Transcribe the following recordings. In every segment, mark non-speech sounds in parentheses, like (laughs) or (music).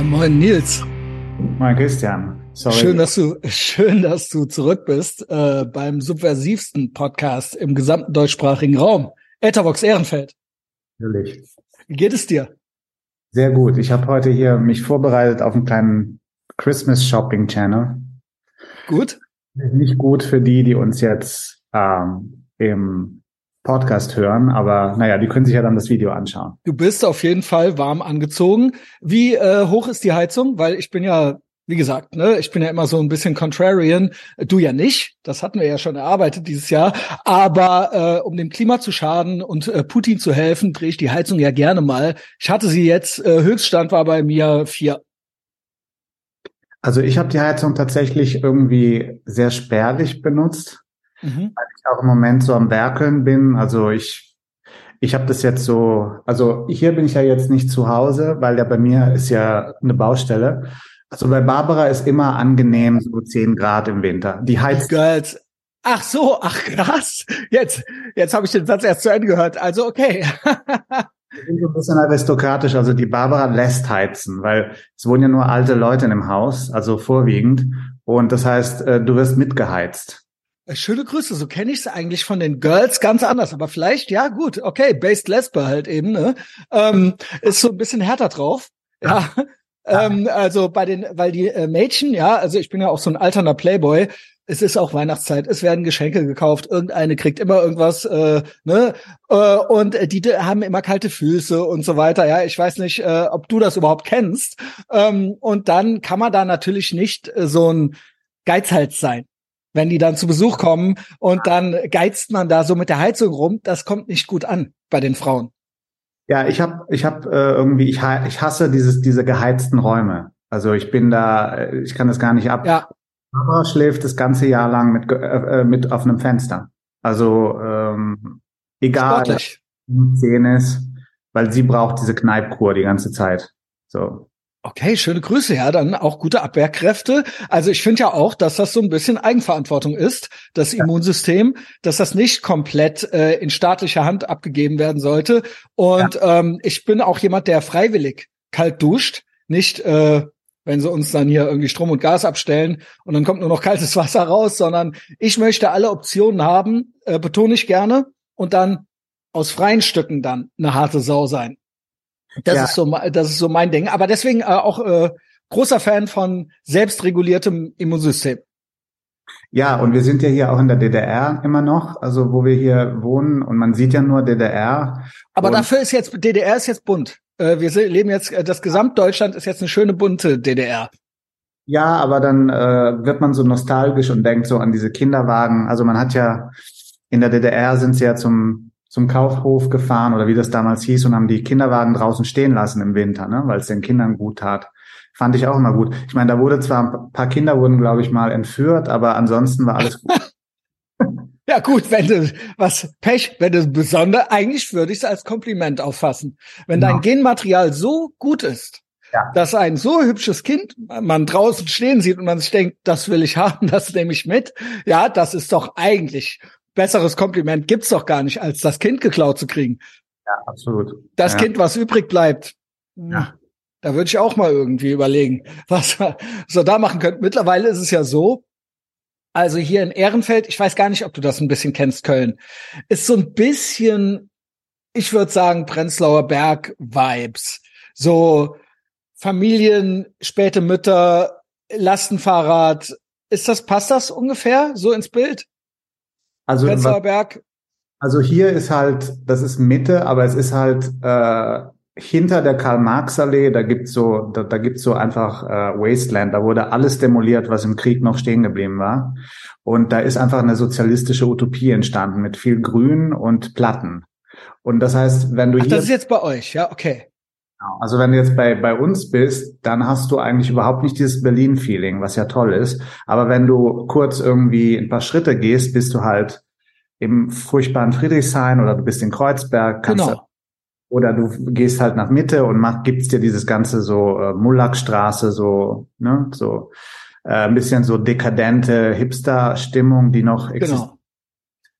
Ja, moin Nils. Moin Christian. Sorry. Schön, dass du, schön, dass du zurück bist äh, beim subversivsten Podcast im gesamten deutschsprachigen Raum. Etherbox Ehrenfeld. Natürlich. Wie geht es dir? Sehr gut. Ich habe heute hier mich vorbereitet auf einen kleinen Christmas Shopping Channel. Gut. Nicht gut für die, die uns jetzt ähm, im Podcast hören, aber naja, die können sich ja dann das Video anschauen. Du bist auf jeden Fall warm angezogen. Wie äh, hoch ist die Heizung? Weil ich bin ja, wie gesagt, ne, ich bin ja immer so ein bisschen contrarian. Du ja nicht. Das hatten wir ja schon erarbeitet dieses Jahr. Aber äh, um dem Klima zu schaden und äh, Putin zu helfen, drehe ich die Heizung ja gerne mal. Ich hatte sie jetzt, äh, Höchststand war bei mir vier. Also ich habe die Heizung tatsächlich irgendwie sehr spärlich benutzt mhm. weil ich auch im Moment so am Werkeln bin. Also ich, ich habe das jetzt so, also hier bin ich ja jetzt nicht zu Hause, weil ja bei mir ist ja eine Baustelle. Also bei Barbara ist immer angenehm so 10 Grad im Winter. Die heizt. Girls. Ach so, ach krass. Jetzt, jetzt habe ich den Satz erst zu Ende gehört. Also okay. (laughs) Ich bin so ein bisschen aristokratisch. Also die Barbara lässt heizen, weil es wohnen ja nur alte Leute in dem Haus, also vorwiegend. Und das heißt, äh, du wirst mitgeheizt. Äh, schöne Grüße, so kenne ich es eigentlich von den Girls ganz anders, aber vielleicht, ja gut, okay, Based Lesbe halt eben, ne? Ähm, ist so ein bisschen härter drauf. Ja. Ähm, also bei den, weil die äh, Mädchen, ja, also ich bin ja auch so ein alterner Playboy, es ist auch Weihnachtszeit, es werden Geschenke gekauft, irgendeine kriegt immer irgendwas, äh, ne? Äh, und die, die haben immer kalte Füße und so weiter. Ja, ich weiß nicht, äh, ob du das überhaupt kennst. Ähm, und dann kann man da natürlich nicht äh, so ein Geizhals sein wenn die dann zu Besuch kommen und dann geizt man da so mit der Heizung rum, das kommt nicht gut an bei den Frauen. Ja, ich habe ich hab, äh, irgendwie, ich, ich hasse dieses, diese geheizten Räume. Also ich bin da, äh, ich kann das gar nicht ab. Ja. Aber schläft das ganze Jahr lang mit, äh, äh mit auf einem Fenster. Also ähm, egal, zehn ist, weil sie braucht diese Kneipkur die ganze Zeit. So. Okay, schöne Grüße, ja, dann auch gute Abwehrkräfte. Also ich finde ja auch, dass das so ein bisschen Eigenverantwortung ist, das ja. Immunsystem, dass das nicht komplett äh, in staatlicher Hand abgegeben werden sollte. Und ja. ähm, ich bin auch jemand, der freiwillig kalt duscht, nicht äh, wenn sie uns dann hier irgendwie Strom und Gas abstellen und dann kommt nur noch kaltes (laughs) Wasser raus, sondern ich möchte alle Optionen haben, äh, betone ich gerne, und dann aus freien Stücken dann eine harte Sau sein. Das ja. ist so, das ist so mein Ding. Aber deswegen äh, auch äh, großer Fan von selbstreguliertem Immunsystem. Ja, und wir sind ja hier auch in der DDR immer noch, also wo wir hier wohnen und man sieht ja nur DDR. Aber dafür ist jetzt DDR ist jetzt bunt. Äh, wir leben jetzt, äh, das Gesamtdeutschland ist jetzt eine schöne bunte DDR. Ja, aber dann äh, wird man so nostalgisch und denkt so an diese Kinderwagen. Also man hat ja in der DDR sind sie ja zum zum Kaufhof gefahren oder wie das damals hieß und haben die Kinderwagen draußen stehen lassen im Winter, ne, weil es den Kindern gut tat. Fand ich auch immer gut. Ich meine, da wurde zwar ein paar Kinder wurden, glaube ich, mal entführt, aber ansonsten war alles gut. (laughs) Ja gut, wenn du was Pech, wenn du besonders, eigentlich würde ich es als Kompliment auffassen. Wenn genau. dein Genmaterial so gut ist, ja. dass ein so hübsches Kind man draußen stehen sieht und man sich denkt, das will ich haben, (laughs) das nehme ich mit. Ja, das ist doch eigentlich besseres Kompliment gibt's doch gar nicht, als das Kind geklaut zu kriegen. Ja, absolut. Das ja. Kind, was übrig bleibt. Ja. Da würde ich auch mal irgendwie überlegen, was (laughs) wir so da machen könnten. Mittlerweile ist es ja so, also hier in Ehrenfeld, ich weiß gar nicht, ob du das ein bisschen kennst, Köln, ist so ein bisschen, ich würde sagen, Prenzlauer Berg-Vibes. So Familien, späte Mütter, Lastenfahrrad. Ist das, passt das ungefähr so ins Bild? Also, Berg. Also hier ist halt, das ist Mitte, aber es ist halt äh, hinter der Karl-Marx-Allee, da gibt's so, da, da gibt's so einfach äh, Wasteland, da wurde alles demoliert, was im Krieg noch stehen geblieben war. Und da ist einfach eine sozialistische Utopie entstanden mit viel Grün und Platten. Und das heißt, wenn du Ach, hier. Das ist jetzt bei euch, ja, okay. Genau. Also wenn du jetzt bei, bei uns bist, dann hast du eigentlich überhaupt nicht dieses Berlin-Feeling, was ja toll ist. Aber wenn du kurz irgendwie ein paar Schritte gehst, bist du halt im furchtbaren Friedrichshain oder du bist in Kreuzberg. Kannst genau. oder du gehst halt nach Mitte und mach, gibt's dir dieses ganze so äh, Mullackstraße, so, ne, so äh, ein bisschen so dekadente Hipster-Stimmung, die noch existiert. Genau.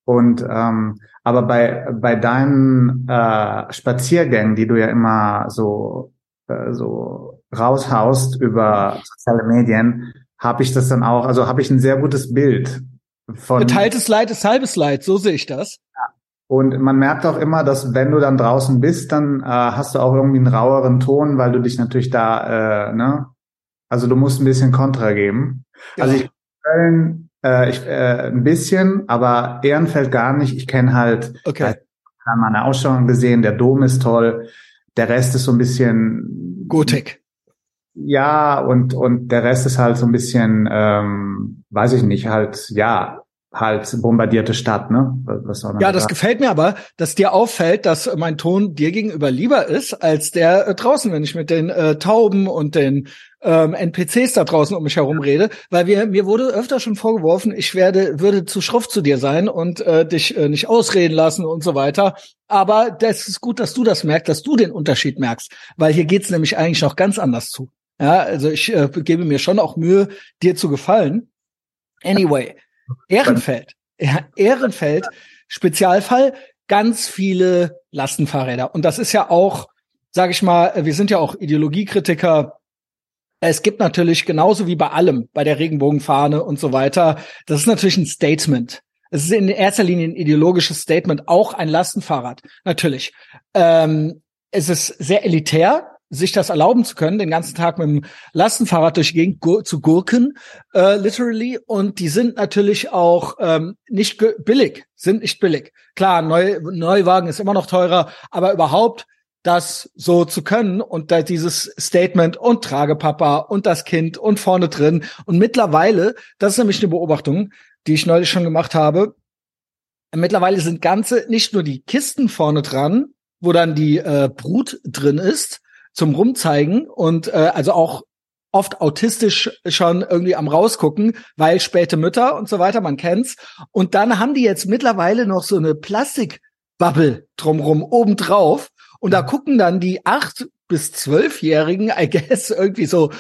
Und ähm, aber bei bei deinen äh, Spaziergängen, die du ja immer so äh, so raushaust über soziale Medien, habe ich das dann auch, also habe ich ein sehr gutes Bild von. Geteiltes Leid ist halbes Leid, so sehe ich das. Ja. Und man merkt auch immer, dass wenn du dann draußen bist, dann äh, hast du auch irgendwie einen raueren Ton, weil du dich natürlich da, äh, ne, also du musst ein bisschen Kontra geben. Ja. Also ich Köln, äh, ich, äh, ein bisschen, aber Ehrenfeld gar nicht. Ich kenne halt, okay. ich habe mal eine Ausstellung gesehen, der Dom ist toll, der Rest ist so ein bisschen Gotik. Ja, und, und der Rest ist halt so ein bisschen, ähm, weiß ich nicht, halt, ja, halt bombardierte Stadt, ne? Ja, das gefällt mir aber, dass dir auffällt, dass mein Ton dir gegenüber lieber ist als der äh, draußen, wenn ich mit den äh, Tauben und den ähm, NPCs da draußen um mich herum rede, weil wir mir wurde öfter schon vorgeworfen, ich werde würde zu schroff zu dir sein und äh, dich äh, nicht ausreden lassen und so weiter. Aber das ist gut, dass du das merkst, dass du den Unterschied merkst, weil hier geht's nämlich eigentlich noch ganz anders zu. Ja, also ich äh, gebe mir schon auch Mühe, dir zu gefallen. Anyway, Ehrenfeld. Ja, Ehrenfeld, Spezialfall, ganz viele Lastenfahrräder. Und das ist ja auch, sage ich mal, wir sind ja auch Ideologiekritiker. Es gibt natürlich genauso wie bei allem, bei der Regenbogenfahne und so weiter, das ist natürlich ein Statement. Es ist in erster Linie ein ideologisches Statement, auch ein Lastenfahrrad, natürlich. Ähm, es ist sehr elitär, sich das erlauben zu können, den ganzen Tag mit dem Lastenfahrrad durch die Gegend gur zu gurken, äh, literally. Und die sind natürlich auch ähm, nicht billig, sind nicht billig. Klar, Neu Neuwagen ist immer noch teurer, aber überhaupt das so zu können und da dieses Statement und Tragepapa und das Kind und vorne drin. Und mittlerweile, das ist nämlich eine Beobachtung, die ich neulich schon gemacht habe, mittlerweile sind ganze, nicht nur die Kisten vorne dran, wo dann die äh, Brut drin ist, zum Rumzeigen und äh, also auch oft autistisch schon irgendwie am rausgucken, weil späte Mütter und so weiter, man kennt's. Und dann haben die jetzt mittlerweile noch so eine Plastikbubble drumrum obendrauf und da gucken dann die acht bis zwölfjährigen, I guess, irgendwie so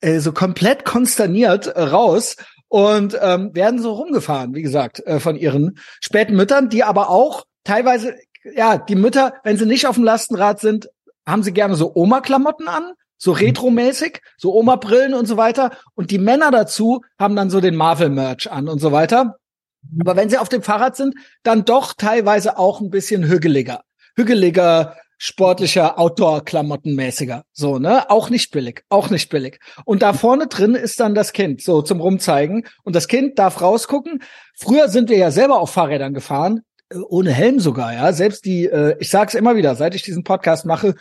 äh, so komplett konsterniert äh, raus und ähm, werden so rumgefahren, wie gesagt, äh, von ihren späten Müttern, die aber auch teilweise ja, die Mütter, wenn sie nicht auf dem Lastenrad sind, haben sie gerne so Oma-Klamotten an, so mhm. retromäßig, so Oma-Brillen und so weiter. Und die Männer dazu haben dann so den Marvel-Merch an und so weiter. Mhm. Aber wenn sie auf dem Fahrrad sind, dann doch teilweise auch ein bisschen hügeliger. Hügeliger, sportlicher, Outdoor-Klamottenmäßiger. So, ne? Auch nicht billig. Auch nicht billig. Und da vorne drin ist dann das Kind, so zum Rumzeigen. Und das Kind darf rausgucken. Früher sind wir ja selber auf Fahrrädern gefahren. Äh, ohne Helm sogar, ja. Selbst die, äh, ich sag's immer wieder, seit ich diesen Podcast mache,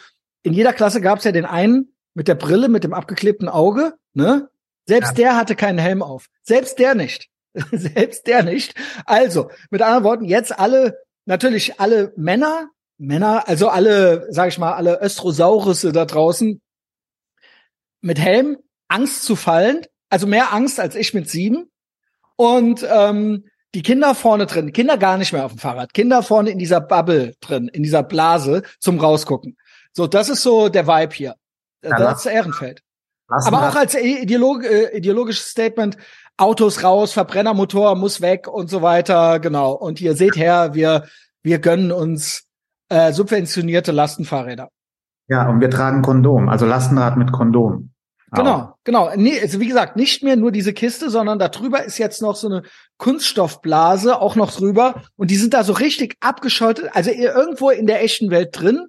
in jeder Klasse gab es ja den einen mit der Brille, mit dem abgeklebten Auge, ne? Selbst ja. der hatte keinen Helm auf. Selbst der nicht. (laughs) Selbst der nicht. Also, mit anderen Worten, jetzt alle, natürlich alle Männer, Männer, also alle, sag ich mal, alle Östrosaurusse da draußen mit Helm, Angst zu fallen, also mehr Angst als ich mit sieben. Und ähm, die Kinder vorne drin, Kinder gar nicht mehr auf dem Fahrrad, Kinder vorne in dieser Bubble drin, in dieser Blase zum Rausgucken. So, das ist so der Vibe hier. Ja, das ist Ehrenfeld. Aber auch als Ideolog äh, ideologisches Statement, Autos raus, Verbrennermotor muss weg und so weiter, genau. Und hier seht her, wir, wir gönnen uns äh, subventionierte Lastenfahrräder. Ja, und wir tragen Kondom, also Lastenrad mit Kondom. Genau, auch. genau. Nee, also wie gesagt, nicht mehr nur diese Kiste, sondern da drüber ist jetzt noch so eine Kunststoffblase auch noch drüber und die sind da so richtig abgeschottet, also irgendwo in der echten Welt drin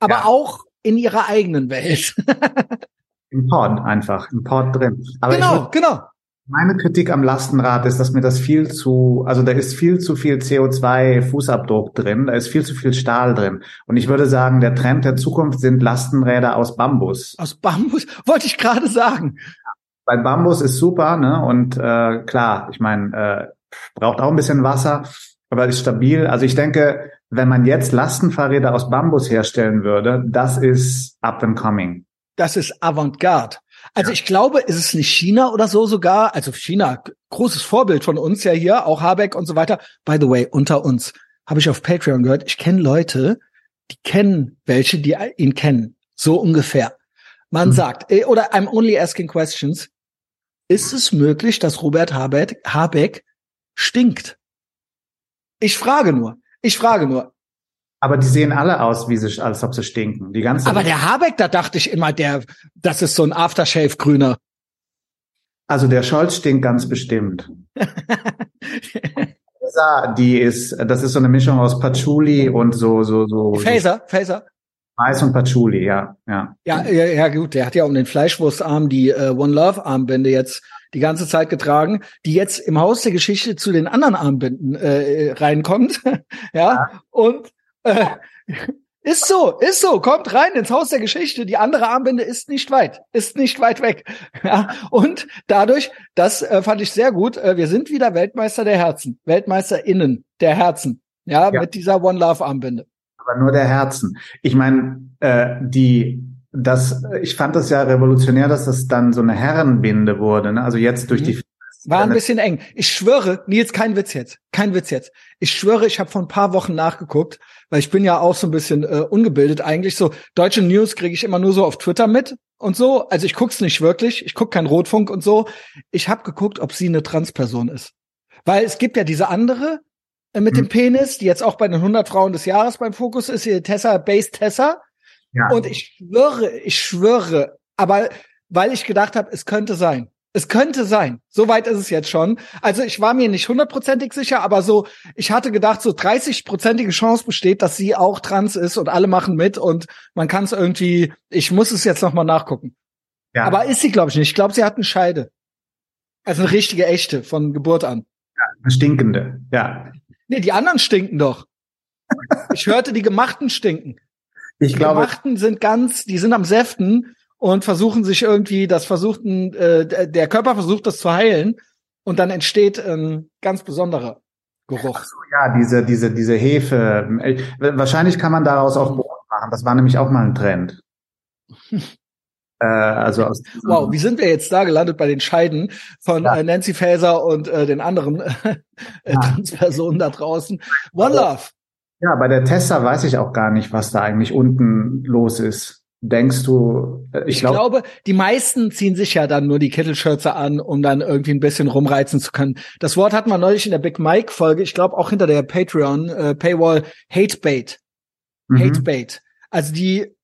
aber ja. auch in ihrer eigenen Welt. (laughs) Im Port einfach, im Port drin. Aber genau, würd, genau. Meine Kritik am Lastenrad ist, dass mir das viel zu, also da ist viel zu viel CO2-Fußabdruck drin, da ist viel zu viel Stahl drin. Und ich würde sagen, der Trend der Zukunft sind Lastenräder aus Bambus. Aus Bambus, (laughs) wollte ich gerade sagen. Weil Bambus ist super, ne? Und äh, klar, ich meine, äh, braucht auch ein bisschen Wasser, aber ist stabil. Also ich denke, wenn man jetzt Lastenfahrräder aus Bambus herstellen würde, das ist up and coming. Das ist Avantgarde. Also ja. ich glaube, ist es nicht China oder so sogar? Also China, großes Vorbild von uns ja hier, auch Habeck und so weiter. By the way, unter uns habe ich auf Patreon gehört, ich kenne Leute, die kennen welche, die ihn kennen. So ungefähr. Man mhm. sagt, eh, oder I'm only asking questions. Ist es möglich, dass Robert Habeck, Habeck stinkt? Ich frage nur. Ich frage nur. Aber die sehen alle aus, wie sie, als ob sie stinken. Die ganze. Aber der Habeck, da dachte ich immer, der, das ist so ein Aftershave-Grüner. Also der Scholz stinkt ganz bestimmt. (laughs) die ist, das ist so eine Mischung aus Patchouli und so, so, so. Phaser, Phaser. Mais und Patchouli, ja, ja. Ja, ja, ja, gut. Der hat ja um den Fleischwurstarm die äh, One Love Armbände jetzt die ganze Zeit getragen, die jetzt im Haus der Geschichte zu den anderen Armbinden äh, reinkommt. (laughs) ja? ja, und äh, (laughs) ist so, ist so, kommt rein ins Haus der Geschichte. Die andere Armbinde ist nicht weit, ist nicht weit weg. (laughs) Ja, und dadurch, das äh, fand ich sehr gut, äh, wir sind wieder Weltmeister der Herzen, WeltmeisterInnen der Herzen. Ja, ja. mit dieser One Love Armbinde. Aber nur der Herzen. Ich meine, äh, die das, ich fand das ja revolutionär, dass das dann so eine Herrenbinde wurde. Ne? Also jetzt durch mhm. die war ein bisschen eng. Ich schwöre, Nils, kein Witz jetzt. Kein Witz jetzt. Ich schwöre, ich habe vor ein paar Wochen nachgeguckt, weil ich bin ja auch so ein bisschen äh, ungebildet eigentlich. So deutsche News kriege ich immer nur so auf Twitter mit und so. Also ich guck's nicht wirklich. Ich guck keinen Rotfunk und so. Ich habe geguckt, ob sie eine Transperson ist. Weil es gibt ja diese andere äh, mit mhm. dem Penis, die jetzt auch bei den 100 Frauen des Jahres beim Fokus ist, hier Tessa, Base Tessa. Ja. Und ich schwöre, ich schwöre, aber weil ich gedacht habe, es könnte sein. Es könnte sein. Soweit ist es jetzt schon. Also ich war mir nicht hundertprozentig sicher, aber so, ich hatte gedacht, so 30-prozentige Chance besteht, dass sie auch trans ist und alle machen mit und man kann es irgendwie, ich muss es jetzt nochmal nachgucken. Ja. Aber ist sie, glaube ich, nicht. Ich glaube, sie hat eine Scheide. Also eine richtige, echte, von Geburt an. Ja, eine stinkende, ja. Nee, die anderen stinken doch. ich hörte, die gemachten stinken. Ich die glaube, gemachten sind ganz, die sind am Säften und versuchen sich irgendwie, das versuchten, äh, der Körper versucht das zu heilen und dann entsteht ein ganz besonderer Geruch. Ach so, ja, diese, diese, diese Hefe. Wahrscheinlich kann man daraus auch Brot machen. Das war nämlich auch mal ein Trend. (laughs) äh, also aus wow, wie sind wir jetzt da gelandet bei den Scheiden von ja. äh, Nancy Faeser und äh, den anderen (laughs) äh, ja. Transpersonen da draußen? One Love. Ja, bei der Tessa weiß ich auch gar nicht, was da eigentlich unten los ist. Denkst du, äh, ich, ich glaub, glaube, die meisten ziehen sich ja dann nur die Kittelschürze an, um dann irgendwie ein bisschen rumreizen zu können. Das Wort hatten wir neulich in der Big Mike Folge, ich glaube auch hinter der Patreon äh, Paywall Hatebait. Mhm. Hatebait. Also die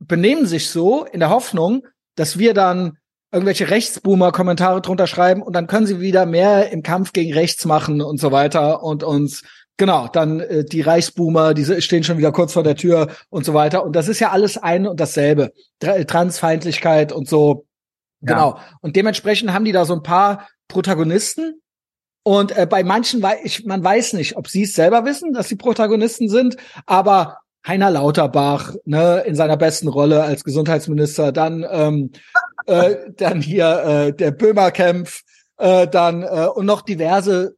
benehmen sich so in der Hoffnung, dass wir dann irgendwelche Rechtsboomer Kommentare drunter schreiben und dann können sie wieder mehr im Kampf gegen rechts machen und so weiter und uns Genau, dann äh, die Reichsboomer, diese stehen schon wieder kurz vor der Tür und so weiter. Und das ist ja alles ein und dasselbe. Transfeindlichkeit und so. Ja. Genau. Und dementsprechend haben die da so ein paar Protagonisten. Und äh, bei manchen, weiß ich, man weiß nicht, ob sie es selber wissen, dass sie Protagonisten sind, aber Heiner Lauterbach, ne, in seiner besten Rolle als Gesundheitsminister, dann ähm, äh, dann hier äh, der Böhmerkämpf, äh, dann äh, und noch diverse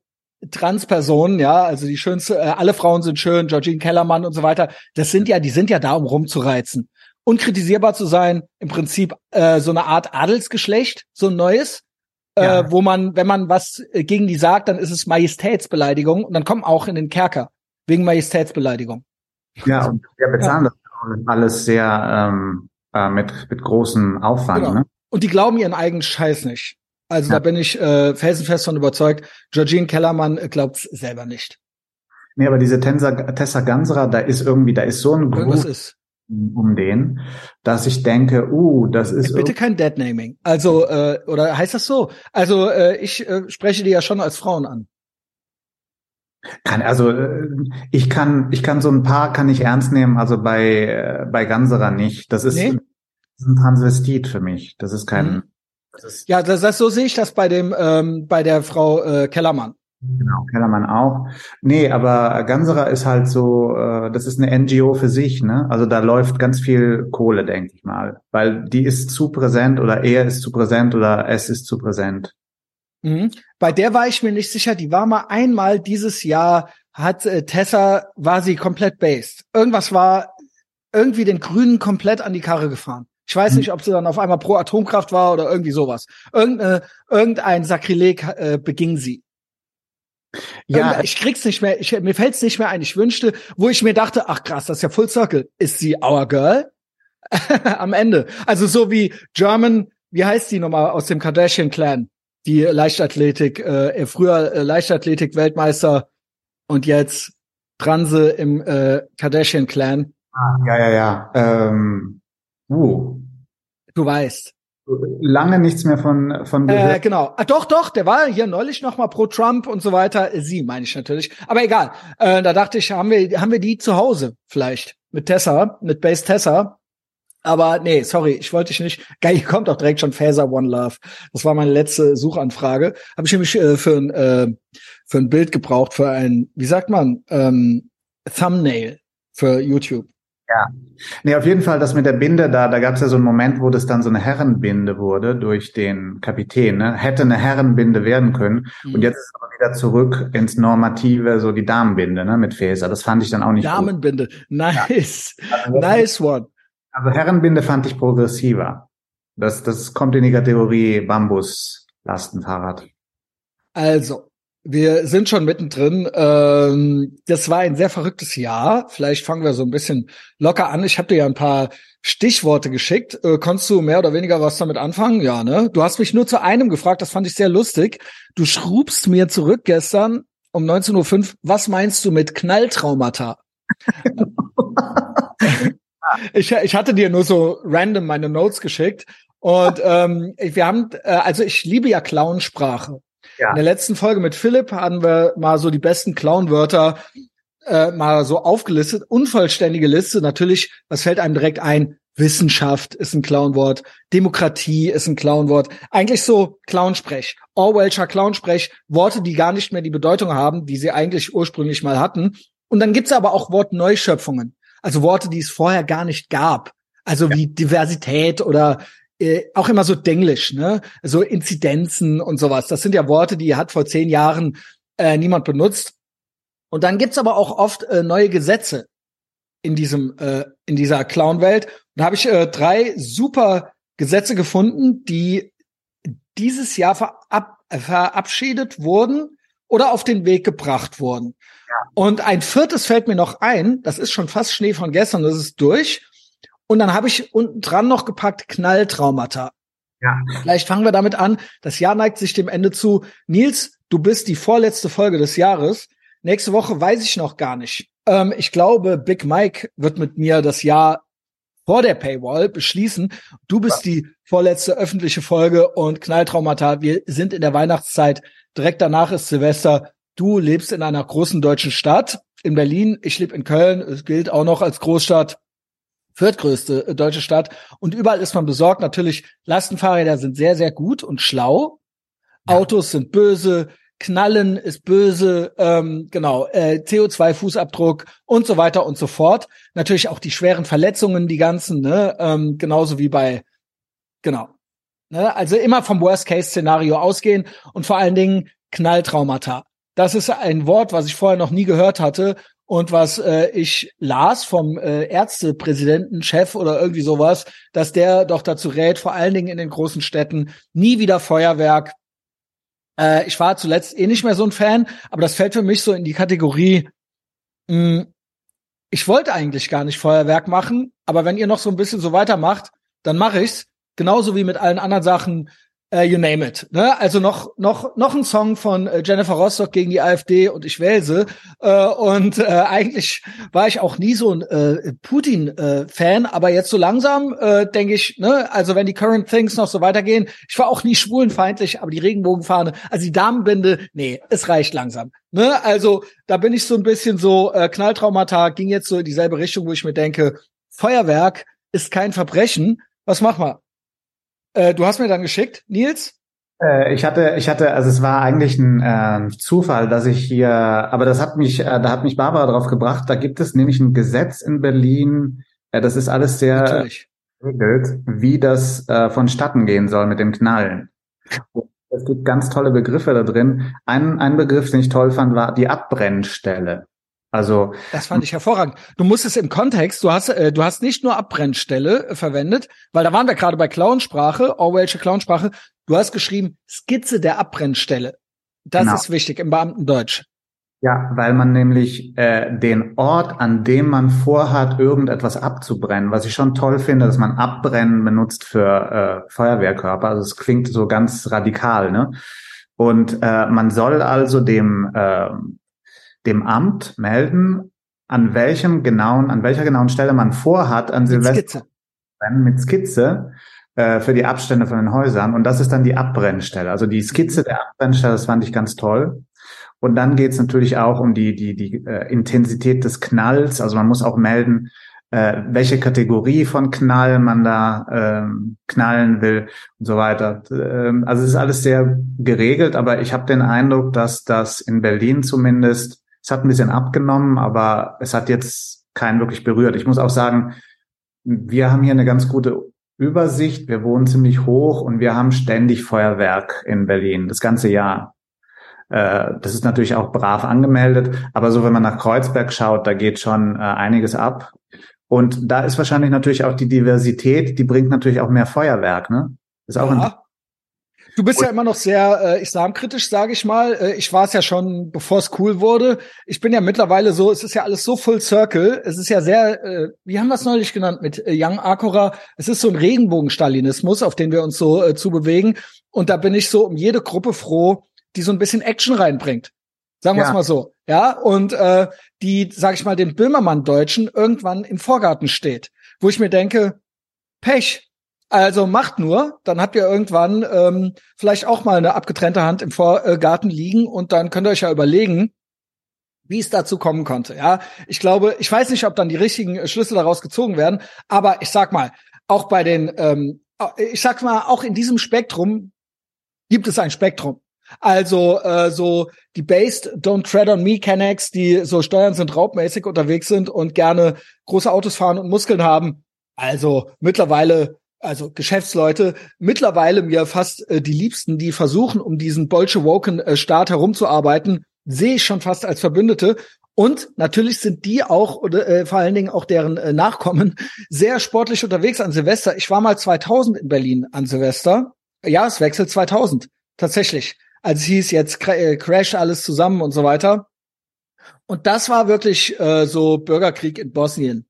Transpersonen, ja, also die schönste, äh, alle Frauen sind schön, Georgine Kellermann und so weiter, das sind ja, die sind ja da, um rumzureizen. Unkritisierbar zu sein, im Prinzip äh, so eine Art Adelsgeschlecht, so ein neues, äh, ja. äh, wo man, wenn man was äh, gegen die sagt, dann ist es Majestätsbeleidigung und dann kommen auch in den Kerker wegen Majestätsbeleidigung. Ja, und wir bezahlen ja. das alles sehr ähm, äh, mit, mit großem Aufwand. Genau. Ne? Und die glauben ihren eigenen Scheiß nicht. Also ja. da bin ich äh, felsenfest von überzeugt. Georgine Kellermann glaubt selber nicht. Nee, aber diese Tensa, Tessa Ganserer, da ist irgendwie, da ist so ein Groove um den, dass ich denke, uh, das ist. Bitte kein Deadnaming. Also, äh, oder heißt das so? Also, äh, ich äh, spreche die ja schon als Frauen an. Kann, also äh, ich kann, ich kann so ein paar kann ich ernst nehmen, also bei, äh, bei Ganserer nicht. Das ist, nee. ein Transvestit für mich. Das ist kein. Mhm. Das ja, das, das, so sehe ich das bei dem ähm, bei der Frau äh, Kellermann. Genau, Kellermann auch. Nee, aber Ganserer ist halt so, äh, das ist eine NGO für sich, ne? Also da läuft ganz viel Kohle, denke ich mal. Weil die ist zu präsent oder er ist zu präsent oder es ist zu präsent. Mhm. Bei der war ich mir nicht sicher, die war mal einmal dieses Jahr, hat äh, Tessa, war sie komplett based. Irgendwas war irgendwie den Grünen komplett an die Karre gefahren. Ich weiß hm. nicht, ob sie dann auf einmal pro Atomkraft war oder irgendwie sowas. Irgende, irgendein Sakrileg äh, beging sie. Ja, Irgende, ich krieg's nicht mehr, ich, mir fällt's nicht mehr ein. Ich wünschte, wo ich mir dachte, ach krass, das ist ja Full Circle. Ist sie our girl? (laughs) Am Ende. Also so wie German, wie heißt die nochmal aus dem Kardashian Clan? Die Leichtathletik, äh, früher äh, Leichtathletik-Weltmeister und jetzt Transe im äh, Kardashian-Clan. Ah, ja, ja, ja. Ähm, uh. Du weißt. Lange nichts mehr von, von gehört. Äh, genau. Ah, doch, doch, der war hier neulich noch mal pro Trump und so weiter. Sie meine ich natürlich. Aber egal. Äh, da dachte ich, haben wir, haben wir die zu Hause vielleicht mit Tessa, mit Base Tessa. Aber nee, sorry, ich wollte dich nicht. Geil, hier kommt auch direkt schon Phaser One Love. Das war meine letzte Suchanfrage. Habe ich nämlich äh, für ein äh, für ein Bild gebraucht, für ein, wie sagt man, ähm, Thumbnail für YouTube. Ja. Nee, auf jeden Fall das mit der Binde da, da gab es ja so einen Moment, wo das dann so eine Herrenbinde wurde durch den Kapitän. Ne? Hätte eine Herrenbinde werden können. Mhm. Und jetzt ist es wieder zurück ins Normative, so die Damenbinde ne, mit Fäser. Das fand ich dann auch nicht Damenbinde, gut. nice. Ja. Also, nice one. Also Herrenbinde fand ich progressiver. Das, das kommt in die Kategorie Bambus-Lastenfahrrad. Also, wir sind schon mittendrin. Ähm, das war ein sehr verrücktes Jahr. Vielleicht fangen wir so ein bisschen locker an. Ich habe dir ja ein paar Stichworte geschickt. Äh, konntest du mehr oder weniger was damit anfangen? Ja, ne? Du hast mich nur zu einem gefragt. Das fand ich sehr lustig. Du schrubst mir zurück gestern um 19.05 Uhr. Was meinst du mit Knalltraumata? (laughs) ich, ich hatte dir nur so random meine Notes geschickt. Und ähm, wir haben, äh, also ich liebe ja Clownsprache. Ja. In der letzten Folge mit Philipp haben wir mal so die besten Clown-Wörter äh, mal so aufgelistet. Unvollständige Liste. Natürlich, was fällt einem direkt ein? Wissenschaft ist ein Clownwort, Demokratie ist ein Clownwort. Eigentlich so Clownsprech, Orwellscher Clownsprech, Worte, die gar nicht mehr die Bedeutung haben, die sie eigentlich ursprünglich mal hatten. Und dann gibt's aber auch Wortneuschöpfungen, also Worte, die es vorher gar nicht gab. Also ja. wie Diversität oder äh, auch immer so Denglisch, ne? So Inzidenzen und sowas. Das sind ja Worte, die hat vor zehn Jahren äh, niemand benutzt. Und dann gibt's aber auch oft äh, neue Gesetze in diesem äh, in dieser Clown-Welt. Und da habe ich äh, drei super Gesetze gefunden, die dieses Jahr verab verabschiedet wurden oder auf den Weg gebracht wurden. Ja. Und ein viertes fällt mir noch ein, das ist schon fast Schnee von gestern, das ist durch. Und dann habe ich unten dran noch gepackt Knalltraumata. Ja. Vielleicht fangen wir damit an. Das Jahr neigt sich dem Ende zu. Nils, du bist die vorletzte Folge des Jahres. Nächste Woche weiß ich noch gar nicht. Ähm, ich glaube, Big Mike wird mit mir das Jahr vor der Paywall beschließen. Du bist die vorletzte öffentliche Folge und Knalltraumata. Wir sind in der Weihnachtszeit. Direkt danach ist Silvester. Du lebst in einer großen deutschen Stadt in Berlin. Ich lebe in Köln. Es gilt auch noch als Großstadt viertgrößte äh, deutsche Stadt. Und überall ist man besorgt. Natürlich, Lastenfahrräder sind sehr, sehr gut und schlau. Ja. Autos sind böse. Knallen ist böse, ähm, genau, äh, CO2-Fußabdruck und so weiter und so fort. Natürlich auch die schweren Verletzungen, die ganzen, ne, ähm, genauso wie bei, genau. Ne, also immer vom Worst-Case-Szenario ausgehen und vor allen Dingen Knalltraumata. Das ist ein Wort, was ich vorher noch nie gehört hatte und was äh, ich las vom äh, Ärztepräsidenten, Chef oder irgendwie sowas, dass der doch dazu rät, vor allen Dingen in den großen Städten, nie wieder Feuerwerk. Äh, ich war zuletzt eh nicht mehr so ein Fan, aber das fällt für mich so in die Kategorie, mh, hm, ich wollte eigentlich gar nicht Feuerwerk machen, aber wenn ihr noch so ein bisschen so weitermacht, dann mache ich's. Genauso wie mit allen anderen Sachen, uh, you name it. Ne? Also noch noch noch ein Song von äh, Jennifer Rostock gegen die AfD und ich wähle sie. Äh, und äh, eigentlich war ich auch nie so ein Putin-Fan, aber jetzt so langsam denke ich, ne, also wenn die Current Things noch so weitergehen, ich war auch nie schwulenfeindlich, aber die Regenbogenfahne, also die Damenbinde, nee, es reicht langsam. Ne? Also da bin ich so ein bisschen so Knalltraumata ging jetzt so in dieselbe Richtung, wo ich mir denke, Feuerwerk ist kein Verbrechen. Was machen wir? Äh, du hast mir dann geschickt, Nils? Äh, ich hatte, ich hatte, also es war eigentlich ein äh, Zufall, dass ich hier, aber das hat mich, äh, da hat mich Barbara drauf gebracht. Da gibt es nämlich ein Gesetz in Berlin. Das ist alles sehr regelt, wie das äh, vonstatten gehen soll mit dem Knallen. Es gibt ganz tolle Begriffe da drin. Ein, ein Begriff, den ich toll fand, war die Abbrennstelle. Also das fand ich hervorragend. Du musst es im Kontext, du hast äh, du hast nicht nur Abbrennstelle äh, verwendet, weil da waren wir gerade bei Clownsprache, Orwellsche Clownsprache. Du hast geschrieben Skizze der Abbrennstelle. Das genau. ist wichtig im Beamtendeutsch. Ja, weil man nämlich äh, den Ort, an dem man vorhat, irgendetwas abzubrennen, was ich schon toll finde, dass man abbrennen benutzt für äh, Feuerwehrkörper. Also es klingt so ganz radikal, ne? Und äh, man soll also dem äh, dem Amt melden, an welchem genauen, an welcher genauen Stelle man vorhat, an Silvester mit Skizze äh, für die Abstände von den Häusern. Und das ist dann die Abbrennstelle. Also die Skizze der Abbrennstelle, das fand ich ganz toll. Und dann geht es natürlich auch um die, die, die äh, Intensität des Knalls. Also man muss auch melden, äh, welche Kategorie von Knall man da ähm, knallen will und so weiter. Ähm, also es ist alles sehr geregelt, aber ich habe den Eindruck, dass das in Berlin zumindest, es hat ein bisschen abgenommen, aber es hat jetzt keinen wirklich berührt. Ich muss auch sagen, wir haben hier eine ganz gute Übersicht. Wir wohnen ziemlich hoch und wir haben ständig Feuerwerk in Berlin, das ganze Jahr. Äh, das ist natürlich auch brav angemeldet, aber so wenn man nach Kreuzberg schaut, da geht schon äh, einiges ab. Und da ist wahrscheinlich natürlich auch die Diversität, die bringt natürlich auch mehr Feuerwerk, ne? Ist auch ja. Du bist ja immer noch sehr äh, islamkritisch, sage ich mal. Äh, ich war es ja schon, bevor es cool wurde. Ich bin ja mittlerweile so, es ist ja alles so full circle. Es ist ja sehr, äh, wie haben wir es neulich genannt mit äh, Young Akora? Es ist so ein Regenbogen-Stalinismus, auf den wir uns so äh, zu bewegen. Und da bin ich so um jede Gruppe froh, die so ein bisschen Action reinbringt. Sagen wir es ja. mal so. Ja, und äh, die, sag ich mal, den Böhmermann-Deutschen irgendwann im Vorgarten steht. Wo ich mir denke, Pech, also macht nur, dann habt ihr irgendwann ähm, vielleicht auch mal eine abgetrennte Hand im Vorgarten liegen und dann könnt ihr euch ja überlegen, wie es dazu kommen konnte. Ja, ich glaube, ich weiß nicht, ob dann die richtigen Schlüsse daraus gezogen werden, aber ich sag mal, auch bei den, ähm, ich sag mal, auch in diesem Spektrum gibt es ein Spektrum. Also äh, so die Based Don't Tread on Me Kennex, die so Steuern sind raubmäßig unterwegs sind und gerne große Autos fahren und Muskeln haben. Also mittlerweile also Geschäftsleute, mittlerweile mir fast äh, die Liebsten, die versuchen, um diesen Bolschewoken äh, herumzuarbeiten, sehe ich schon fast als Verbündete. Und natürlich sind die auch, oder äh, vor allen Dingen auch deren äh, Nachkommen, (laughs) sehr sportlich unterwegs an Silvester. Ich war mal 2000 in Berlin an Silvester. Ja, es wechselt 2000. Tatsächlich. Als es hieß, jetzt äh, crash alles zusammen und so weiter. Und das war wirklich äh, so Bürgerkrieg in Bosnien.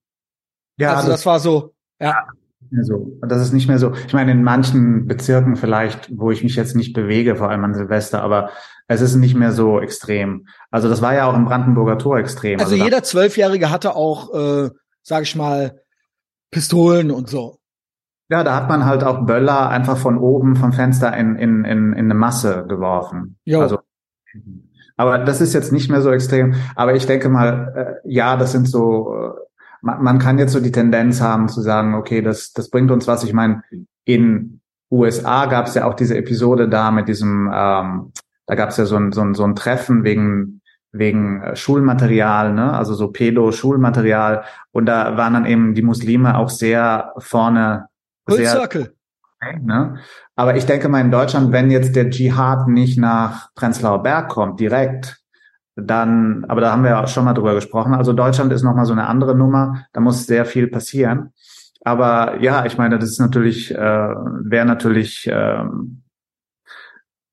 Ja, also das, das war so, ja mehr so. Das ist nicht mehr so. Ich meine, in manchen Bezirken vielleicht, wo ich mich jetzt nicht bewege, vor allem an Silvester, aber es ist nicht mehr so extrem. Also das war ja auch im Brandenburger Tor extrem. Also, also jeder Zwölfjährige hatte auch, äh, sag ich mal, Pistolen und so. Ja, da hat man halt auch Böller einfach von oben vom Fenster in, in, in, in eine Masse geworfen. Jo. Also, aber das ist jetzt nicht mehr so extrem. Aber ich denke mal, äh, ja, das sind so äh, man, man kann jetzt so die Tendenz haben zu sagen, okay, das, das bringt uns was. Ich meine, in USA gab es ja auch diese Episode da mit diesem, ähm, da gab es ja so ein, so, ein, so ein Treffen wegen wegen äh, Schulmaterial, ne? also so Pedo-Schulmaterial. Und da waren dann eben die Muslime auch sehr vorne. Circle. Ne? Aber ich denke mal in Deutschland, wenn jetzt der Dschihad nicht nach Prenzlauer Berg kommt, direkt, dann, aber da haben wir ja schon mal drüber gesprochen. Also Deutschland ist nochmal so eine andere Nummer. Da muss sehr viel passieren. Aber ja, ich meine, das ist natürlich, äh, wäre natürlich, ähm,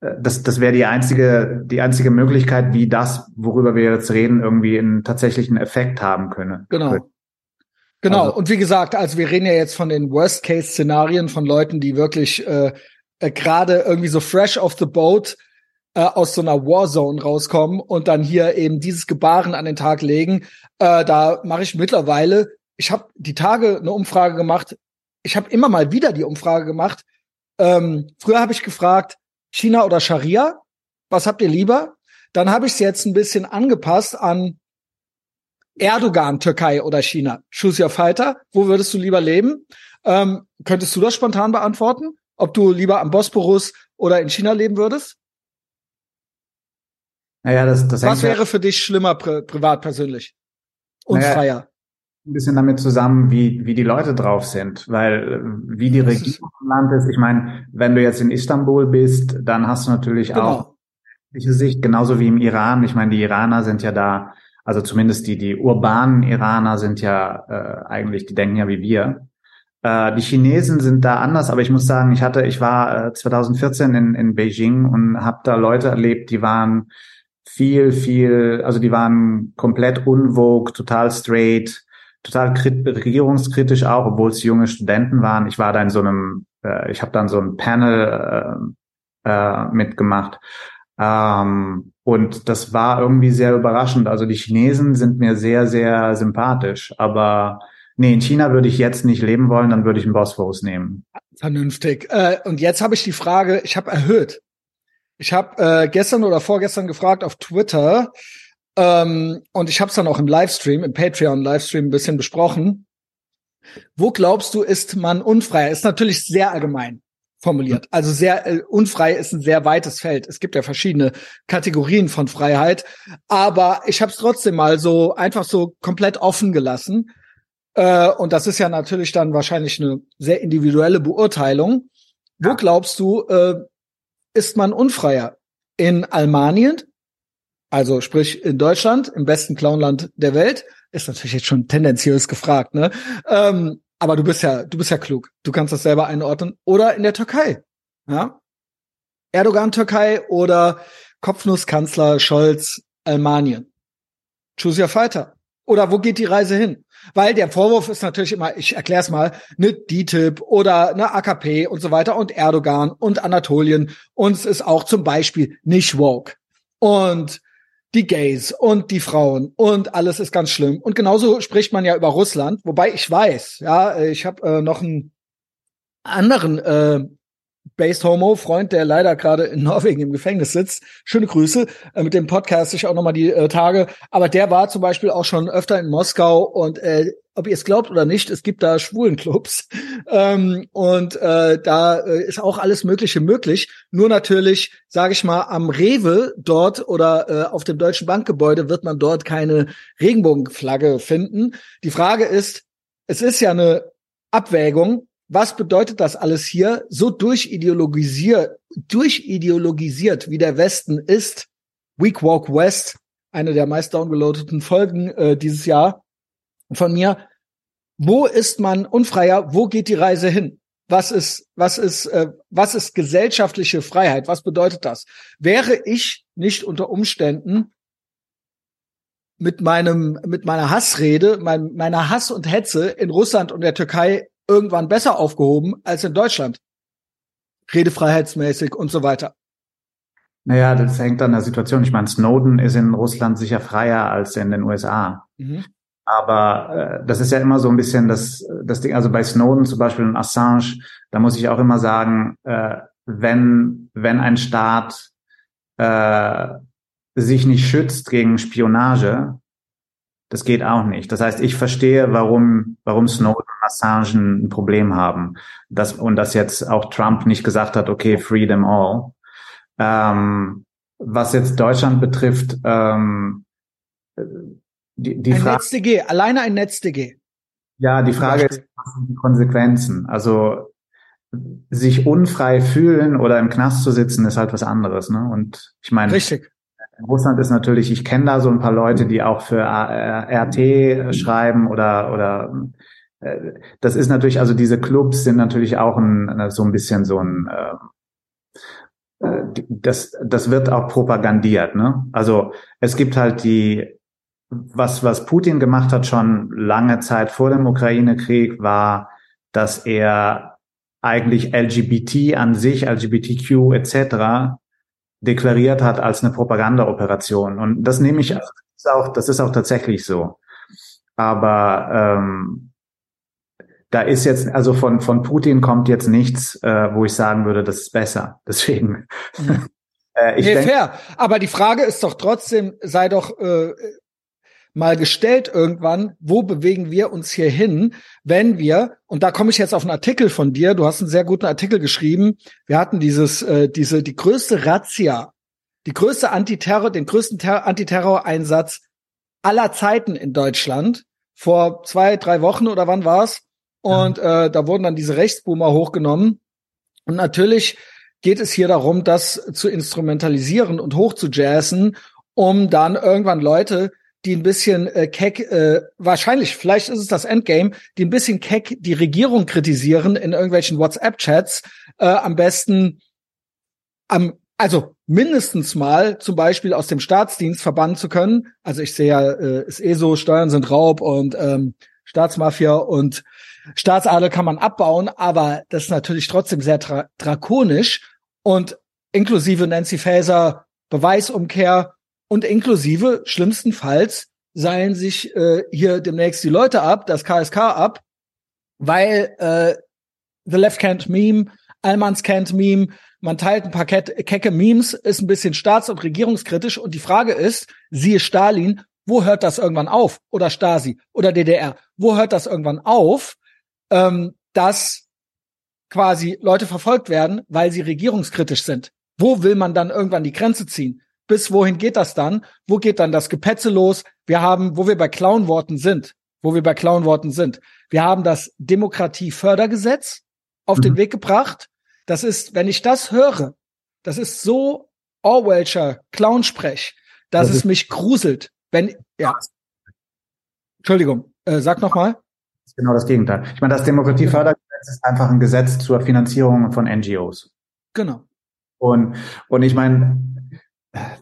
äh, das, das wäre die einzige, die einzige Möglichkeit, wie das, worüber wir jetzt reden, irgendwie einen tatsächlichen Effekt haben können. Genau. Genau. Also, und wie gesagt, also wir reden ja jetzt von den Worst-Case-Szenarien von Leuten, die wirklich äh, äh, gerade irgendwie so fresh off the boat äh, aus so einer Warzone rauskommen und dann hier eben dieses Gebaren an den Tag legen. Äh, da mache ich mittlerweile, ich habe die Tage eine Umfrage gemacht, ich habe immer mal wieder die Umfrage gemacht. Ähm, früher habe ich gefragt, China oder Scharia, was habt ihr lieber? Dann habe ich es jetzt ein bisschen angepasst an Erdogan, Türkei oder China. Choose your fighter. Wo würdest du lieber leben? Ähm, könntest du das spontan beantworten? Ob du lieber am Bosporus oder in China leben würdest? Naja, das, das Was wäre für dich schlimmer pri privat persönlich und naja, freier? Ein bisschen damit zusammen, wie, wie die Leute drauf sind, weil äh, wie die Regierung im Land ist. Ich meine, wenn du jetzt in Istanbul bist, dann hast du natürlich genau. auch diese Sicht, genauso wie im Iran. Ich meine, die Iraner sind ja da, also zumindest die, die urbanen Iraner sind ja äh, eigentlich, die denken ja wie wir. Äh, die Chinesen sind da anders, aber ich muss sagen, ich hatte, ich war äh, 2014 in, in Beijing und habe da Leute erlebt, die waren viel, viel, also die waren komplett unvogue, total straight, total regierungskritisch auch, obwohl es junge Studenten waren. Ich war da in so einem, äh, ich habe dann so ein Panel äh, äh, mitgemacht. Ähm, Und das war irgendwie sehr überraschend. Also die Chinesen sind mir sehr, sehr sympathisch. Aber nee, in China würde ich jetzt nicht leben wollen, dann würde ich einen Bosphorus nehmen. Vernünftig. Äh, und jetzt habe ich die Frage, ich habe erhöht. Ich habe äh, gestern oder vorgestern gefragt auf Twitter ähm, und ich habe es dann auch im Livestream, im Patreon-Livestream ein bisschen besprochen. Wo glaubst du, ist man unfrei? Ist natürlich sehr allgemein formuliert. Also sehr äh, unfrei ist ein sehr weites Feld. Es gibt ja verschiedene Kategorien von Freiheit, aber ich habe es trotzdem mal so einfach so komplett offen gelassen. Äh, und das ist ja natürlich dann wahrscheinlich eine sehr individuelle Beurteilung. Wo glaubst du, äh, ist man unfreier? In Almanien, also sprich in Deutschland, im besten Clownland der Welt, ist natürlich jetzt schon tendenziös gefragt, ne? Ähm, aber du bist ja, du bist ja klug. Du kannst das selber einordnen. Oder in der Türkei. Ja? Erdogan Türkei oder Kopfnusskanzler Scholz Almanien. Choose your fighter. Oder wo geht die Reise hin? Weil der Vorwurf ist natürlich immer, ich erkläre es mal, ne DTIP oder eine AKP und so weiter und Erdogan und Anatolien. Uns ist auch zum Beispiel nicht woke. Und die Gays und die Frauen und alles ist ganz schlimm. Und genauso spricht man ja über Russland, wobei ich weiß, ja, ich habe äh, noch einen anderen äh, Based Homo Freund, der leider gerade in Norwegen im Gefängnis sitzt. Schöne Grüße. Äh, mit dem Podcast ich auch noch mal die äh, Tage. Aber der war zum Beispiel auch schon öfter in Moskau und äh, ob ihr es glaubt oder nicht, es gibt da Schwulenclubs (laughs) ähm, und äh, da äh, ist auch alles Mögliche möglich. Nur natürlich, sage ich mal, am Rewe dort oder äh, auf dem Deutschen Bankgebäude wird man dort keine Regenbogenflagge finden. Die Frage ist, es ist ja eine Abwägung. Was bedeutet das alles hier? So durchideologisiert, durchideologisiert, wie der Westen ist. Week Walk West, eine der meist downgeloadeten Folgen äh, dieses Jahr von mir, wo ist man unfreier? Wo geht die Reise hin? Was ist, was ist, äh, was ist gesellschaftliche Freiheit? Was bedeutet das? Wäre ich nicht unter Umständen mit meinem, mit meiner Hassrede, mein, meiner Hass und Hetze in Russland und der Türkei irgendwann besser aufgehoben als in Deutschland? Redefreiheitsmäßig und so weiter. Naja, das hängt an der Situation. Ich meine, Snowden ist in Russland sicher freier als in den USA. Mhm. Aber äh, das ist ja immer so ein bisschen das, das Ding, also bei Snowden zum Beispiel und Assange, da muss ich auch immer sagen, äh, wenn, wenn ein Staat äh, sich nicht schützt gegen Spionage, das geht auch nicht. Das heißt, ich verstehe, warum, warum Snowden Assange ein Problem haben. Das, und dass jetzt auch Trump nicht gesagt hat, okay, free them all. Ähm, was jetzt Deutschland betrifft, ähm, die, die ein Frage, NetzDG, alleine ein NetzDG. Ja, die Frage ist, was sind die Konsequenzen? Also sich unfrei fühlen oder im Knast zu sitzen, ist halt was anderes. Ne? Und ich meine, Richtig. Russland ist natürlich, ich kenne da so ein paar Leute, die auch für RT schreiben oder oder das ist natürlich, also diese Clubs sind natürlich auch ein, so ein bisschen so ein äh, äh das, das wird auch propagandiert. Ne? Also es gibt halt die was, was Putin gemacht hat schon lange Zeit vor dem Ukraine-Krieg, war, dass er eigentlich LGBT an sich, LGBTQ etc. deklariert hat als eine Propagandaoperation. Und das nehme ich, ist auch, das ist auch tatsächlich so. Aber ähm, da ist jetzt, also von, von Putin kommt jetzt nichts, äh, wo ich sagen würde, das ist besser. (laughs) Deswegen. Mhm. (laughs) äh, ich nee, denk, fair. Aber die Frage ist doch trotzdem, sei doch, äh, mal gestellt irgendwann, wo bewegen wir uns hier hin, wenn wir, und da komme ich jetzt auf einen Artikel von dir, du hast einen sehr guten Artikel geschrieben, wir hatten dieses, äh, diese, die größte Razzia, die größte Antiterror, den größten Ter Antiterror-Einsatz aller Zeiten in Deutschland, vor zwei, drei Wochen oder wann war's? Und ja. äh, da wurden dann diese Rechtsboomer hochgenommen. Und natürlich geht es hier darum, das zu instrumentalisieren und hochzujazzen, um dann irgendwann Leute die ein bisschen äh, keck, äh, wahrscheinlich, vielleicht ist es das Endgame, die ein bisschen keck die Regierung kritisieren in irgendwelchen WhatsApp-Chats, äh, am besten am, also mindestens mal zum Beispiel aus dem Staatsdienst verbannen zu können. Also ich sehe ja, äh, ist eh so, Steuern sind Raub und ähm, Staatsmafia und Staatsadel kann man abbauen, aber das ist natürlich trotzdem sehr dra drakonisch und inklusive Nancy Faeser Beweisumkehr und inklusive schlimmstenfalls seilen sich äh, hier demnächst die Leute ab, das KSK ab, weil äh, The Left Can't Meme, Allmanns Can't Meme, man teilt ein paar kecke Memes, ist ein bisschen staats- und regierungskritisch und die Frage ist, siehe Stalin, wo hört das irgendwann auf? Oder Stasi oder DDR, wo hört das irgendwann auf, ähm, dass quasi Leute verfolgt werden, weil sie regierungskritisch sind? Wo will man dann irgendwann die Grenze ziehen? Bis wohin geht das dann? Wo geht dann das Gepetze los? Wir haben, wo wir bei Clownworten sind, wo wir bei Clownworten sind. Wir haben das Demokratiefördergesetz auf mhm. den Weg gebracht. Das ist, wenn ich das höre, das ist so Orwellscher Clownsprech, dass das es mich gruselt. Wenn, ja. Entschuldigung, äh, sag noch mal. Das ist genau das Gegenteil. Ich meine, das Demokratiefördergesetz ist einfach ein Gesetz zur Finanzierung von NGOs. Genau. Und, und ich meine,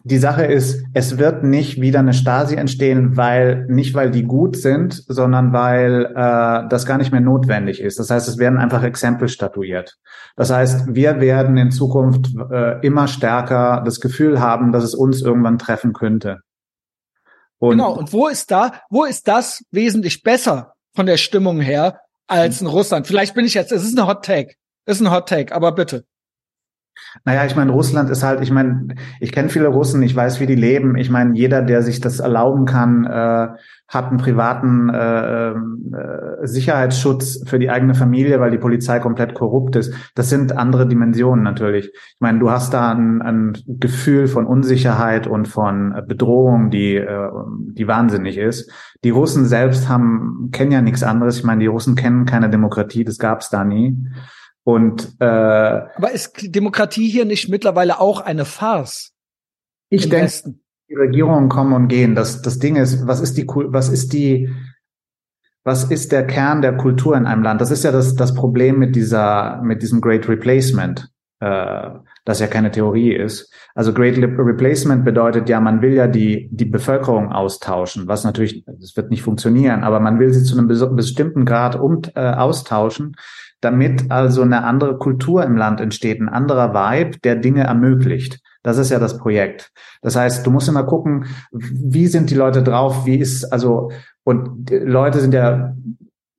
die Sache ist, es wird nicht wieder eine Stasi entstehen, weil nicht weil die gut sind, sondern weil äh, das gar nicht mehr notwendig ist. Das heißt, es werden einfach Exempel statuiert. Das heißt, wir werden in Zukunft äh, immer stärker das Gefühl haben, dass es uns irgendwann treffen könnte. Und genau. Und wo ist da, wo ist das wesentlich besser von der Stimmung her als in Russland? Vielleicht bin ich jetzt, es ist ein Hot Take, es ist ein Hot Take, aber bitte. Naja, ich meine, Russland ist halt, ich meine, ich kenne viele Russen, ich weiß, wie die leben. Ich meine, jeder, der sich das erlauben kann, äh, hat einen privaten äh, äh, Sicherheitsschutz für die eigene Familie, weil die Polizei komplett korrupt ist. Das sind andere Dimensionen natürlich. Ich meine, du hast da ein, ein Gefühl von Unsicherheit und von Bedrohung, die, äh, die wahnsinnig ist. Die Russen selbst haben kennen ja nichts anderes. Ich meine, die Russen kennen keine Demokratie, das gab es da nie. Und äh, aber ist Demokratie hier nicht mittlerweile auch eine Farce? Ich denke, die Regierungen kommen und gehen. Das, das Ding ist, was ist die, was ist die, was ist der Kern der Kultur in einem Land? Das ist ja das, das Problem mit dieser, mit diesem Great Replacement, äh, das ja keine Theorie ist. Also Great Replacement bedeutet ja, man will ja die, die Bevölkerung austauschen, was natürlich, das wird nicht funktionieren, aber man will sie zu einem bestimmten Grad um, äh, austauschen, damit also eine andere Kultur im Land entsteht, ein anderer Vibe, der Dinge ermöglicht. Das ist ja das Projekt. Das heißt, du musst immer gucken, wie sind die Leute drauf, wie ist, also, und Leute sind ja,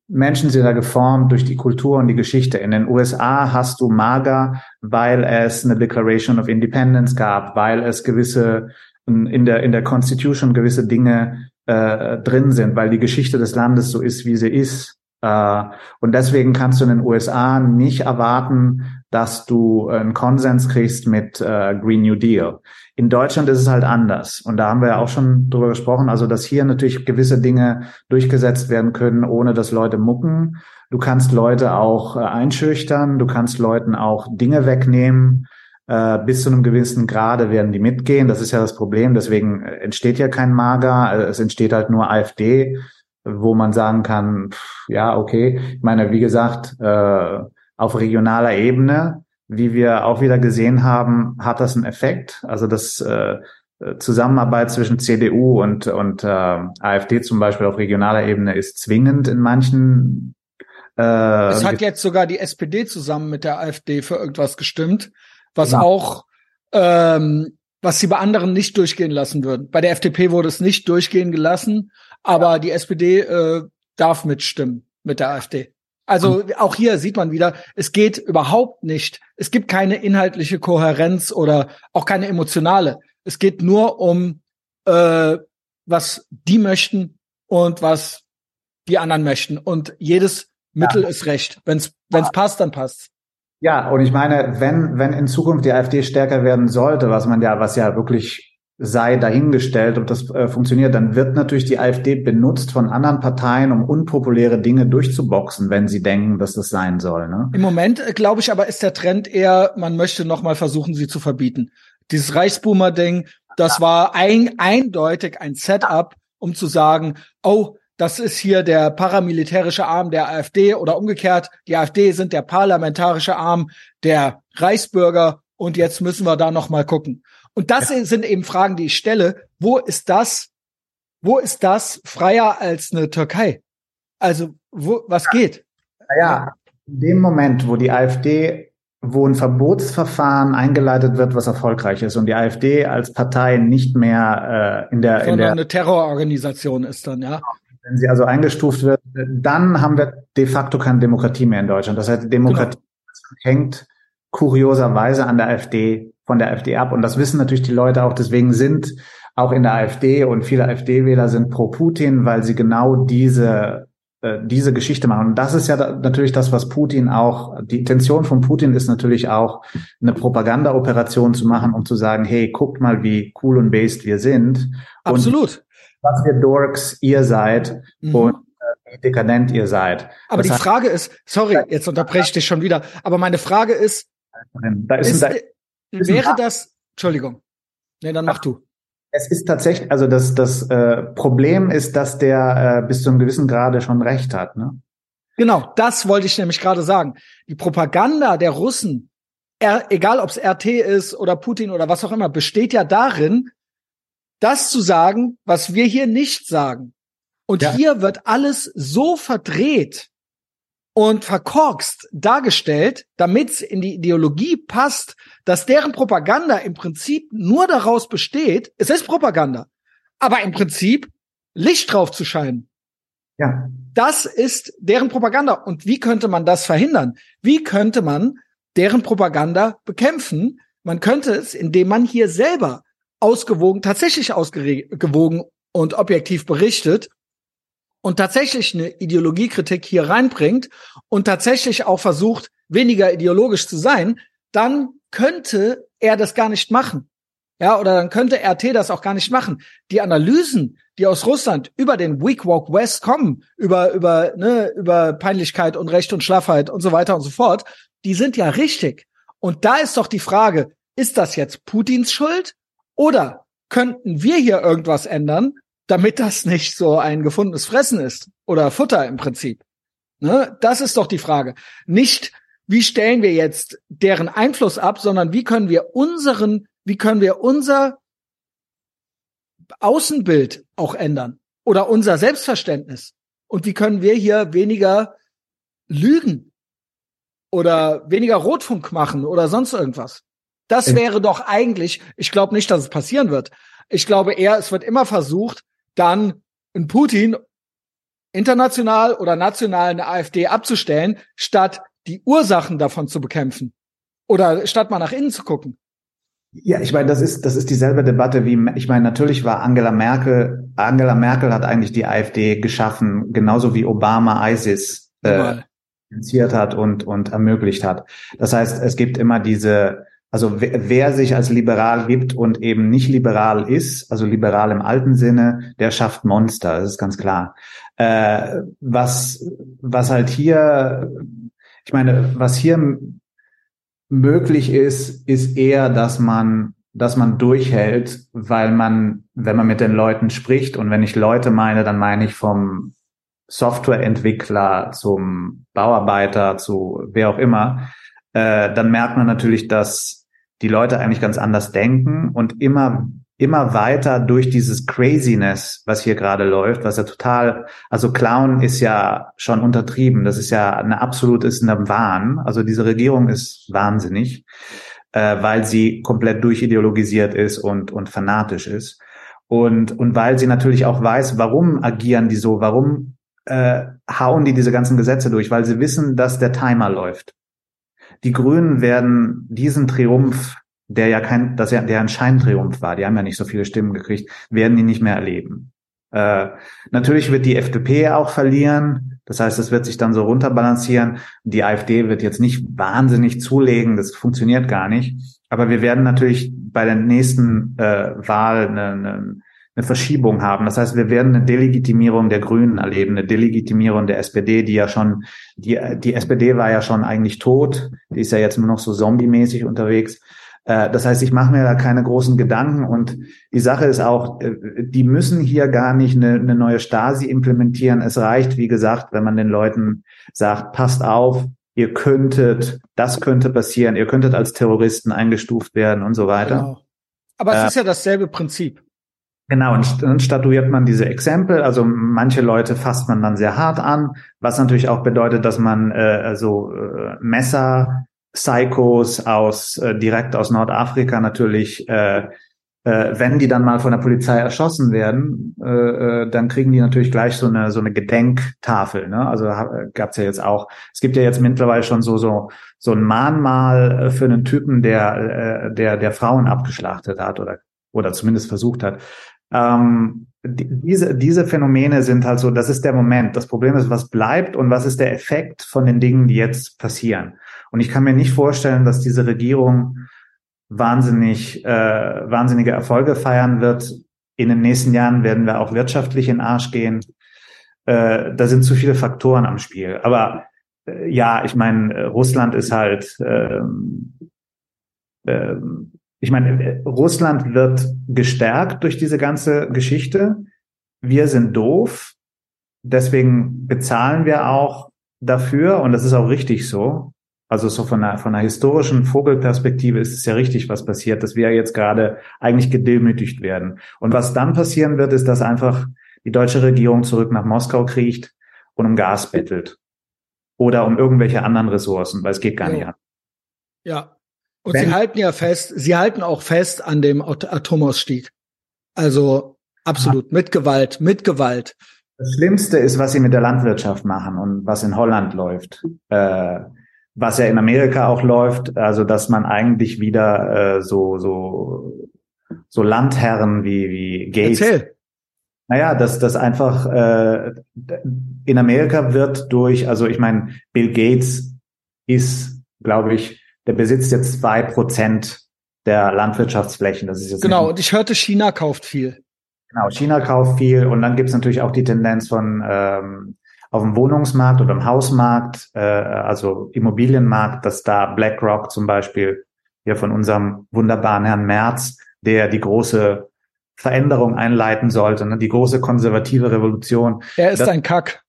Menschen sind ja geformt durch die Kultur und die Geschichte. In den USA hast du MAGA, weil es eine Declaration of Independence gab, weil es gewisse, in der, in der Constitution gewisse Dinge äh, drin sind, weil die Geschichte des Landes so ist, wie sie ist. Äh, und deswegen kannst du in den USA nicht erwarten, dass du einen Konsens kriegst mit äh, Green New Deal. In Deutschland ist es halt anders. Und da haben wir ja auch schon drüber gesprochen, also dass hier natürlich gewisse Dinge durchgesetzt werden können, ohne dass Leute mucken. Du kannst Leute auch äh, einschüchtern, du kannst Leuten auch Dinge wegnehmen. Äh, bis zu einem gewissen Grade werden die mitgehen. Das ist ja das Problem. Deswegen entsteht ja kein Mager. Es entsteht halt nur AfD wo man sagen kann, pff, ja, okay. Ich meine, wie gesagt, äh, auf regionaler Ebene, wie wir auch wieder gesehen haben, hat das einen Effekt. Also das äh, Zusammenarbeit zwischen CDU und, und äh, AfD zum Beispiel auf regionaler Ebene ist zwingend in manchen. Äh, es hat jetzt sogar die SPD zusammen mit der AfD für irgendwas gestimmt, was genau. auch ähm, was sie bei anderen nicht durchgehen lassen würden. Bei der FDP wurde es nicht durchgehen gelassen aber die SPD äh, darf mitstimmen mit der AfD. Also auch hier sieht man wieder, es geht überhaupt nicht. Es gibt keine inhaltliche Kohärenz oder auch keine emotionale. Es geht nur um äh, was die möchten und was die anderen möchten. Und jedes Mittel ja. ist recht. Wenn es passt, dann passt. Ja, und ich meine, wenn wenn in Zukunft die AfD stärker werden sollte, was man ja was ja wirklich sei dahingestellt, ob das äh, funktioniert, dann wird natürlich die AfD benutzt von anderen Parteien, um unpopuläre Dinge durchzuboxen, wenn sie denken, dass das sein soll. Ne? Im Moment, äh, glaube ich, aber ist der Trend eher, man möchte nochmal versuchen, sie zu verbieten. Dieses Reichsboomer-Ding, das war ein, eindeutig ein Setup, um zu sagen, oh, das ist hier der paramilitärische Arm der AfD oder umgekehrt, die AfD sind der parlamentarische Arm der Reichsbürger und jetzt müssen wir da nochmal gucken. Und das ja. sind eben Fragen, die ich stelle. Wo ist das, wo ist das freier als eine Türkei? Also, wo, was geht? Naja, in dem Moment, wo die AfD wo ein Verbotsverfahren eingeleitet wird, was erfolgreich ist und die AfD als Partei nicht mehr äh, in der Sondern in der eine Terrororganisation ist dann, ja. Wenn sie also eingestuft wird, dann haben wir de facto keine Demokratie mehr in Deutschland. Das heißt, Demokratie genau. hängt kurioserweise an der AfD von der AfD ab und das wissen natürlich die Leute auch. Deswegen sind auch in der AfD und viele AfD-Wähler sind pro Putin, weil sie genau diese äh, diese Geschichte machen. Und das ist ja da, natürlich das, was Putin auch, die Intention von Putin ist natürlich auch, eine Propaganda-Operation zu machen, um zu sagen, hey, guckt mal, wie cool und based wir sind. Absolut. Und was wir Dorks ihr seid mhm. und äh, wie dekadent ihr seid. Aber das die heißt, Frage ist, sorry, jetzt unterbreche ich dich schon wieder, aber meine Frage ist, da ist, ist, da, wäre das, Entschuldigung, nee, dann mach du. Es ist tatsächlich, also das, das äh, Problem ist, dass der äh, bis zu einem gewissen Grade schon recht hat. Ne? Genau, das wollte ich nämlich gerade sagen. Die Propaganda der Russen, er, egal ob es RT ist oder Putin oder was auch immer, besteht ja darin, das zu sagen, was wir hier nicht sagen. Und ja. hier wird alles so verdreht und verkorkst dargestellt, damit es in die Ideologie passt, dass deren Propaganda im Prinzip nur daraus besteht, es ist Propaganda, aber im Prinzip Licht drauf zu scheinen. Ja. Das ist deren Propaganda. Und wie könnte man das verhindern? Wie könnte man deren Propaganda bekämpfen? Man könnte es, indem man hier selber ausgewogen, tatsächlich ausgewogen und objektiv berichtet und tatsächlich eine Ideologiekritik hier reinbringt und tatsächlich auch versucht, weniger ideologisch zu sein, dann könnte er das gar nicht machen. Ja, oder dann könnte RT das auch gar nicht machen. Die Analysen, die aus Russland über den Weak Walk West kommen, über, über, ne, über Peinlichkeit und Recht und Schlaffheit und so weiter und so fort, die sind ja richtig. Und da ist doch die Frage, ist das jetzt Putins Schuld oder könnten wir hier irgendwas ändern, damit das nicht so ein gefundenes Fressen ist oder Futter im Prinzip. Ne? Das ist doch die Frage. Nicht, wie stellen wir jetzt deren Einfluss ab, sondern wie können wir unseren, wie können wir unser Außenbild auch ändern oder unser Selbstverständnis und wie können wir hier weniger lügen oder weniger Rotfunk machen oder sonst irgendwas. Das wäre doch eigentlich, ich glaube nicht, dass es passieren wird. Ich glaube eher, es wird immer versucht, dann ein Putin international oder national eine AfD abzustellen, statt die Ursachen davon zu bekämpfen. Oder statt mal nach innen zu gucken. Ja, ich meine, das ist, das ist dieselbe Debatte wie, ich meine, natürlich war Angela Merkel, Angela Merkel hat eigentlich die AfD geschaffen, genauso wie Obama ISIS äh, initiiert hat und, und ermöglicht hat. Das heißt, es gibt immer diese, also wer, wer sich als liberal gibt und eben nicht liberal ist, also liberal im alten Sinne, der schafft Monster, das ist ganz klar. Äh, was, was halt hier, ich meine, was hier möglich ist, ist eher, dass man, dass man durchhält, weil man, wenn man mit den Leuten spricht und wenn ich Leute meine, dann meine ich vom Softwareentwickler zum Bauarbeiter zu wer auch immer, äh, dann merkt man natürlich, dass die Leute eigentlich ganz anders denken und immer immer weiter durch dieses Craziness, was hier gerade läuft, was ja total, also Clown ist ja schon untertrieben, das ist ja eine absolut ist eine Wahn. Also diese Regierung ist wahnsinnig, äh, weil sie komplett durchideologisiert ist und und fanatisch ist und und weil sie natürlich auch weiß, warum agieren die so, warum äh, hauen die diese ganzen Gesetze durch, weil sie wissen, dass der Timer läuft. Die Grünen werden diesen Triumph, der ja kein, dass ja, der ein Scheintriumph war, die haben ja nicht so viele Stimmen gekriegt, werden die nicht mehr erleben. Äh, natürlich wird die FDP auch verlieren. Das heißt, es wird sich dann so runterbalancieren. Die AfD wird jetzt nicht wahnsinnig zulegen. Das funktioniert gar nicht. Aber wir werden natürlich bei der nächsten äh, Wahl eine, eine, eine Verschiebung haben. Das heißt, wir werden eine Delegitimierung der Grünen erleben, eine Delegitimierung der SPD, die ja schon, die, die SPD war ja schon eigentlich tot, die ist ja jetzt nur noch so zombie-mäßig unterwegs. Äh, das heißt, ich mache mir da keine großen Gedanken und die Sache ist auch, äh, die müssen hier gar nicht eine, eine neue Stasi implementieren. Es reicht, wie gesagt, wenn man den Leuten sagt, passt auf, ihr könntet, das könnte passieren, ihr könntet als Terroristen eingestuft werden und so weiter. Genau. Aber es äh, ist ja dasselbe Prinzip. Genau, und dann statuiert man diese Exempel. Also manche Leute fasst man dann sehr hart an, was natürlich auch bedeutet, dass man äh, also äh, Messer Psychos aus äh, direkt aus Nordafrika natürlich äh, äh, wenn die dann mal von der Polizei erschossen werden, äh, äh, dann kriegen die natürlich gleich so eine so eine Gedenktafel. Ne? Also gab's ja jetzt auch. Es gibt ja jetzt mittlerweile schon so so so ein Mahnmal für einen Typen, der äh, der der Frauen abgeschlachtet hat oder oder zumindest versucht hat. Ähm, die, diese diese Phänomene sind halt so. Das ist der Moment. Das Problem ist, was bleibt und was ist der Effekt von den Dingen, die jetzt passieren. Und ich kann mir nicht vorstellen, dass diese Regierung wahnsinnig, äh, wahnsinnige Erfolge feiern wird. In den nächsten Jahren werden wir auch wirtschaftlich in Arsch gehen. Äh, da sind zu viele Faktoren am Spiel. Aber äh, ja, ich meine, Russland ist halt, ähm, äh, ich meine, Russland wird gestärkt durch diese ganze Geschichte. Wir sind doof. Deswegen bezahlen wir auch dafür. Und das ist auch richtig so. Also so von einer, von einer historischen Vogelperspektive ist es ja richtig, was passiert, dass wir jetzt gerade eigentlich gedemütigt werden. Und was dann passieren wird, ist, dass einfach die deutsche Regierung zurück nach Moskau kriecht und um Gas bettelt. Oder um irgendwelche anderen Ressourcen, weil es geht gar ja. nicht an. Ja. Und Wenn, sie halten ja fest, sie halten auch fest an dem Atomausstieg. Also absolut, ja. mit Gewalt, mit Gewalt. Das Schlimmste ist, was sie mit der Landwirtschaft machen und was in Holland läuft. Äh, was ja in Amerika auch läuft, also dass man eigentlich wieder äh, so so so Landherren wie wie Gates. Erzähl. Naja, dass das einfach äh, in Amerika wird durch, also ich meine, Bill Gates ist, glaube ich, der besitzt jetzt zwei Prozent der Landwirtschaftsflächen. Das ist jetzt genau. Und ich hörte, China kauft viel. Genau, China kauft viel und dann gibt es natürlich auch die Tendenz von ähm, auf dem Wohnungsmarkt oder im Hausmarkt, äh, also Immobilienmarkt, dass da BlackRock zum Beispiel hier von unserem wunderbaren Herrn Merz, der die große Veränderung einleiten sollte, ne, die große konservative Revolution. Er ist das, ein Kack.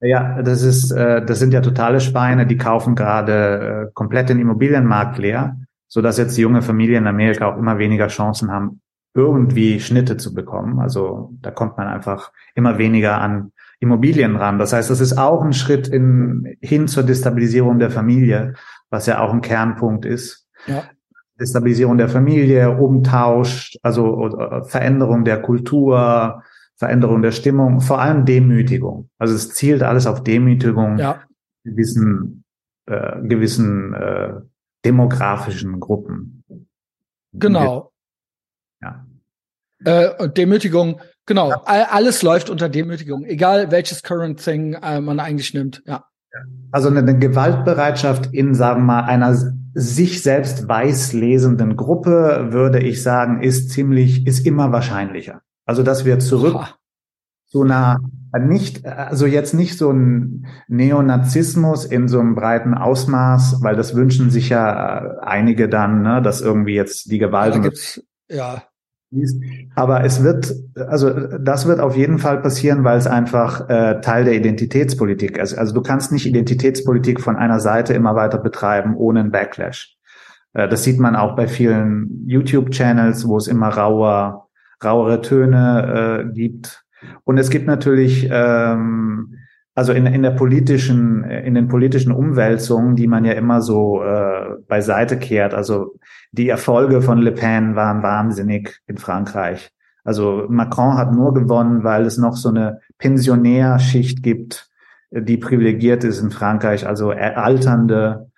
Ja, das ist, äh, das sind ja totale Schweine, die kaufen gerade äh, komplett den Immobilienmarkt leer, so dass jetzt junge Familien in Amerika auch immer weniger Chancen haben, irgendwie Schnitte zu bekommen. Also da kommt man einfach immer weniger an Immobilien ran. Das heißt, das ist auch ein Schritt in, hin zur Destabilisierung der Familie, was ja auch ein Kernpunkt ist. Ja. Destabilisierung der Familie, Umtausch, also Veränderung der Kultur, Veränderung der Stimmung, vor allem Demütigung. Also es zielt alles auf Demütigung ja. gewissen, äh, gewissen äh, demografischen Gruppen. Genau. Ja. Äh, Demütigung Genau, ja. alles läuft unter Demütigung, egal welches Current Thing äh, man eigentlich nimmt, ja. Also eine, eine Gewaltbereitschaft in, sagen wir mal, einer sich selbst weiß lesenden Gruppe, würde ich sagen, ist ziemlich, ist immer wahrscheinlicher. Also, dass wir zurück Boah. zu einer, nicht, also jetzt nicht so ein Neonazismus in so einem breiten Ausmaß, weil das wünschen sich ja einige dann, ne, dass irgendwie jetzt die Gewalt. Ja, gibt's, ja, aber es wird, also das wird auf jeden Fall passieren, weil es einfach äh, Teil der Identitätspolitik ist. Also du kannst nicht Identitätspolitik von einer Seite immer weiter betreiben ohne einen Backlash. Äh, das sieht man auch bei vielen YouTube-Channels, wo es immer rauer, rauere Töne äh, gibt. Und es gibt natürlich ähm, also in, in der politischen, in den politischen Umwälzungen, die man ja immer so äh, beiseite kehrt. Also die Erfolge von Le Pen waren wahnsinnig in Frankreich. Also Macron hat nur gewonnen, weil es noch so eine Pensionärschicht gibt, die privilegiert ist in Frankreich, also alternde,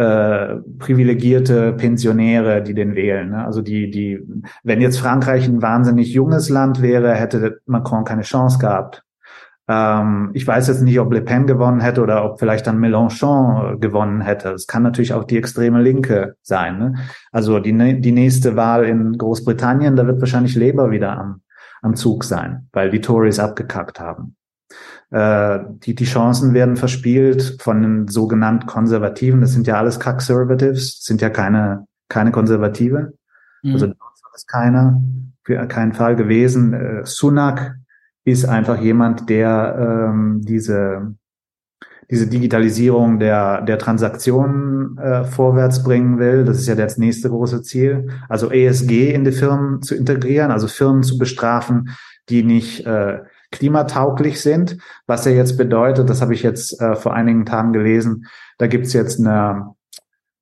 äh, privilegierte Pensionäre, die den wählen. Ne? Also die, die, wenn jetzt Frankreich ein wahnsinnig junges Land wäre, hätte Macron keine Chance gehabt. Ähm, ich weiß jetzt nicht, ob Le Pen gewonnen hätte oder ob vielleicht dann Mélenchon äh, gewonnen hätte. Es kann natürlich auch die extreme Linke sein. Ne? Also die, die nächste Wahl in Großbritannien, da wird wahrscheinlich Labour wieder am, am Zug sein, weil die Tories abgekackt haben. Äh, die, die Chancen werden verspielt von den sogenannten Konservativen. Das sind ja alles Conservatives, sind ja keine, keine Konservative. Mhm. Also das ist keiner, für keinen Fall gewesen. Äh, Sunak ist einfach jemand, der ähm, diese diese Digitalisierung der, der Transaktionen äh, vorwärts bringen will. Das ist ja das nächste große Ziel. Also ESG in die Firmen zu integrieren, also Firmen zu bestrafen, die nicht äh, klimatauglich sind. Was ja jetzt bedeutet, das habe ich jetzt äh, vor einigen Tagen gelesen, da gibt's jetzt eine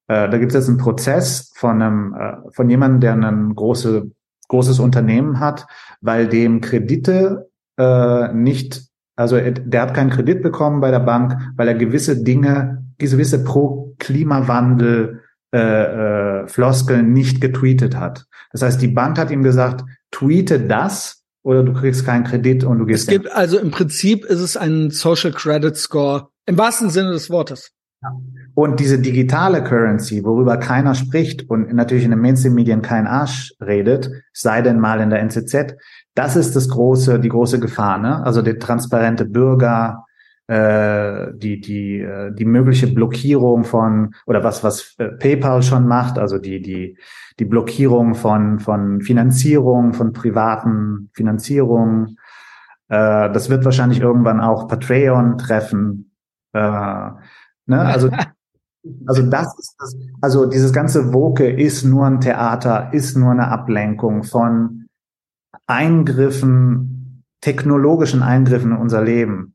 äh, da gibt es jetzt einen Prozess von einem, äh, von jemandem, der ein große, großes Unternehmen hat, weil dem Kredite äh, nicht, also der hat keinen Kredit bekommen bei der Bank, weil er gewisse Dinge, gewisse pro Klimawandel äh, äh, Floskeln nicht getweetet hat. Das heißt, die Bank hat ihm gesagt, tweete das oder du kriegst keinen Kredit und du gehst. Es gibt also im Prinzip ist es ein Social Credit Score im wahrsten Sinne des Wortes. Ja. Und diese digitale Currency, worüber keiner spricht und natürlich in den Mainstream-Medien kein Arsch redet, sei denn mal in der NZZ, das ist das große, die große Gefahr, ne? Also der transparente Bürger, äh, die die äh, die mögliche Blockierung von oder was was äh, PayPal schon macht, also die die die Blockierung von von Finanzierung von privaten Finanzierungen. Äh, das wird wahrscheinlich irgendwann auch Patreon treffen. Äh, ne? Also (laughs) Also das ist das, also dieses ganze Woke ist nur ein Theater, ist nur eine Ablenkung von Eingriffen, technologischen Eingriffen in unser Leben.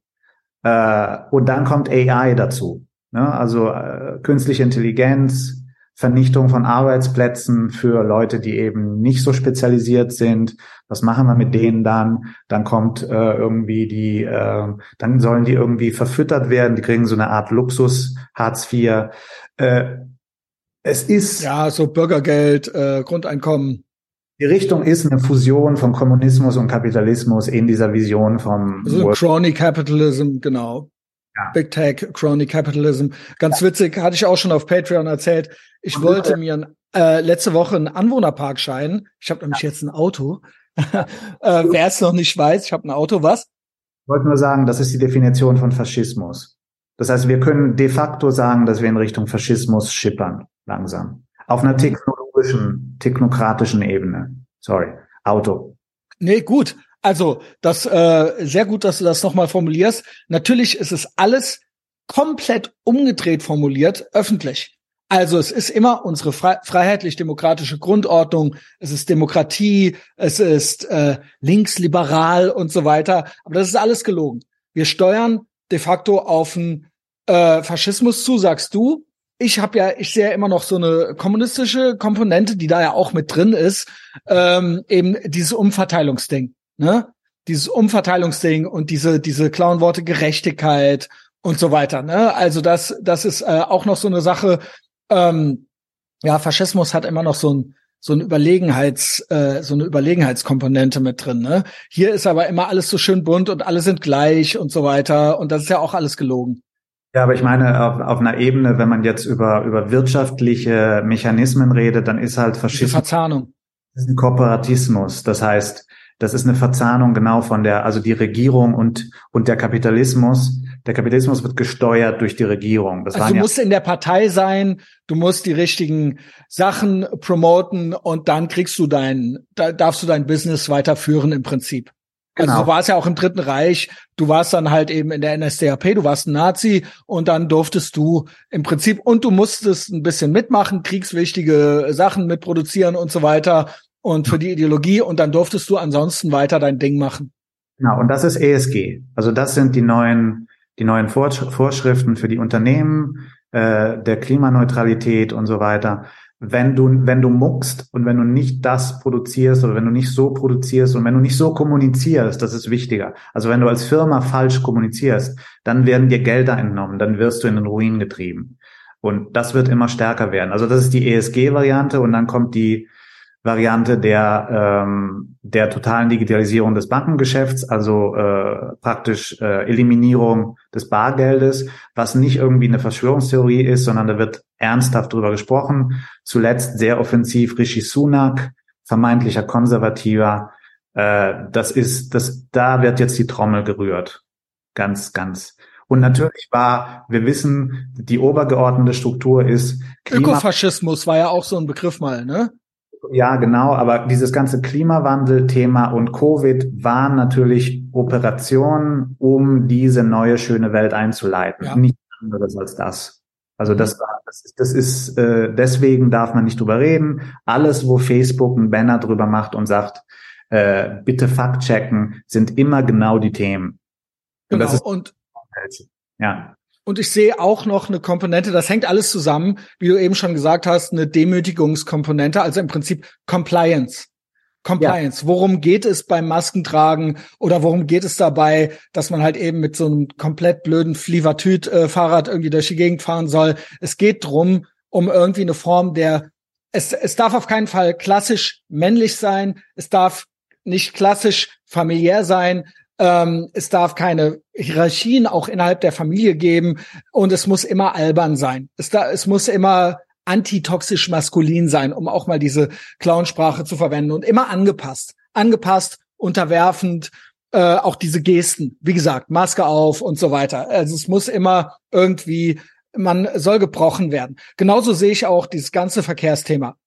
Äh, und dann kommt AI dazu. Ne? Also äh, künstliche Intelligenz, Vernichtung von Arbeitsplätzen für Leute, die eben nicht so spezialisiert sind. Was machen wir mit denen dann? Dann kommt äh, irgendwie die, äh, dann sollen die irgendwie verfüttert werden. Die kriegen so eine Art Luxus Hartz IV. Äh, es ist ja so Bürgergeld, äh, Grundeinkommen. Die Richtung ist eine Fusion von Kommunismus und Kapitalismus in dieser Vision vom also Crony Capitalism, genau. Ja. Big Tech, Crony Capitalism. Ganz ja. witzig, hatte ich auch schon auf Patreon erzählt. Ich und wollte mir äh, letzte Woche einen Anwohnerparkschein. Ich habe nämlich ja. jetzt ein Auto. (laughs) äh, Wer es noch nicht weiß, ich habe ein Auto. Was? Ich wollte nur sagen, das ist die Definition von Faschismus. Das heißt, wir können de facto sagen, dass wir in Richtung Faschismus schippern, langsam. Auf einer technologischen, technokratischen Ebene. Sorry. Auto. Nee, gut. Also, das äh, sehr gut, dass du das nochmal formulierst. Natürlich ist es alles komplett umgedreht formuliert, öffentlich. Also es ist immer unsere freiheitlich-demokratische Grundordnung, es ist Demokratie, es ist äh, linksliberal und so weiter. Aber das ist alles gelogen. Wir steuern de facto auf einen äh, Faschismus zu, sagst du. Ich habe ja, ich sehe ja immer noch so eine kommunistische Komponente, die da ja auch mit drin ist, ähm, eben dieses Umverteilungsding ne? Dieses Umverteilungsding und diese, diese Clownworte Gerechtigkeit und so weiter, ne? Also das, das ist äh, auch noch so eine Sache, ähm, ja, Faschismus hat immer noch so ein, so ein Überlegenheits, äh, so eine Überlegenheitskomponente mit drin. Ne? Hier ist aber immer alles so schön bunt und alle sind gleich und so weiter. Und das ist ja auch alles gelogen. Ja, aber ich meine, auf, auf einer Ebene, wenn man jetzt über, über wirtschaftliche Mechanismen redet, dann ist halt Faschismus. Die Verzahnung. Das ist ein Kooperatismus. Das heißt, das ist eine Verzahnung genau von der, also die Regierung und, und der Kapitalismus. Der Kapitalismus wird gesteuert durch die Regierung. Das also du ja musst in der Partei sein, du musst die richtigen Sachen promoten und dann kriegst du dein, da darfst du dein Business weiterführen im Prinzip. Also genau. Also du warst ja auch im Dritten Reich, du warst dann halt eben in der NSDAP, du warst ein Nazi und dann durftest du im Prinzip und du musstest ein bisschen mitmachen, kriegswichtige Sachen mitproduzieren und so weiter und für die Ideologie und dann durftest du ansonsten weiter dein Ding machen. Genau, und das ist ESG. Also das sind die neuen, die neuen Vorschriften für die Unternehmen, äh, der Klimaneutralität und so weiter. Wenn du, wenn du muckst und wenn du nicht das produzierst oder wenn du nicht so produzierst und wenn du nicht so kommunizierst, das ist wichtiger. Also wenn du als Firma falsch kommunizierst, dann werden dir Gelder entnommen, dann wirst du in den Ruin getrieben. Und das wird immer stärker werden. Also das ist die ESG-Variante und dann kommt die Variante der, ähm, der totalen Digitalisierung des Bankengeschäfts, also äh, praktisch äh, Eliminierung des Bargeldes, was nicht irgendwie eine Verschwörungstheorie ist, sondern da wird ernsthaft drüber gesprochen. Zuletzt sehr offensiv Rishi Sunak, vermeintlicher Konservativer. Äh, das ist, das, da wird jetzt die Trommel gerührt. Ganz, ganz. Und natürlich war, wir wissen, die obergeordnete Struktur ist Klima Ökofaschismus war ja auch so ein Begriff mal, ne? Ja, genau, aber dieses ganze Klimawandel-Thema und Covid waren natürlich Operationen, um diese neue schöne Welt einzuleiten. Ja. Nichts anderes als das. Also das war, das ist, das ist äh, deswegen darf man nicht drüber reden. Alles, wo Facebook einen Banner drüber macht und sagt, äh, bitte Fakt checken, sind immer genau die Themen. Genau. Und, das ist, und ja. Und ich sehe auch noch eine Komponente, das hängt alles zusammen, wie du eben schon gesagt hast, eine Demütigungskomponente, also im Prinzip Compliance. Compliance. Ja. Worum geht es beim Maskentragen oder worum geht es dabei, dass man halt eben mit so einem komplett blöden Flievertüt-Fahrrad irgendwie durch die Gegend fahren soll? Es geht drum, um irgendwie eine Form der, es, es darf auf keinen Fall klassisch männlich sein, es darf nicht klassisch familiär sein, ähm, es darf keine Hierarchien auch innerhalb der Familie geben und es muss immer albern sein. Es, da, es muss immer antitoxisch maskulin sein, um auch mal diese Clownsprache zu verwenden und immer angepasst, angepasst, unterwerfend, äh, auch diese Gesten, wie gesagt, Maske auf und so weiter. Also es muss immer irgendwie, man soll gebrochen werden. Genauso sehe ich auch dieses ganze Verkehrsthema.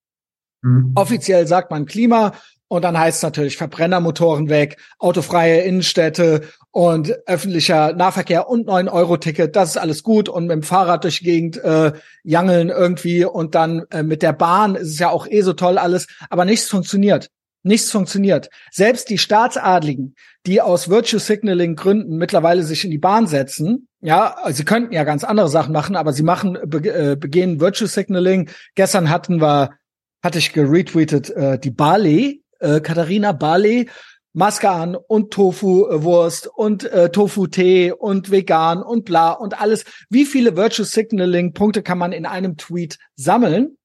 Mhm. Offiziell sagt man Klima und dann heißt es natürlich Verbrennermotoren weg, autofreie Innenstädte und öffentlicher Nahverkehr und 9-Euro-Ticket. Das ist alles gut. Und mit dem Fahrrad durch die Gegend äh, jangeln irgendwie. Und dann äh, mit der Bahn ist es ja auch eh so toll alles. Aber nichts funktioniert. Nichts funktioniert. Selbst die Staatsadligen, die aus Virtue Signaling Gründen mittlerweile sich in die Bahn setzen, ja, sie könnten ja ganz andere Sachen machen, aber sie machen, be äh, begehen Virtue Signaling. Gestern hatten wir, hatte ich geretweetet, äh, die Bali, äh, Katharina Barley Maske an und Tofu-Wurst und äh, Tofu-Tee und vegan und bla und alles. Wie viele Virtual Signaling-Punkte kann man in einem Tweet sammeln?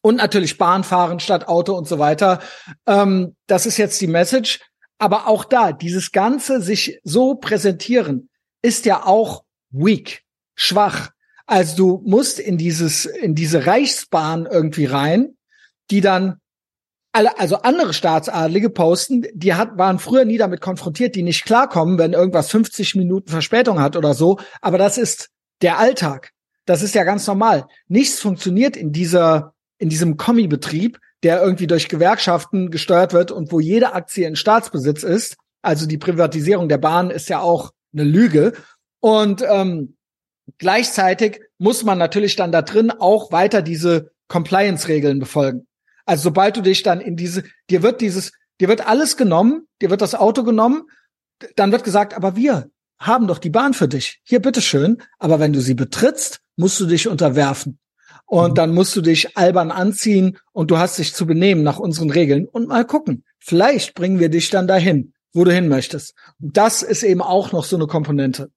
Und natürlich Bahn fahren statt Auto und so weiter. Ähm, das ist jetzt die Message. Aber auch da, dieses Ganze sich so präsentieren, ist ja auch weak, schwach. Also du musst in dieses, in diese Reichsbahn irgendwie rein, die dann also andere Staatsadlige posten, die hat, waren früher nie damit konfrontiert, die nicht klarkommen, wenn irgendwas 50 Minuten Verspätung hat oder so. Aber das ist der Alltag. Das ist ja ganz normal. Nichts funktioniert in dieser, in diesem Kommibetrieb, der irgendwie durch Gewerkschaften gesteuert wird und wo jede Aktie in Staatsbesitz ist. Also die Privatisierung der Bahn ist ja auch eine Lüge. Und ähm, gleichzeitig muss man natürlich dann da drin auch weiter diese Compliance-Regeln befolgen. Also sobald du dich dann in diese, dir wird dieses, dir wird alles genommen, dir wird das Auto genommen, dann wird gesagt, aber wir haben doch die Bahn für dich. Hier, bitteschön. Aber wenn du sie betrittst, musst du dich unterwerfen. Und mhm. dann musst du dich albern anziehen und du hast dich zu benehmen nach unseren Regeln und mal gucken. Vielleicht bringen wir dich dann dahin, wo du hin möchtest. Und das ist eben auch noch so eine Komponente.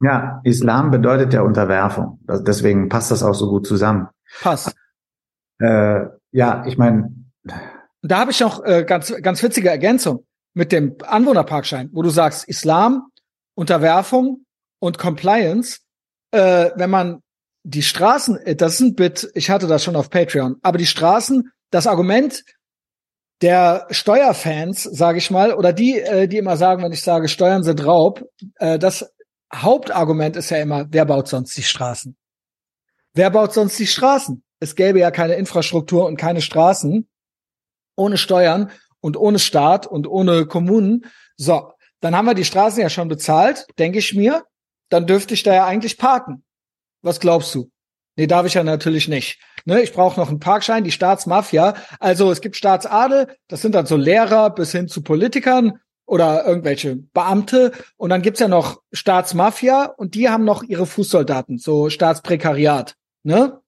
Ja, Islam bedeutet ja Unterwerfung. Deswegen passt das auch so gut zusammen. Passt. Äh, ja, ich meine. Da habe ich noch äh, ganz, ganz witzige Ergänzung mit dem Anwohnerparkschein, wo du sagst, Islam, Unterwerfung und Compliance. Äh, wenn man die Straßen, äh, das ist ein Bit, ich hatte das schon auf Patreon, aber die Straßen, das Argument der Steuerfans, sage ich mal, oder die, äh, die immer sagen, wenn ich sage, Steuern sind Raub, äh, das Hauptargument ist ja immer, wer baut sonst die Straßen? Wer baut sonst die Straßen? Es gäbe ja keine Infrastruktur und keine Straßen ohne Steuern und ohne Staat und ohne Kommunen. So, dann haben wir die Straßen ja schon bezahlt, denke ich mir. Dann dürfte ich da ja eigentlich parken. Was glaubst du? Nee, darf ich ja natürlich nicht. Ne, ich brauche noch einen Parkschein, die Staatsmafia. Also es gibt Staatsadel, das sind dann so Lehrer bis hin zu Politikern oder irgendwelche Beamte. Und dann gibt's ja noch Staatsmafia und die haben noch ihre Fußsoldaten, so Staatsprekariat. Ne?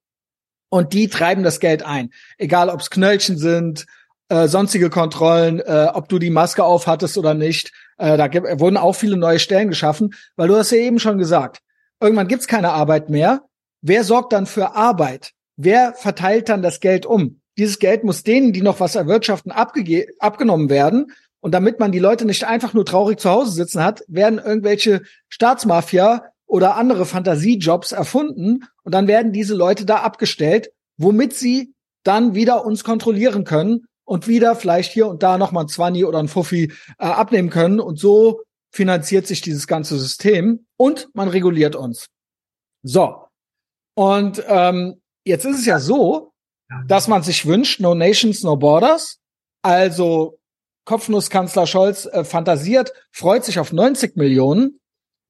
Und die treiben das Geld ein. Egal, ob es Knöllchen sind, äh, sonstige Kontrollen, äh, ob du die Maske auf hattest oder nicht. Äh, da gibt, wurden auch viele neue Stellen geschaffen, weil du hast ja eben schon gesagt, irgendwann gibt's keine Arbeit mehr. Wer sorgt dann für Arbeit? Wer verteilt dann das Geld um? Dieses Geld muss denen, die noch was erwirtschaften, abgenommen werden. Und damit man die Leute nicht einfach nur traurig zu Hause sitzen hat, werden irgendwelche Staatsmafia oder andere Fantasiejobs erfunden und dann werden diese Leute da abgestellt, womit sie dann wieder uns kontrollieren können und wieder vielleicht hier und da nochmal ein Zwanni oder ein Fuffi äh, abnehmen können und so finanziert sich dieses ganze System und man reguliert uns. So. Und ähm, jetzt ist es ja so, dass man sich wünscht, no nations, no borders. Also Kopfnusskanzler Scholz äh, fantasiert, freut sich auf 90 Millionen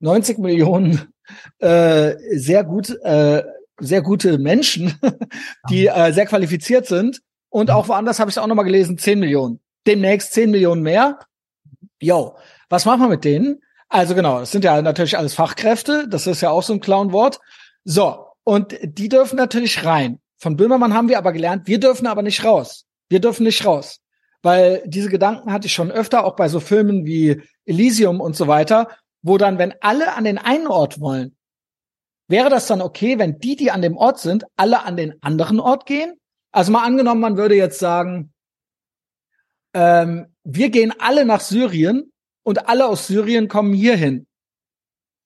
90 Millionen äh, sehr gut, äh, sehr gute Menschen, (laughs) die äh, sehr qualifiziert sind. Und auch woanders habe ich es auch nochmal gelesen, 10 Millionen. Demnächst 10 Millionen mehr. Yo, was machen wir mit denen? Also genau, das sind ja natürlich alles Fachkräfte, das ist ja auch so ein Clownwort. So, und die dürfen natürlich rein. Von Böhmermann haben wir aber gelernt, wir dürfen aber nicht raus. Wir dürfen nicht raus. Weil diese Gedanken hatte ich schon öfter, auch bei so Filmen wie Elysium und so weiter, wo dann, wenn alle an den einen Ort wollen, wäre das dann okay, wenn die, die an dem Ort sind, alle an den anderen Ort gehen? Also mal angenommen, man würde jetzt sagen, ähm, wir gehen alle nach Syrien und alle aus Syrien kommen hierhin.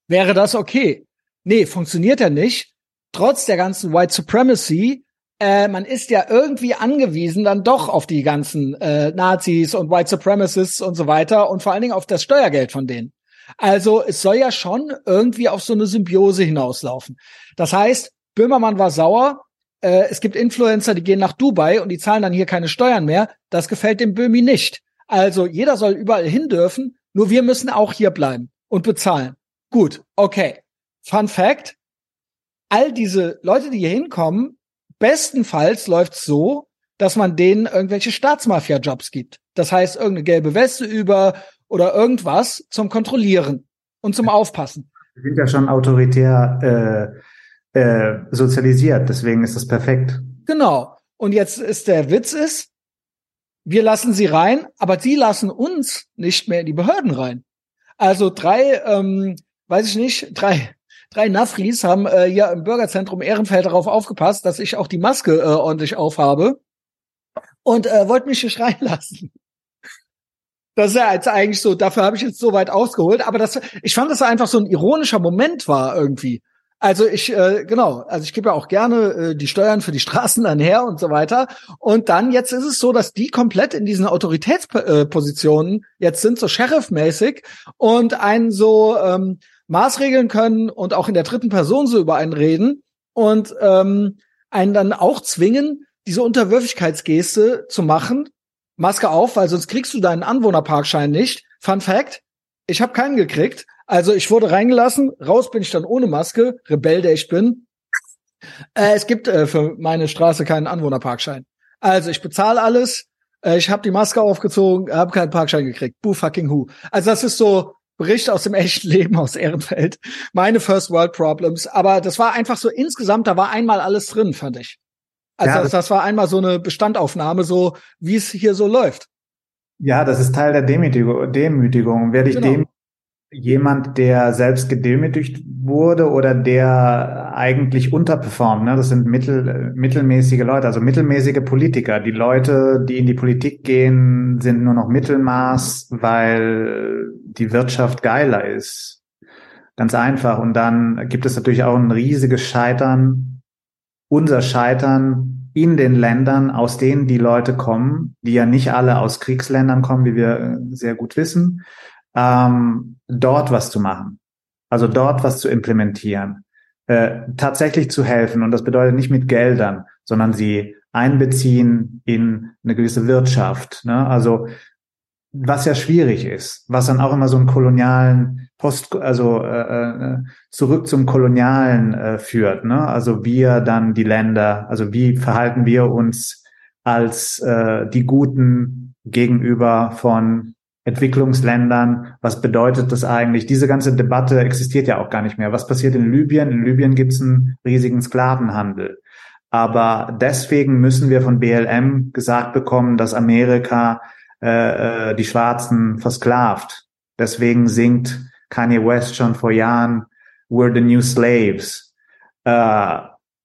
Wäre das okay? Nee, funktioniert ja nicht. Trotz der ganzen White Supremacy, äh, man ist ja irgendwie angewiesen dann doch auf die ganzen äh, Nazis und White Supremacists und so weiter und vor allen Dingen auf das Steuergeld von denen. Also es soll ja schon irgendwie auf so eine Symbiose hinauslaufen. Das heißt, Böhmermann war sauer. Äh, es gibt Influencer, die gehen nach Dubai und die zahlen dann hier keine Steuern mehr. Das gefällt dem Böhmi nicht. Also jeder soll überall hin dürfen, nur wir müssen auch hier bleiben und bezahlen. Gut, okay. Fun Fact. All diese Leute, die hier hinkommen, bestenfalls läuft's so, dass man denen irgendwelche Staatsmafia-Jobs gibt. Das heißt, irgendeine gelbe Weste über oder irgendwas zum Kontrollieren und zum Aufpassen. Wir sind ja schon autoritär äh, äh, sozialisiert, deswegen ist das perfekt. Genau. Und jetzt ist der Witz ist, wir lassen sie rein, aber sie lassen uns nicht mehr in die Behörden rein. Also drei, ähm, weiß ich nicht, drei, drei Nafris haben äh, hier im Bürgerzentrum Ehrenfeld darauf aufgepasst, dass ich auch die Maske äh, ordentlich aufhabe und äh, wollten mich hier schreien (laughs) lassen. Das ist ja jetzt eigentlich so, dafür habe ich jetzt so weit ausgeholt, aber das, ich fand, dass einfach so ein ironischer Moment war irgendwie. Also ich, äh, genau, also ich gebe ja auch gerne äh, die Steuern für die Straßen dann her und so weiter. Und dann jetzt ist es so, dass die komplett in diesen Autoritätspositionen jetzt sind, so Sheriff-mäßig und einen so ähm, maßregeln können und auch in der dritten Person so über einen reden und ähm, einen dann auch zwingen, diese Unterwürfigkeitsgeste zu machen, Maske auf, weil sonst kriegst du deinen Anwohnerparkschein nicht. Fun Fact, ich habe keinen gekriegt. Also ich wurde reingelassen, raus bin ich dann ohne Maske, Rebell, der ich bin. Äh, es gibt äh, für meine Straße keinen Anwohnerparkschein. Also ich bezahle alles, äh, ich habe die Maske aufgezogen, habe keinen Parkschein gekriegt. Boo fucking who. Also das ist so Bericht aus dem (laughs) echten Leben aus Ehrenfeld. Meine First World Problems. Aber das war einfach so insgesamt, da war einmal alles drin, fand ich. Also ja, das, das war einmal so eine Bestandaufnahme, so wie es hier so läuft. Ja, das ist Teil der Demütigung. Demütigung. Werde ich genau. dem jemand, der selbst gedemütigt wurde oder der eigentlich unterperformt. Ne? Das sind mittel, mittelmäßige Leute, also mittelmäßige Politiker. Die Leute, die in die Politik gehen, sind nur noch Mittelmaß, weil die Wirtschaft geiler ist. Ganz einfach. Und dann gibt es natürlich auch ein riesiges Scheitern unser Scheitern in den Ländern, aus denen die Leute kommen, die ja nicht alle aus Kriegsländern kommen, wie wir äh, sehr gut wissen, ähm, dort was zu machen. Also dort was zu implementieren, äh, tatsächlich zu helfen. Und das bedeutet nicht mit Geldern, sondern sie einbeziehen in eine gewisse Wirtschaft. Ne? Also was ja schwierig ist, was dann auch immer so einen kolonialen Post, also äh, äh, zurück zum Kolonialen äh, führt. Ne? Also wir dann die Länder, also wie verhalten wir uns als äh, die Guten gegenüber von Entwicklungsländern? Was bedeutet das eigentlich? Diese ganze Debatte existiert ja auch gar nicht mehr. Was passiert in Libyen? In Libyen gibt es einen riesigen Sklavenhandel. Aber deswegen müssen wir von BLM gesagt bekommen, dass Amerika äh, äh, die Schwarzen versklavt. Deswegen singt Kanye West schon vor Jahren We're the New Slaves. Äh,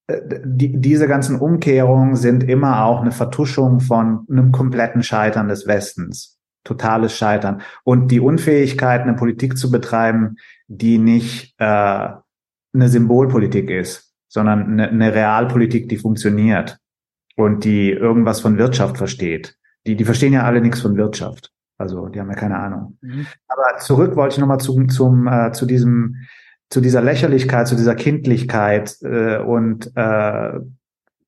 die, diese ganzen Umkehrungen sind immer auch eine Vertuschung von einem kompletten Scheitern des Westens. Totales Scheitern. Und die Unfähigkeit, eine Politik zu betreiben, die nicht äh, eine Symbolpolitik ist, sondern eine, eine Realpolitik, die funktioniert und die irgendwas von Wirtschaft versteht die, die verstehen ja alle nichts von Wirtschaft. Also die haben ja keine Ahnung. Mhm. Aber zurück wollte ich nochmal zum, zum, äh, zu diesem, zu dieser Lächerlichkeit, zu dieser Kindlichkeit äh, und äh,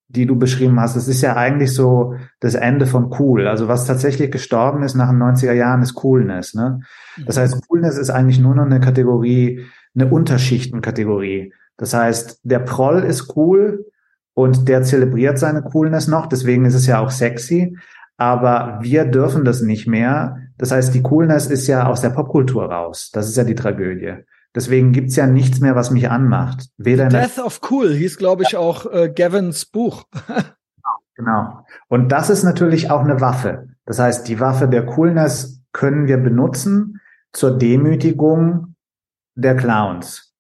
die du beschrieben hast. Das ist ja eigentlich so das Ende von cool. Also was tatsächlich gestorben ist nach den 90er Jahren ist Coolness. Ne? Das mhm. heißt, Coolness ist eigentlich nur noch eine Kategorie, eine Unterschichtenkategorie. Das heißt, der Proll ist cool und der zelebriert seine Coolness noch. Deswegen ist es ja auch sexy aber wir dürfen das nicht mehr. Das heißt, die Coolness ist ja aus der Popkultur raus. Das ist ja die Tragödie. Deswegen gibt's ja nichts mehr, was mich anmacht. Weder Death of Cool hieß, glaube ich, ja. auch äh, Gavins Buch. (laughs) genau. Und das ist natürlich auch eine Waffe. Das heißt, die Waffe der Coolness können wir benutzen zur Demütigung der Clowns.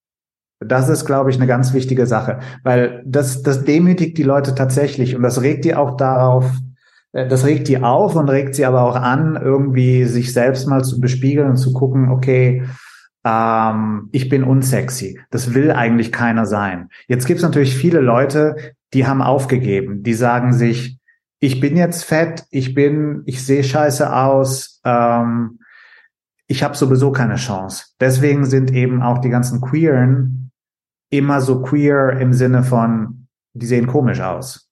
Das ist, glaube ich, eine ganz wichtige Sache, weil das, das demütigt die Leute tatsächlich und das regt die auch darauf, das regt die auf und regt sie aber auch an, irgendwie sich selbst mal zu bespiegeln und zu gucken, okay, ähm, ich bin unsexy. Das will eigentlich keiner sein. Jetzt gibt es natürlich viele Leute, die haben aufgegeben, die sagen sich, ich bin jetzt fett, ich bin, ich sehe scheiße aus, ähm, ich habe sowieso keine Chance. Deswegen sind eben auch die ganzen Queeren immer so queer im Sinne von, die sehen komisch aus.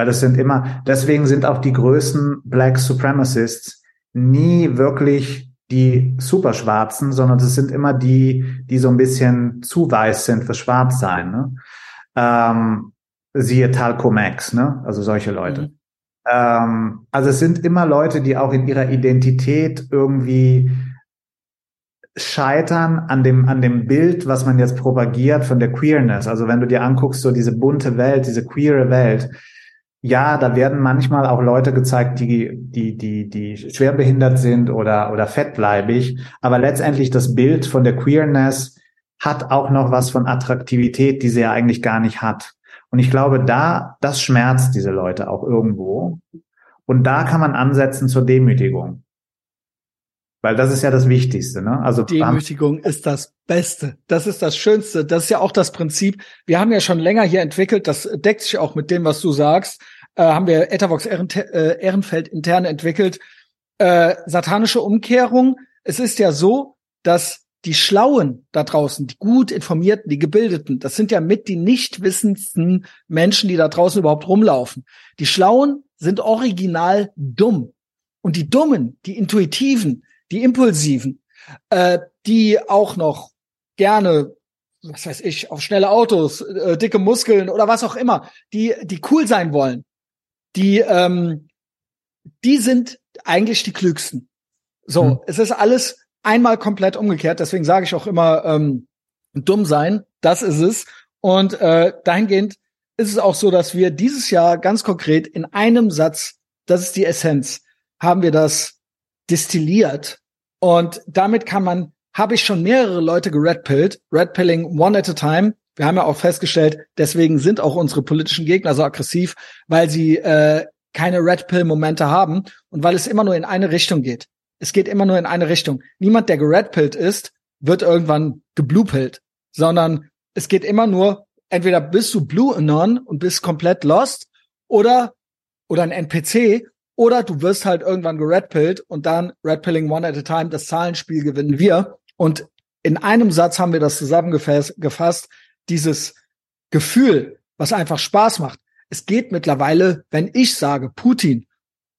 Weil das sind immer, deswegen sind auch die größten Black Supremacists nie wirklich die Superschwarzen, sondern es sind immer die, die so ein bisschen zu weiß sind für Schwarzsein. Ne? Ähm, siehe Talco Max, ne? also solche Leute. Mhm. Ähm, also es sind immer Leute, die auch in ihrer Identität irgendwie scheitern an dem, an dem Bild, was man jetzt propagiert von der Queerness. Also wenn du dir anguckst, so diese bunte Welt, diese queere Welt, ja, da werden manchmal auch Leute gezeigt, die, die, die, die schwerbehindert sind oder, oder fettleibig. Aber letztendlich das Bild von der Queerness hat auch noch was von Attraktivität, die sie ja eigentlich gar nicht hat. Und ich glaube, da, das schmerzt diese Leute auch irgendwo. Und da kann man ansetzen zur Demütigung. Weil das ist ja das Wichtigste, ne? Also Demütigung ist das Beste. Das ist das Schönste. Das ist ja auch das Prinzip. Wir haben ja schon länger hier entwickelt. Das deckt sich auch mit dem, was du sagst. Äh, haben wir Etavox äh, Ehrenfeld intern entwickelt. Äh, satanische Umkehrung. Es ist ja so, dass die Schlauen da draußen, die gut informierten, die Gebildeten, das sind ja mit die nicht wissendsten Menschen, die da draußen überhaupt rumlaufen. Die Schlauen sind original dumm. Und die Dummen, die Intuitiven, die Impulsiven, äh, die auch noch gerne, was weiß ich, auf schnelle Autos, äh, dicke Muskeln oder was auch immer, die, die cool sein wollen, die, ähm, die sind eigentlich die klügsten. So, hm. es ist alles einmal komplett umgekehrt. Deswegen sage ich auch immer, ähm, dumm sein, das ist es. Und äh, dahingehend ist es auch so, dass wir dieses Jahr ganz konkret in einem Satz, das ist die Essenz, haben wir das destilliert. Und damit kann man, habe ich schon mehrere Leute geredpillt, redpilling one at a time. Wir haben ja auch festgestellt, deswegen sind auch unsere politischen Gegner so aggressiv, weil sie äh, keine Redpill-Momente haben und weil es immer nur in eine Richtung geht. Es geht immer nur in eine Richtung. Niemand, der geredpillt ist, wird irgendwann gebluepillt, sondern es geht immer nur, entweder bist du Blue Anon und bist komplett lost oder, oder ein NPC oder du wirst halt irgendwann geredpillt und dann Redpilling one at a time, das Zahlenspiel gewinnen wir. Und in einem Satz haben wir das zusammengefasst, dieses Gefühl, was einfach Spaß macht. Es geht mittlerweile, wenn ich sage Putin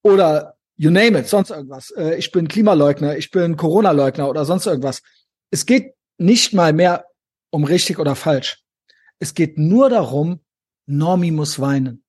oder you name it, sonst irgendwas. Äh, ich bin Klimaleugner, ich bin Corona-Leugner oder sonst irgendwas. Es geht nicht mal mehr um richtig oder falsch. Es geht nur darum, Normi muss weinen.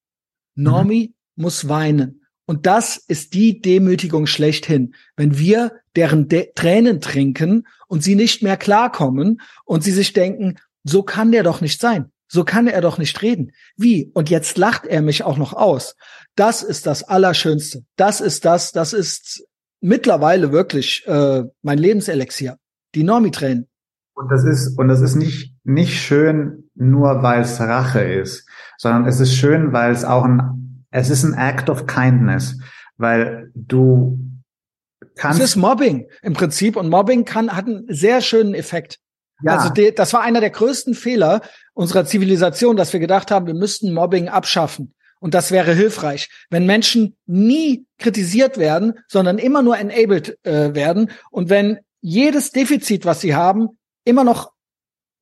Normi mhm. muss weinen. Und das ist die Demütigung schlechthin. Wenn wir deren De Tränen trinken und sie nicht mehr klarkommen und sie sich denken, so kann der doch nicht sein. So kann er doch nicht reden. Wie? Und jetzt lacht er mich auch noch aus. Das ist das Allerschönste. Das ist das, das ist mittlerweile wirklich äh, mein Lebenselixier. Die Normitränen. Und das ist, und das ist nicht, nicht schön, nur weil es Rache ist, sondern es ist schön, weil es auch ein, es ist ein Act of Kindness, weil du kannst. Es ist Mobbing im Prinzip und Mobbing kann, hat einen sehr schönen Effekt. Ja. Also de, das war einer der größten Fehler unserer Zivilisation, dass wir gedacht haben, wir müssten Mobbing abschaffen. Und das wäre hilfreich, wenn Menschen nie kritisiert werden, sondern immer nur enabled äh, werden. Und wenn jedes Defizit, was sie haben, immer noch,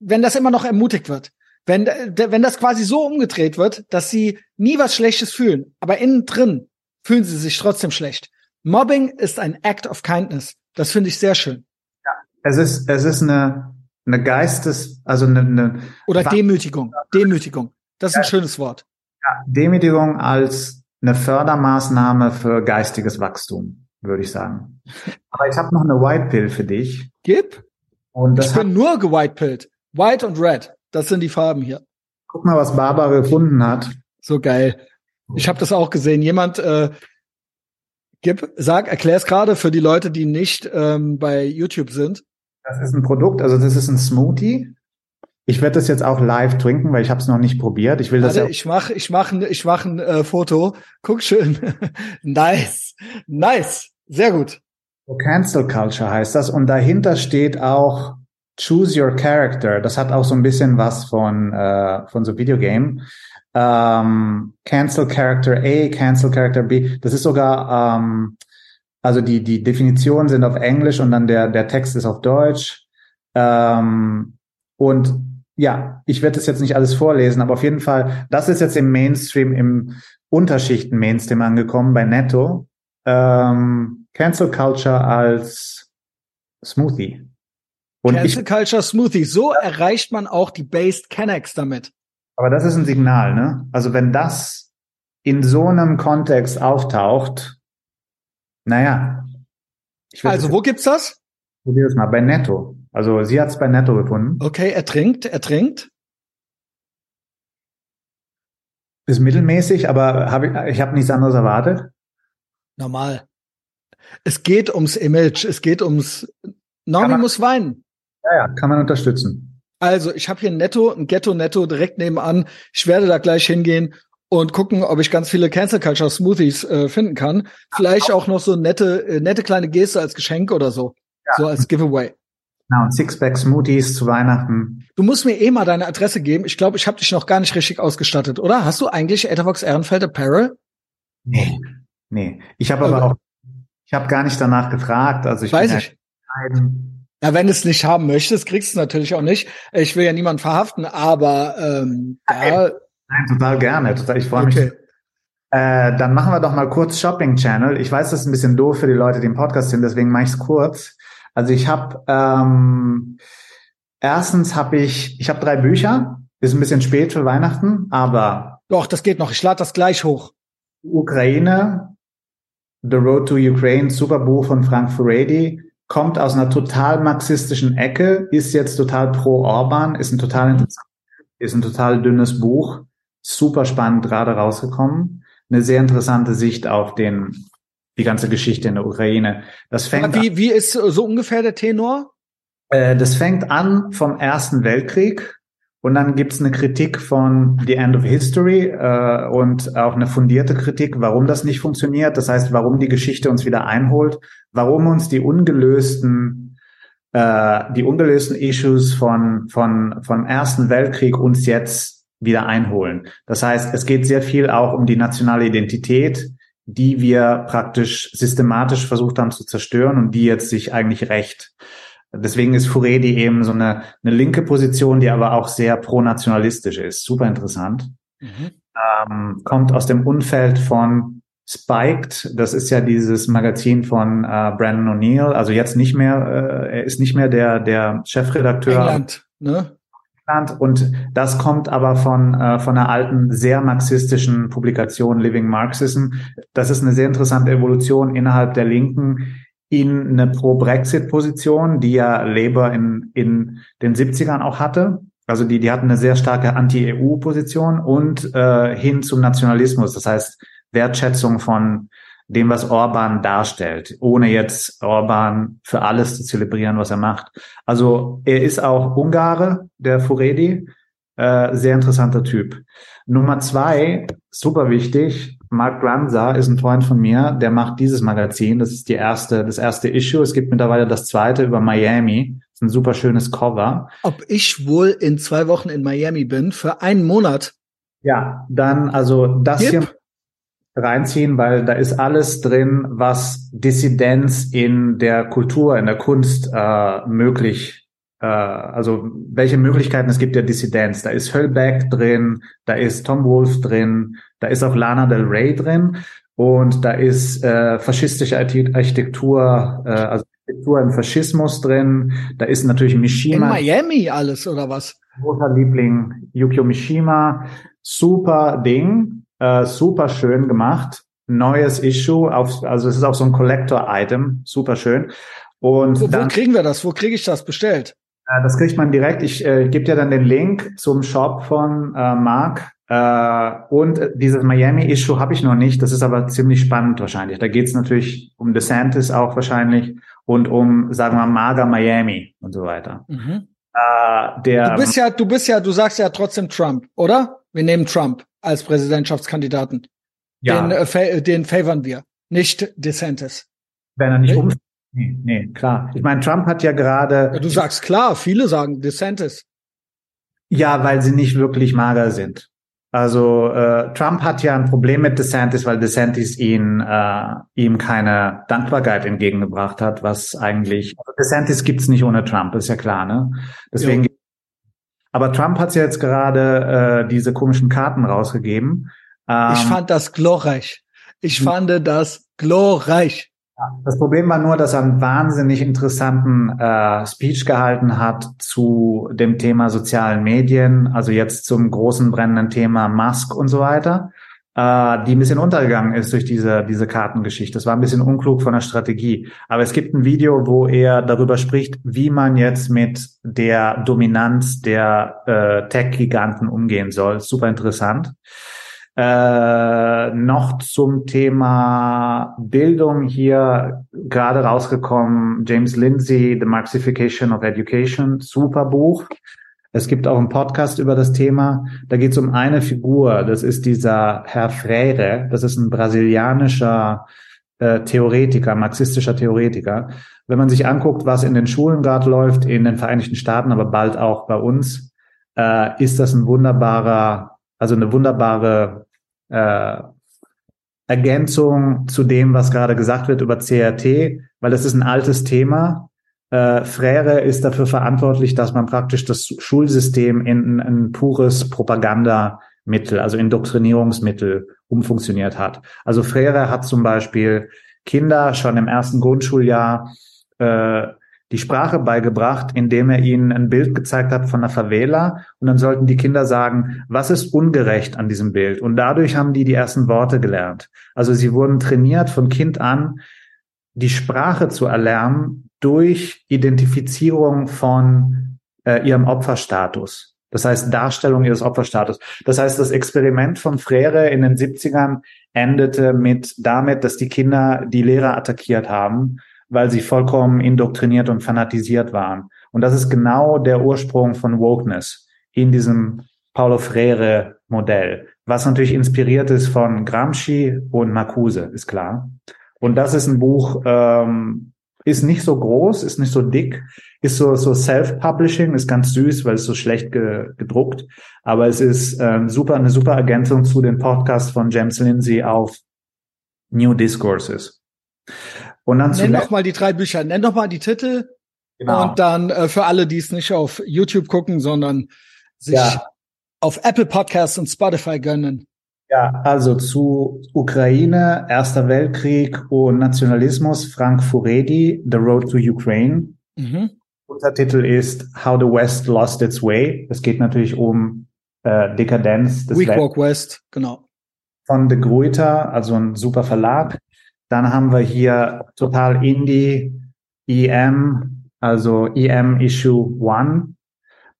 wenn das immer noch ermutigt wird. Wenn, wenn das quasi so umgedreht wird, dass sie nie was Schlechtes fühlen, aber innen drin fühlen sie sich trotzdem schlecht. Mobbing ist ein Act of Kindness. Das finde ich sehr schön. Ja, es ist, es ist eine, eine Geistes, also eine, eine oder Demütigung, Demütigung. Das ist ein schönes Wort. Ja, Demütigung als eine Fördermaßnahme für geistiges Wachstum. würde ich sagen. Aber ich habe noch eine White Pill für dich. Gib. Und das ich bin nur gewhitepillt. White und Red. Das sind die Farben hier. Guck mal, was Barbara gefunden hat. So geil. Ich habe das auch gesehen. Jemand, äh, gib, sag, erklär's gerade für die Leute, die nicht ähm, bei YouTube sind. Das ist ein Produkt, also das ist ein Smoothie. Ich werde das jetzt auch live trinken, weil ich habe es noch nicht probiert. Ich will Warte, das ja ich mache ich mach, ich mach ein äh, Foto. Guck schön. (laughs) nice. Nice. Sehr gut. Cancel Culture heißt das und dahinter steht auch Choose Your Character. Das hat auch so ein bisschen was von äh, von so Videogame. Ähm, Cancel Character A, Cancel Character B. Das ist sogar ähm, also die die Definitionen sind auf Englisch und dann der der Text ist auf Deutsch. Ähm, und ja, ich werde das jetzt nicht alles vorlesen, aber auf jeden Fall, das ist jetzt im Mainstream, im Unterschichten-Mainstream angekommen bei Netto. Ähm, Cancel Culture als Smoothie. Und Cancel ich, Culture Smoothie. So erreicht man auch die Based Kennex damit. Aber das ist ein Signal, ne? Also wenn das in so einem Kontext auftaucht, naja. also wo gibt's das? Probier es mal bei Netto. Also sie hat es bei Netto gefunden. Okay, er trinkt, er trinkt. Ist mittelmäßig, aber hab ich, ich habe nichts anderes erwartet. Normal. Es geht ums Image, es geht ums Normi muss weinen. Ja, ja, kann man unterstützen. Also, ich habe hier ein Netto, ein Ghetto Netto direkt nebenan. Ich werde da gleich hingehen und gucken, ob ich ganz viele Cancel Culture Smoothies äh, finden kann. Vielleicht auch noch so nette, äh, nette kleine Geste als Geschenk oder so. Ja. So als Giveaway. Genau, Sixpack Smoothies zu Weihnachten. Du musst mir eh mal deine Adresse geben. Ich glaube, ich habe dich noch gar nicht richtig ausgestattet, oder? Hast du eigentlich Ethervox Ehrenfeld Apparel? Nee, nee. Ich habe aber okay. auch, ich habe gar nicht danach gefragt. Also ich weiß ich. Ja, wenn du es nicht haben möchtest, kriegst du es natürlich auch nicht. Ich will ja niemanden verhaften, aber ähm, ja. Nein, total gerne. Total, ich freue okay. mich. Äh, dann machen wir doch mal kurz Shopping Channel. Ich weiß, das ist ein bisschen doof für die Leute, die im Podcast sind, deswegen mache ich es kurz. Also ich habe ähm, erstens habe ich, ich habe drei Bücher. Ist ein bisschen spät für Weihnachten, aber doch, das geht noch. Ich lade das gleich hoch. Ukraine, The Road to Ukraine, super Buch von Frank Furedi, kommt aus einer total marxistischen Ecke, ist jetzt total pro Orban, ist ein total interessant, ist ein total dünnes Buch, super spannend gerade rausgekommen, eine sehr interessante Sicht auf den die ganze Geschichte in der Ukraine. Das fängt wie, wie ist so ungefähr der Tenor? Äh, das fängt an vom Ersten Weltkrieg und dann gibt's eine Kritik von The End of History äh, und auch eine fundierte Kritik, warum das nicht funktioniert. Das heißt, warum die Geschichte uns wieder einholt, warum uns die ungelösten äh, die ungelösten Issues von von vom Ersten Weltkrieg uns jetzt wieder einholen. Das heißt, es geht sehr viel auch um die nationale Identität, die wir praktisch systematisch versucht haben zu zerstören und die jetzt sich eigentlich recht. Deswegen ist Furedi eben so eine, eine linke Position, die aber auch sehr pronationalistisch ist. Super interessant. Mhm. Ähm, kommt aus dem Umfeld von Spiked. Das ist ja dieses Magazin von äh, Brandon O'Neill. Also jetzt nicht mehr, äh, er ist nicht mehr der, der Chefredakteur. England, ne? Und das kommt aber von, äh, von einer alten, sehr marxistischen Publikation Living Marxism. Das ist eine sehr interessante Evolution innerhalb der Linken in eine Pro-Brexit-Position, die ja Labour in, in den 70ern auch hatte. Also die, die hatten eine sehr starke Anti-EU-Position und äh, hin zum Nationalismus. Das heißt, Wertschätzung von dem, was Orban darstellt, ohne jetzt Orban für alles zu zelebrieren, was er macht. Also er ist auch Ungare, der Furedi, äh, sehr interessanter Typ. Nummer zwei, super wichtig, Mark Granza ist ein Freund von mir, der macht dieses Magazin. Das ist die erste, das erste Issue. Es gibt mittlerweile das zweite über Miami. Das ist ein super schönes Cover. Ob ich wohl in zwei Wochen in Miami bin für einen Monat? Ja, dann also das Gip. hier reinziehen, weil da ist alles drin, was Dissidenz in der Kultur, in der Kunst äh, möglich, also welche Möglichkeiten es gibt der Dissidenz. Da ist Höllback drin, da ist Tom Wolfe drin, da ist auch Lana Del Rey drin und da ist äh, faschistische Architektur, äh, also Architektur im Faschismus drin. Da ist natürlich Mishima. In Miami alles oder was? Großer Liebling Yukio Mishima. Super Ding. Äh, super schön gemacht, neues Issue, auf, also es ist auch so ein Collector-Item, super schön. Und Wo, wo dann, kriegen wir das? Wo kriege ich das bestellt? Äh, das kriegt man direkt. Ich äh, gebe dir dann den Link zum Shop von äh, Mark. Äh, und dieses Miami-Issue habe ich noch nicht. Das ist aber ziemlich spannend wahrscheinlich. Da geht es natürlich um DeSantis auch wahrscheinlich und um, sagen wir mal, Maga Miami und so weiter. Mhm. Äh, der, Du bist ja, du bist ja, du sagst ja trotzdem Trump, oder? Wir nehmen Trump als Präsidentschaftskandidaten. ja, Den, äh, fa äh, den favoren wir, nicht DeSantis. wenn er nicht Nee. Nee, nee, klar. Ich meine, Trump hat ja gerade... Ja, du sagst klar, viele sagen DeSantis. Ja, weil sie nicht wirklich mager sind. Also äh, Trump hat ja ein Problem mit DeSantis, weil DeSantis ihn äh, ihm keine Dankbarkeit entgegengebracht hat, was eigentlich also DeSantis gibt's nicht ohne Trump, ist ja klar, ne? Deswegen. Aber Trump hat ja jetzt gerade äh, diese komischen Karten rausgegeben. Ähm, Ich fand das glorreich. Ich fand das glorreich. Das Problem war nur, dass er einen wahnsinnig interessanten äh, Speech gehalten hat zu dem Thema sozialen Medien, also jetzt zum großen brennenden Thema Musk und so weiter, äh, die ein bisschen untergegangen ist durch diese, diese Kartengeschichte. Das war ein bisschen unklug von der Strategie. Aber es gibt ein Video, wo er darüber spricht, wie man jetzt mit der Dominanz der äh, Tech-Giganten umgehen soll. Super interessant. Äh, noch zum Thema Bildung hier gerade rausgekommen, James Lindsay, The Marxification of Education, super Buch. Es gibt auch einen Podcast über das Thema. Da geht es um eine Figur, das ist dieser Herr Freire, das ist ein brasilianischer äh, Theoretiker, marxistischer Theoretiker. Wenn man sich anguckt, was in den Schulen gerade läuft, in den Vereinigten Staaten, aber bald auch bei uns, äh, ist das ein wunderbarer, also eine wunderbare äh, Ergänzung zu dem, was gerade gesagt wird über CRT, weil das ist ein altes Thema. Äh, Frere ist dafür verantwortlich, dass man praktisch das Schulsystem in ein, pures Propagandamittel, also Indoktrinierungsmittel umfunktioniert hat. Also Frere hat zum Beispiel Kinder schon im ersten Grundschuljahr äh, die Sprache beigebracht, indem er ihnen ein Bild gezeigt hat von einer Favela und dann sollten die Kinder sagen, was ist ungerecht an diesem Bild? Und dadurch haben die die ersten Worte gelernt. Also sie wurden trainiert von Kind an, die Sprache zu erlernen durch Identifizierung von äh, ihrem Opferstatus. Das heißt Darstellung ihres Opferstatus. Das heißt, das Experiment von Frere in den 70ern endete mit damit, dass die Kinder die Lehrer attackiert haben, weil sie vollkommen indoktriniert und fanatisiert waren. Und das ist genau der Ursprung von Wokeness in diesem Paulo Freire Modell, was natürlich inspiriert ist von Gramsci und Marcuse, ist klar. Und das ist ein Buch, ähm, ist nicht so groß, ist nicht so dick, ist so, so Self-Publishing, ist ganz süß, weil es so schlecht ge gedruckt. Aber es ist ähm, super, eine super Ergänzung zu den Podcasts von James Lindsay auf New Discourses. Und dann Nenn doch mal die drei Bücher, nenn doch mal die Titel genau. und dann äh, für alle, die es nicht auf YouTube gucken, sondern sich Ja. auf Apple Podcasts und Spotify gönnen. Ja, also zu Ukraine, Erster Weltkrieg und Nationalismus, Frank Furedi, The Road to Ukraine. Mhm. Untertitel ist How the West Lost Its Way. Es geht natürlich um äh, Dekadenz des West Walk West, genau. von De Gruyter, also ein super Verlag. Dann haben wir hier total Indie, EM, also EM Issue One.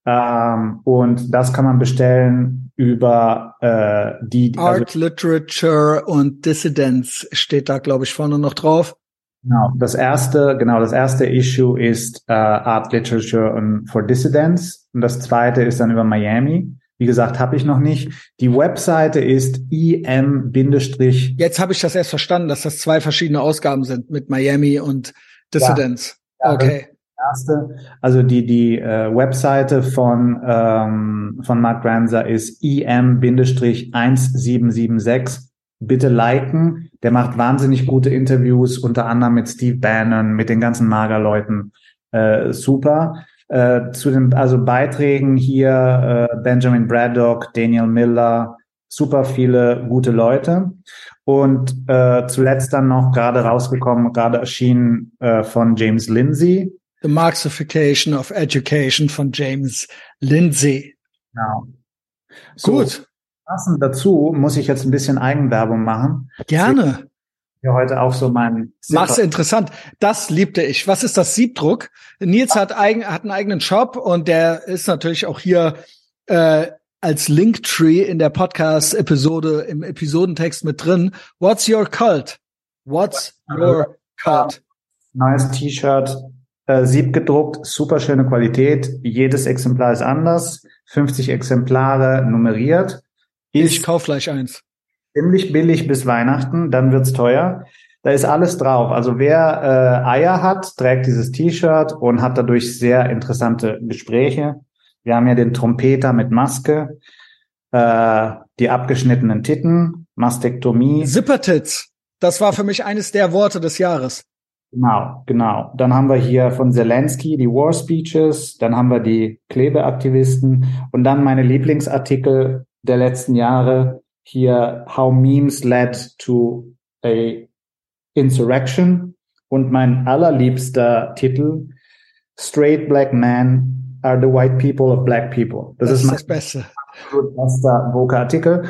Ähm, und das kann man bestellen über äh, die also Art, Literature und Dissidence steht da, glaube ich, vorne noch drauf. Genau, das erste, genau, das erste Issue ist äh, Art Literature and for Dissidents und das zweite ist dann über Miami. Wie gesagt, habe ich noch nicht. Die Webseite ist im Jetzt habe ich das erst verstanden, dass das zwei verschiedene Ausgaben sind mit Miami und Dissidence. Ja, okay. erste. Also die die äh, Webseite von ähm, von Mark Granzer ist im-1776. Bitte liken. Der macht wahnsinnig gute Interviews, unter anderem mit Steve Bannon, mit den ganzen Magerleuten. Äh, super. Äh, zu den also Beiträgen hier äh, Benjamin Braddock, Daniel Miller, super viele gute Leute. Und äh, zuletzt dann noch gerade rausgekommen, gerade erschienen äh, von James Lindsay. The Marxification of Education von James Lindsay. Genau. So, Gut. Passend dazu muss ich jetzt ein bisschen Eigenwerbung machen. Gerne. Ja, heute auch so mein. Mach's interessant. Das liebte ich. Was ist das Siebdruck? Nils hat, eigen, hat einen eigenen Shop und der ist natürlich auch hier äh, als Linktree in der Podcast-Episode, im Episodentext mit drin. What's your cult? What's your cult? Neues T-Shirt, äh, Sieb gedruckt, super schöne Qualität. Jedes Exemplar ist anders. 50 Exemplare nummeriert. Ich kauf gleich eins ziemlich billig bis Weihnachten, dann wird's teuer. Da ist alles drauf. Also wer äh, Eier hat, trägt dieses T-Shirt und hat dadurch sehr interessante Gespräche. Wir haben ja den Trompeter mit Maske, äh, die abgeschnittenen Titten, Mastektomie. Zippertits. Das war für mich eines der Worte des Jahres. Genau, genau. Dann haben wir hier von Zelensky die War Speeches, dann haben wir die Klebeaktivisten und dann meine Lieblingsartikel der letzten Jahre, hier How Memes Led to a Insurrection und mein allerliebster Titel Straight Black Men are the White People of Black People. Das, das ist, das Beste. Bester Voka-Artikel.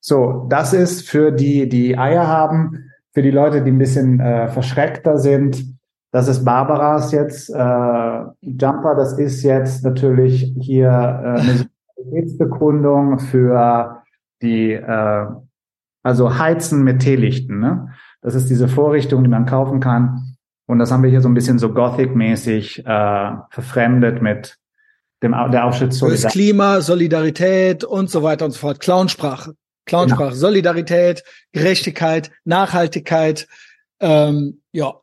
So, das ist für die, die Eier haben, für die Leute, die ein bisschen äh, verschreckter sind. Das ist Barbaras jetzt. Äh, Jumper, das ist jetzt natürlich hier äh, eine (laughs) Solidaritätsbekundung für die äh, also heizen mit Teelichten. Ne? Das ist diese Vorrichtung, die man kaufen kann. Und das haben wir hier so ein bisschen so Gothic-mäßig äh, verfremdet mit dem der Aufschritt Solidarität. Klima, Solidarität und so weiter und so fort. Clownsprache. Clownsprache, genau. Solidarität, Gerechtigkeit, Nachhaltigkeit. Ähm, ja.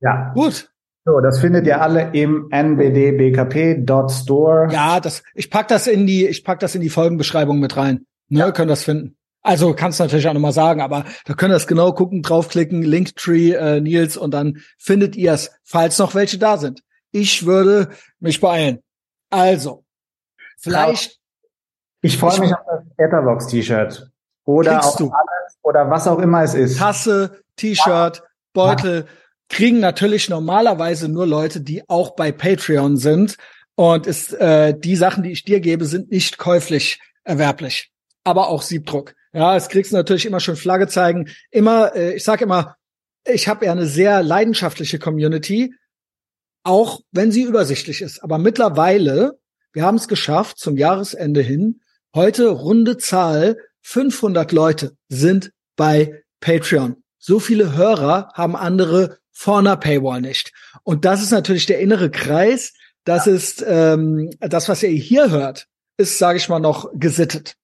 Ja. Gut. So, das findet ihr alle im nbdbkp.store. Ja, das, ich pack das in die, ich pack das in die Folgenbeschreibung mit rein. Ne, ja. können das finden. Also kannst du natürlich auch nochmal sagen, aber da können das genau gucken, draufklicken, Linktree, äh, Nils, und dann findet ihr es, falls noch welche da sind. Ich würde mich beeilen. Also, vielleicht. Ich freue mich auf das Etherbox-T-Shirt. Oder auf du. alles, oder was auch immer es ist. Tasse, T-Shirt, Beutel, kriegen natürlich normalerweise nur Leute, die auch bei Patreon sind. Und ist, äh, die Sachen, die ich dir gebe, sind nicht käuflich erwerblich aber auch Siebdruck. Ja, es kriegst du natürlich immer schon Flagge zeigen. Immer, äh, ich sage immer, ich habe ja eine sehr leidenschaftliche Community, auch wenn sie übersichtlich ist. Aber mittlerweile, wir haben es geschafft zum Jahresende hin. Heute runde Zahl, 500 Leute sind bei Patreon. So viele Hörer haben andere vor einer Paywall nicht. Und das ist natürlich der innere Kreis. Das ist ähm, das, was ihr hier hört, ist, sage ich mal, noch gesittet.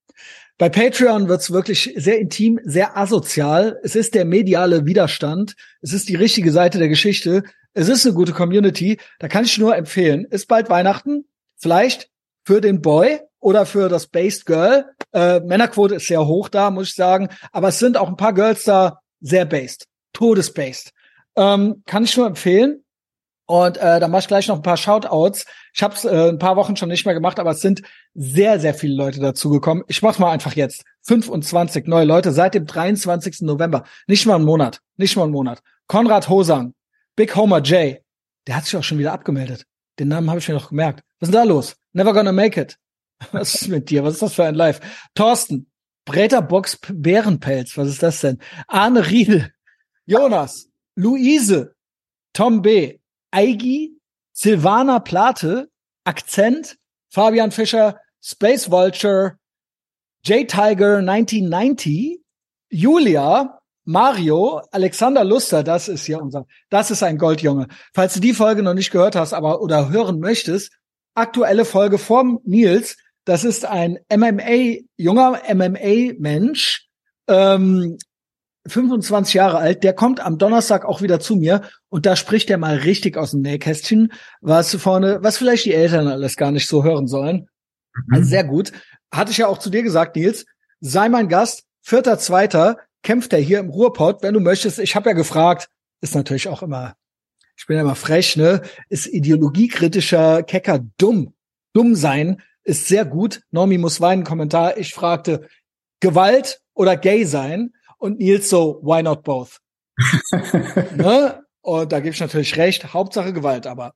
Bei Patreon wird's wirklich sehr intim, sehr asozial. Es ist der mediale Widerstand. Es ist die richtige Seite der Geschichte. Es ist eine gute Community. Da kann ich nur empfehlen. Ist bald Weihnachten. Vielleicht für den Boy oder für das Based Girl. Äh, Männerquote ist sehr hoch da, muss ich sagen. Aber es sind auch ein paar Girls da sehr based. Todesbased. Ähm, kann ich nur empfehlen. Und äh, da mache ich gleich noch ein paar Shoutouts. Ich habe es äh, ein paar Wochen schon nicht mehr gemacht, aber es sind sehr, sehr viele Leute dazugekommen. Ich mach's mal einfach jetzt. 25 neue Leute seit dem 23. November. Nicht mal einen Monat. Nicht mal einen Monat. Konrad Hosang, Big Homer J, der hat sich auch schon wieder abgemeldet. Den Namen habe ich mir noch gemerkt. Was ist denn da los? Never gonna make it. (laughs) Was ist mit dir? Was ist das für ein Live? Thorsten, Bretterbox Bärenpelz. Was ist das denn? Arne Riedel, Jonas, Luise, Tom B., Eigi, Silvana Plate, Akzent, Fabian Fischer, Space Vulture, J-Tiger 1990, Julia, Mario, Alexander Luster, das ist hier unser, das ist ein Goldjunge. Falls du die Folge noch nicht gehört hast, aber oder hören möchtest, aktuelle Folge vom Nils, das ist ein MMA, junger MMA-Mensch, ähm, 25 Jahre alt, der kommt am Donnerstag auch wieder zu mir und da spricht er mal richtig aus dem Nähkästchen, was vorne, was vielleicht die Eltern alles gar nicht so hören sollen. Mhm. Also sehr gut. Hatte ich ja auch zu dir gesagt, Nils, sei mein Gast, vierter, zweiter, kämpft er hier im Ruhrpott, wenn du möchtest. Ich habe ja gefragt, ist natürlich auch immer, ich bin ja immer frech, ne? Ist ideologiekritischer Kecker dumm. Dumm sein ist sehr gut. Normi muss weinen, Kommentar. Ich fragte, Gewalt oder gay sein? Und Nils so, why not both? (laughs) ne? Und da gebe ich natürlich recht. Hauptsache Gewalt, aber.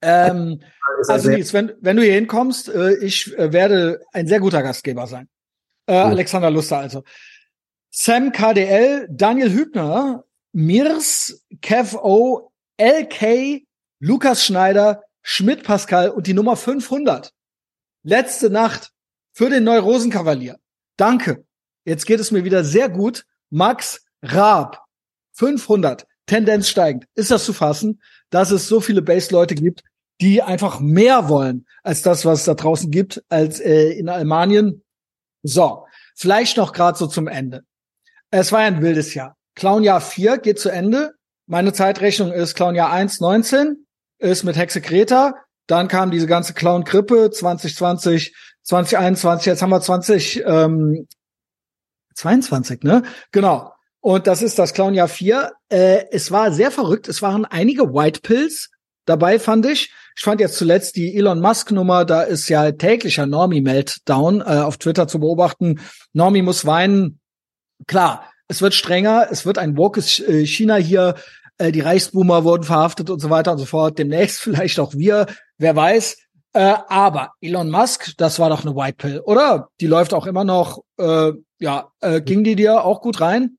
Ähm, also Nils, wenn, wenn du hier hinkommst, äh, ich äh, werde ein sehr guter Gastgeber sein. Äh, ja. Alexander Luster also. Sam KDL, Daniel Hübner, Mirs, Kev O, LK, Lukas Schneider, Schmidt Pascal und die Nummer 500. Letzte Nacht für den Neurosenkavalier. Danke. Jetzt geht es mir wieder sehr gut. Max Raab. 500. Tendenz steigend. Ist das zu fassen, dass es so viele Base-Leute gibt, die einfach mehr wollen als das, was es da draußen gibt, als äh, in Almanien? So. Vielleicht noch gerade so zum Ende. Es war ein wildes Jahr. Clownjahr 4 geht zu Ende. Meine Zeitrechnung ist Clownjahr 1, 19, ist mit Hexe Kreta. Dann kam diese ganze Clown-Grippe 2020, 2021, jetzt haben wir 20, ähm, 22, ne? Genau. Und das ist das Clownjahr 4. Äh, es war sehr verrückt. Es waren einige White Pills dabei, fand ich. Ich fand jetzt zuletzt die Elon Musk Nummer, da ist ja täglicher Normie Meltdown äh, auf Twitter zu beobachten. Normie muss weinen. Klar, es wird strenger, es wird ein Walkes äh, China hier, äh, die Reichsboomer wurden verhaftet und so weiter und so fort. Demnächst (laughs) vielleicht auch wir, wer weiß. Äh, aber Elon Musk, das war doch eine White Pill, oder? Die läuft auch immer noch. Äh, ja, äh, ging die dir auch gut rein?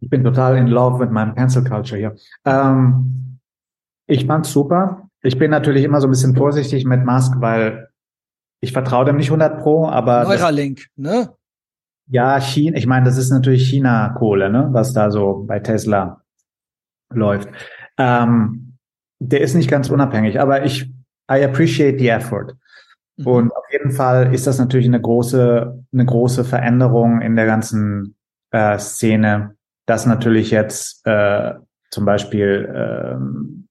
Ich bin total in love mit meinem Cancel Culture hier. Ähm, ich fand's super. Ich bin natürlich immer so ein bisschen vorsichtig mit Musk, weil ich vertraue dem nicht 100 pro, aber Neuralink, ne? Ja, China, ich meine, das ist natürlich China-Kohle, ne, was da so bei Tesla läuft. Ähm, der ist nicht ganz unabhängig, aber ich, I appreciate the effort. Mhm. Und auf jeden Fall ist das natürlich eine große, eine große Veränderung in der ganzen äh, Szene, dass natürlich jetzt äh, zum Beispiel ähm,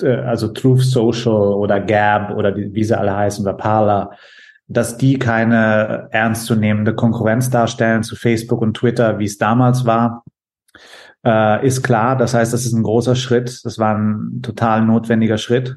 äh, also Truth Social oder Gab oder die, wie sie alle heißen oder Parler, dass die keine ernstzunehmende Konkurrenz darstellen zu Facebook und Twitter, wie es damals war, äh, ist klar. Das heißt, das ist ein großer Schritt. Das war ein total notwendiger Schritt.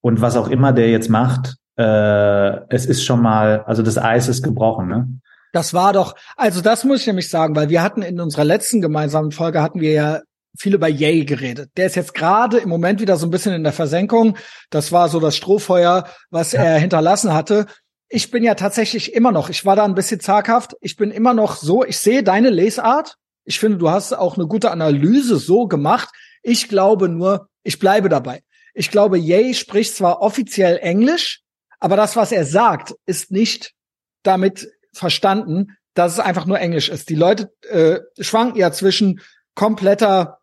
Und was auch immer der jetzt macht, äh, es ist schon mal, also das Eis ist gebrochen, ne? Das war doch, also das muss ich nämlich sagen, weil wir hatten in unserer letzten gemeinsamen Folge hatten wir ja viel über Yay geredet. Der ist jetzt gerade im Moment wieder so ein bisschen in der Versenkung. Das war so das Strohfeuer, was ja. er hinterlassen hatte ich bin ja tatsächlich immer noch, ich war da ein bisschen zaghaft, ich bin immer noch so, ich sehe deine Lesart. Ich finde, du hast auch eine gute Analyse so gemacht. Ich glaube nur, ich bleibe dabei. Ich glaube, Yay spricht zwar offiziell Englisch, aber das, was er sagt, ist nicht damit verstanden, dass es einfach nur Englisch ist. Die Leute äh, schwanken ja zwischen kompletter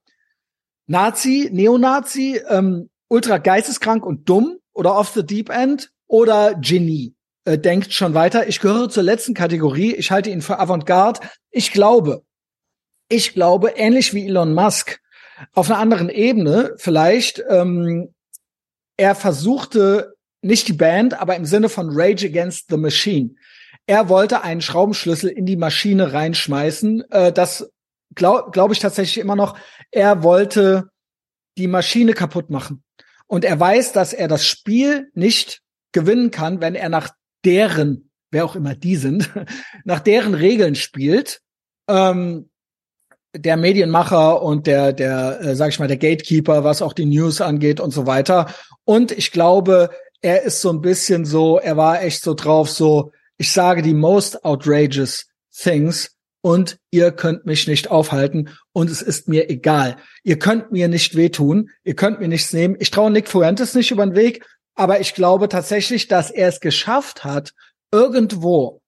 Nazi, Neonazi, ähm, ultra geisteskrank und dumm oder off the deep end oder Genie äh, denkt schon weiter. Ich gehöre zur letzten Kategorie. Ich halte ihn für Avantgarde. Ich glaube, ich glaube, ähnlich wie Elon Musk, auf einer anderen Ebene vielleicht, ähm, er versuchte nicht die Band, aber im Sinne von Rage Against the Machine. Er wollte einen Schraubenschlüssel in die Maschine reinschmeißen. Äh, das glaube glaub ich tatsächlich immer noch. Er wollte die Maschine kaputt machen. Und er weiß, dass er das Spiel nicht gewinnen kann, wenn er nach deren, wer auch immer die sind, (laughs) nach deren Regeln spielt. Ähm, der Medienmacher und der, der, äh, sag ich mal, der Gatekeeper, was auch die News angeht und so weiter. Und ich glaube, er ist so ein bisschen so, er war echt so drauf, so, ich sage die most outrageous things und ihr könnt mich nicht aufhalten und es ist mir egal. Ihr könnt mir nicht wehtun, ihr könnt mir nichts nehmen. Ich traue Nick Fuentes nicht über den Weg aber ich glaube tatsächlich, dass er es geschafft hat, irgendwo,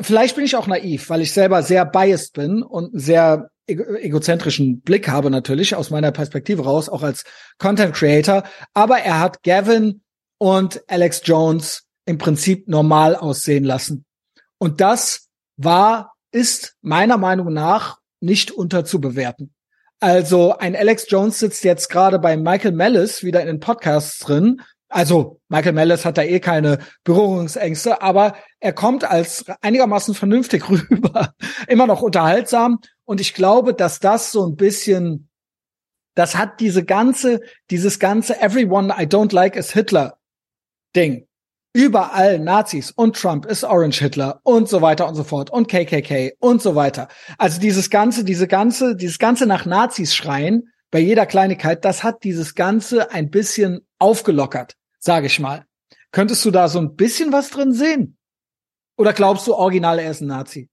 vielleicht bin ich auch naiv, weil ich selber sehr biased bin und sehr egozentrischen Blick habe natürlich aus meiner Perspektive raus, auch als Content Creator. Aber er hat Gavin und Alex Jones im Prinzip normal aussehen lassen. Und das war, ist meiner Meinung nach nicht unterzubewerten. Also ein Alex Jones sitzt jetzt gerade bei Michael Mellis wieder in den Podcasts drin also Michael Mellis hat da eh keine Berührungsängste, aber er kommt als einigermaßen vernünftig (laughs) rüber, immer noch unterhaltsam. Und ich glaube, dass das so ein bisschen, das hat diese ganze, dieses ganze Everyone I don't like is Hitler Ding. Überall Nazis und Trump ist Orange Hitler und so weiter und so fort und KKK und so weiter. Also dieses ganze, diese ganze, dieses ganze nach Nazis schreien bei jeder Kleinigkeit, das hat dieses ganze ein bisschen aufgelockert sage ich mal. Könntest du da so ein bisschen was drin sehen? Oder glaubst du original, er ist ein Nazi?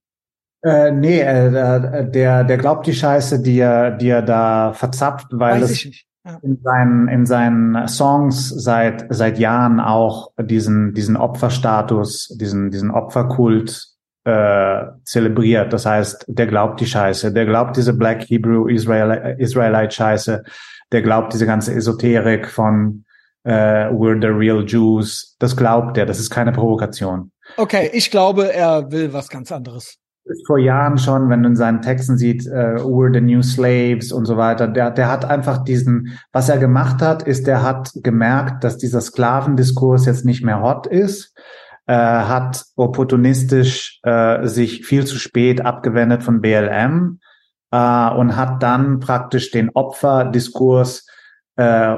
Äh, nee, äh, der, der glaubt die Scheiße, die er, die er da verzapft, weil Weiß es. In, seinen, in seinen Songs seit, seit Jahren auch diesen, diesen Opferstatus, diesen, diesen Opferkult äh, zelebriert. Das heißt, der glaubt die Scheiße, der glaubt diese Black Hebrew Israel, Israelite Scheiße, der glaubt diese ganze Esoterik von äh, We're the real Jews. Das glaubt er, das ist keine Provokation. Okay, ich glaube, er will was ganz anderes vor Jahren schon, wenn du in seinen Texten sieht, uh, we're the new slaves und so weiter, der, der hat einfach diesen, was er gemacht hat, ist, der hat gemerkt, dass dieser Sklavendiskurs jetzt nicht mehr hot ist, äh, hat opportunistisch äh, sich viel zu spät abgewendet von BLM äh, und hat dann praktisch den Opferdiskurs äh,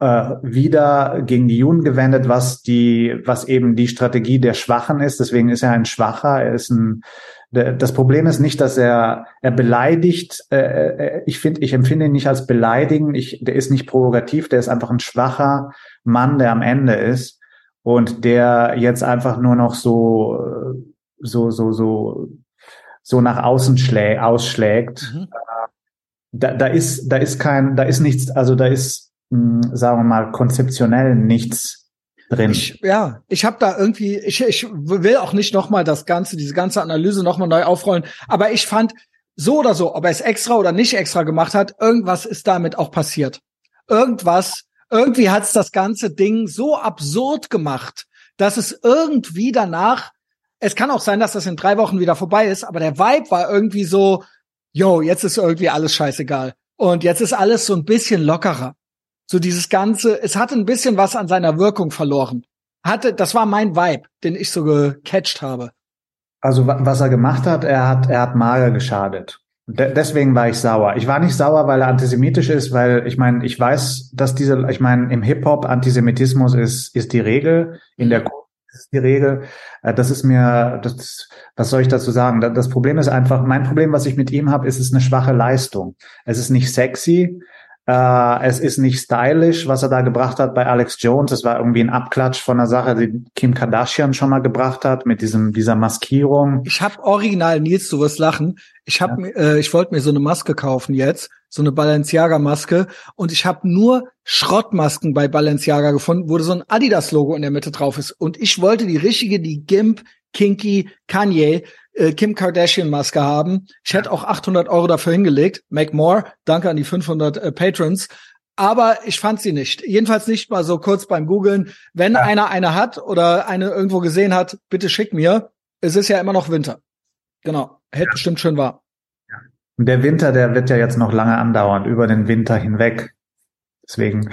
äh, wieder gegen die Juden gewendet, was die, was eben die Strategie der Schwachen ist. Deswegen ist er ein Schwacher. Er ist ein das Problem ist nicht, dass er er beleidigt. Äh, äh, ich finde, ich empfinde ihn nicht als beleidigen. Ich, der ist nicht provokativ. Der ist einfach ein schwacher Mann, der am Ende ist und der jetzt einfach nur noch so so so so so nach außen schlä ausschlägt. Mhm. Da, da ist da ist kein da ist nichts. Also da ist mh, sagen wir mal konzeptionell nichts drin. Ich, ja, ich habe da irgendwie, ich, ich will auch nicht nochmal das Ganze, diese ganze Analyse nochmal neu aufrollen, aber ich fand, so oder so, ob er es extra oder nicht extra gemacht hat, irgendwas ist damit auch passiert. Irgendwas, irgendwie hat es das ganze Ding so absurd gemacht, dass es irgendwie danach, es kann auch sein, dass das in drei Wochen wieder vorbei ist, aber der Vibe war irgendwie so, yo, jetzt ist irgendwie alles scheißegal. Und jetzt ist alles so ein bisschen lockerer. So dieses ganze, es hatte ein bisschen was an seiner Wirkung verloren. Hatte, das war mein Vibe, den ich so gecatcht habe. Also was er gemacht hat, er hat, er hat Mager geschadet. De deswegen war ich sauer. Ich war nicht sauer, weil er antisemitisch ist, weil ich meine, ich weiß, dass diese, ich meine, im Hip Hop Antisemitismus ist ist die Regel, in der Kunst ist die Regel. Äh, das ist mir, das, was soll ich dazu sagen? Das Problem ist einfach, mein Problem, was ich mit ihm habe, ist, es ist eine schwache Leistung. Es ist nicht sexy, äh, es ist nicht stylisch, was er da gebracht hat bei Alex Jones. Es war irgendwie ein Abklatsch von einer Sache, die Kim Kardashian schon mal gebracht hat mit diesem dieser Maskierung. Ich habe original Nils, du wirst lachen. Ich habe, ja. äh, ich wollte mir so eine Maske kaufen jetzt, so eine Balenciaga Maske, und ich habe nur Schrottmasken bei Balenciaga gefunden, wo so ein Adidas Logo in der Mitte drauf ist. Und ich wollte die richtige, die Gimp Kinky Kanye äh, Kim Kardashian Maske haben. Ich hätte auch 800 Euro dafür hingelegt. Make more. Danke an die 500 äh, Patrons. Aber ich fand sie nicht. Jedenfalls nicht mal so kurz beim Googlen. Wenn ja. einer eine hat oder eine irgendwo gesehen hat, bitte schick mir. Es ist ja immer noch Winter. Genau. Hält ja. bestimmt schön warm. Und der Winter, der wird ja jetzt noch lange andauern, über den Winter hinweg. Deswegen.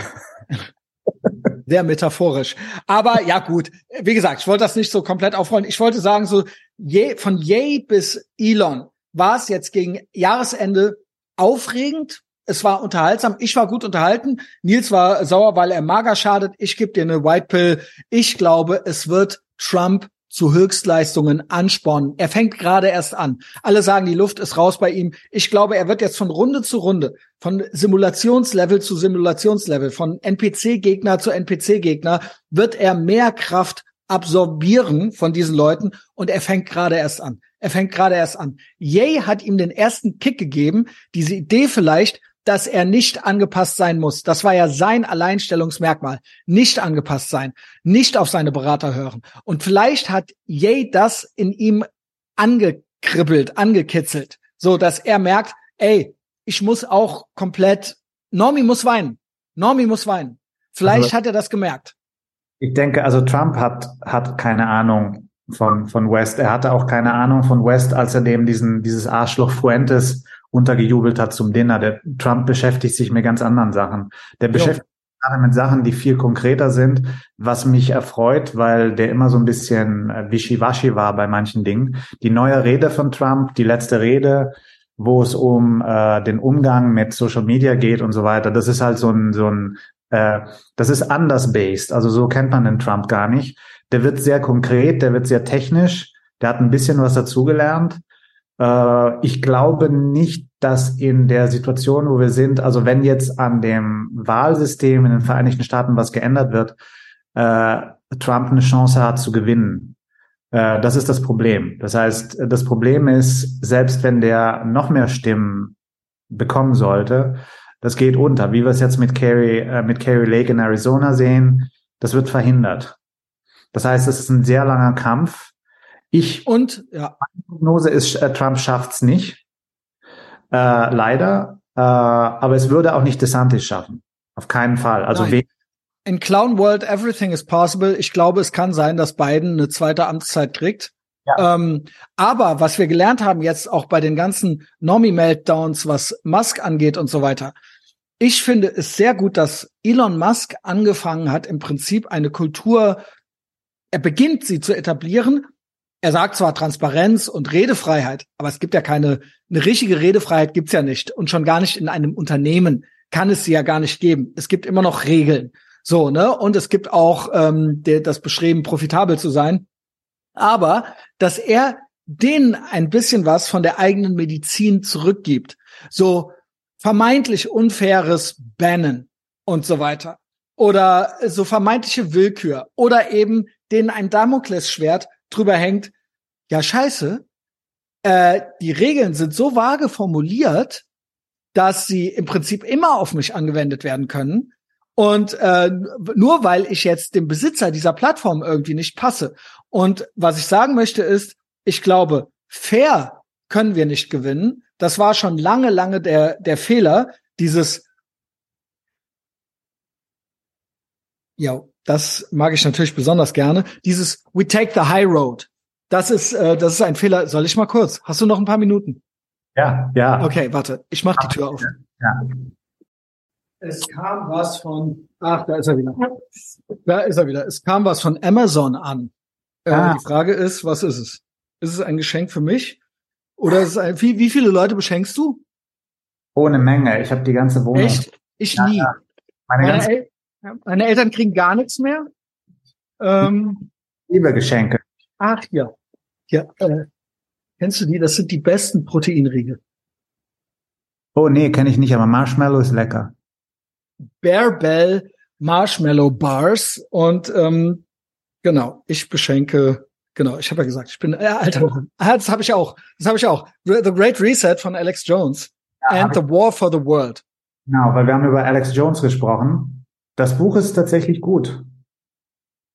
sehr metaphorisch. Aber ja, gut. Wie gesagt, ich wollte das nicht so komplett aufrollen. Ich wollte sagen, so je, von Yay bis Elon war es jetzt gegen Jahresende aufregend. Es war unterhaltsam. Ich war gut unterhalten. Nils war sauer, weil er mager schadet. Ich gebe dir eine White Pill. Ich glaube, es wird Trump zu Höchstleistungen anspornen. Er fängt gerade erst an. Alle sagen, die Luft ist raus bei ihm. Ich glaube, er wird jetzt von Runde zu Runde, von Simulationslevel zu Simulationslevel, von NPC-Gegner zu NPC-Gegner, wird er mehr Kraft absorbieren von diesen Leuten und er fängt gerade erst an. Er fängt gerade erst an. Yay hat ihm den ersten Kick gegeben, diese Idee vielleicht, dass er nicht angepasst sein muss. Das war ja sein Alleinstellungsmerkmal. Nicht angepasst sein, nicht auf seine Berater hören. Und vielleicht hat Ye das in ihm angekribbelt, angekitzelt, so dass er merkt, ey, ich muss auch komplett, Normi muss weinen. Normi muss weinen. Vielleicht also, hat er das gemerkt. Ich denke, also Trump hat, hat keine Ahnung von, von West. Er hatte auch keine Ahnung von West, als er dem diesen, dieses Arschloch Fuentes untergejubelt hat zum Dinner. Der Trump beschäftigt sich mit ganz anderen Sachen. Der beschäftigt sich gerade mit Sachen, die viel konkreter sind, was mich erfreut, weil der immer so ein bisschen äh, wischiwaschi war bei manchen Dingen. Die neue Rede von Trump, die letzte Rede, wo es um äh, den Umgang mit Social Media geht und so weiter, das ist halt so ein, so ein äh, das ist anders based. Also so kennt man den Trump gar nicht. Der wird sehr konkret, der wird sehr technisch, der hat ein bisschen was dazugelernt äh, ich glaube nicht, dass in der Situation, wo wir sind, also wenn jetzt an dem Wahlsystem in den Vereinigten Staaten was geändert wird, äh, Trump eine Chance hat zu gewinnen. Das ist das Problem. Das heißt, das Problem ist, selbst wenn der noch mehr Stimmen bekommen sollte, das geht unter. Wie wir es jetzt mit Carrie, äh, mit Carrie Lake in Arizona sehen, das wird verhindert. Das heißt, es ist ein sehr langer Kampf. Ich und ja. Meine Prognose ist, äh, Trump schafft's nicht, äh, leider. Äh, aber es würde auch nicht DeSantis schaffen, auf keinen Fall. Also Nein. in Clown World everything is possible. Ich glaube, es kann sein, dass Biden eine zweite Amtszeit kriegt. Ja. Ähm, aber was wir gelernt haben jetzt auch bei den ganzen Normie-Meltdowns, was Musk angeht und so weiter, ich finde es sehr gut, dass Elon Musk angefangen hat, im Prinzip eine Kultur, er beginnt sie zu etablieren. Er sagt zwar Transparenz und Redefreiheit, aber es gibt ja keine, eine richtige Redefreiheit gibt's ja nicht. Und schon gar nicht in einem Unternehmen kann es sie ja gar nicht geben. Es gibt immer noch Regeln. So, ne? Und es gibt auch ähm, der, das Bestreben, profitabel zu sein. Aber dass er denen ein bisschen was von der eigenen Medizin zurückgibt. So, vermeintlich unfaires Bannen und so weiter. Oder so vermeintliche Willkür. Oder eben denen ein Damoklesschwert drüber hängt. Ja, scheiße. Äh, die Regeln sind so vage formuliert, dass sie im Prinzip immer auf mich angewendet werden können. Und äh, nur weil ich jetzt dem Besitzer dieser Plattform irgendwie nicht passe. Und was ich sagen möchte ist, ich glaube, fair können wir nicht gewinnen, das war schon lange, lange der, der Fehler, dieses Ja, das mag ich natürlich besonders gerne. Dieses We take the high road. Das ist, äh, das ist ein Fehler. Soll ich mal kurz? Hast du noch ein paar Minuten? Ja, ja. Okay, warte. Ich mach die Tür auf. Ja. Es kam was von, ach, da ist er wieder. Da ist er wieder. Es kam was von Amazon an. Äh, ah. Die Frage ist, was ist es? Ist es ein Geschenk für mich? Oder ein, wie, wie viele Leute beschenkst du? Ohne Menge. Ich habe die ganze Wohnung. Echt? Ich ja, nie. Ja. Meine, meine, El meine, Eltern kriegen gar nichts mehr. Ähm, Liebe Geschenke. Ach ja. Ja, äh, kennst du die? Das sind die besten Proteinriegel. Oh nee, kenne ich nicht, aber Marshmallow ist lecker. Bear Bell Marshmallow Bars und ähm, genau, ich beschenke Genau, ich habe ja gesagt, ich bin äh, alter. Ah, das habe ich auch. Das habe ich auch. The Great Reset von Alex Jones ja, and The War for the World. Genau, weil wir haben über Alex Jones gesprochen. Das Buch ist tatsächlich gut.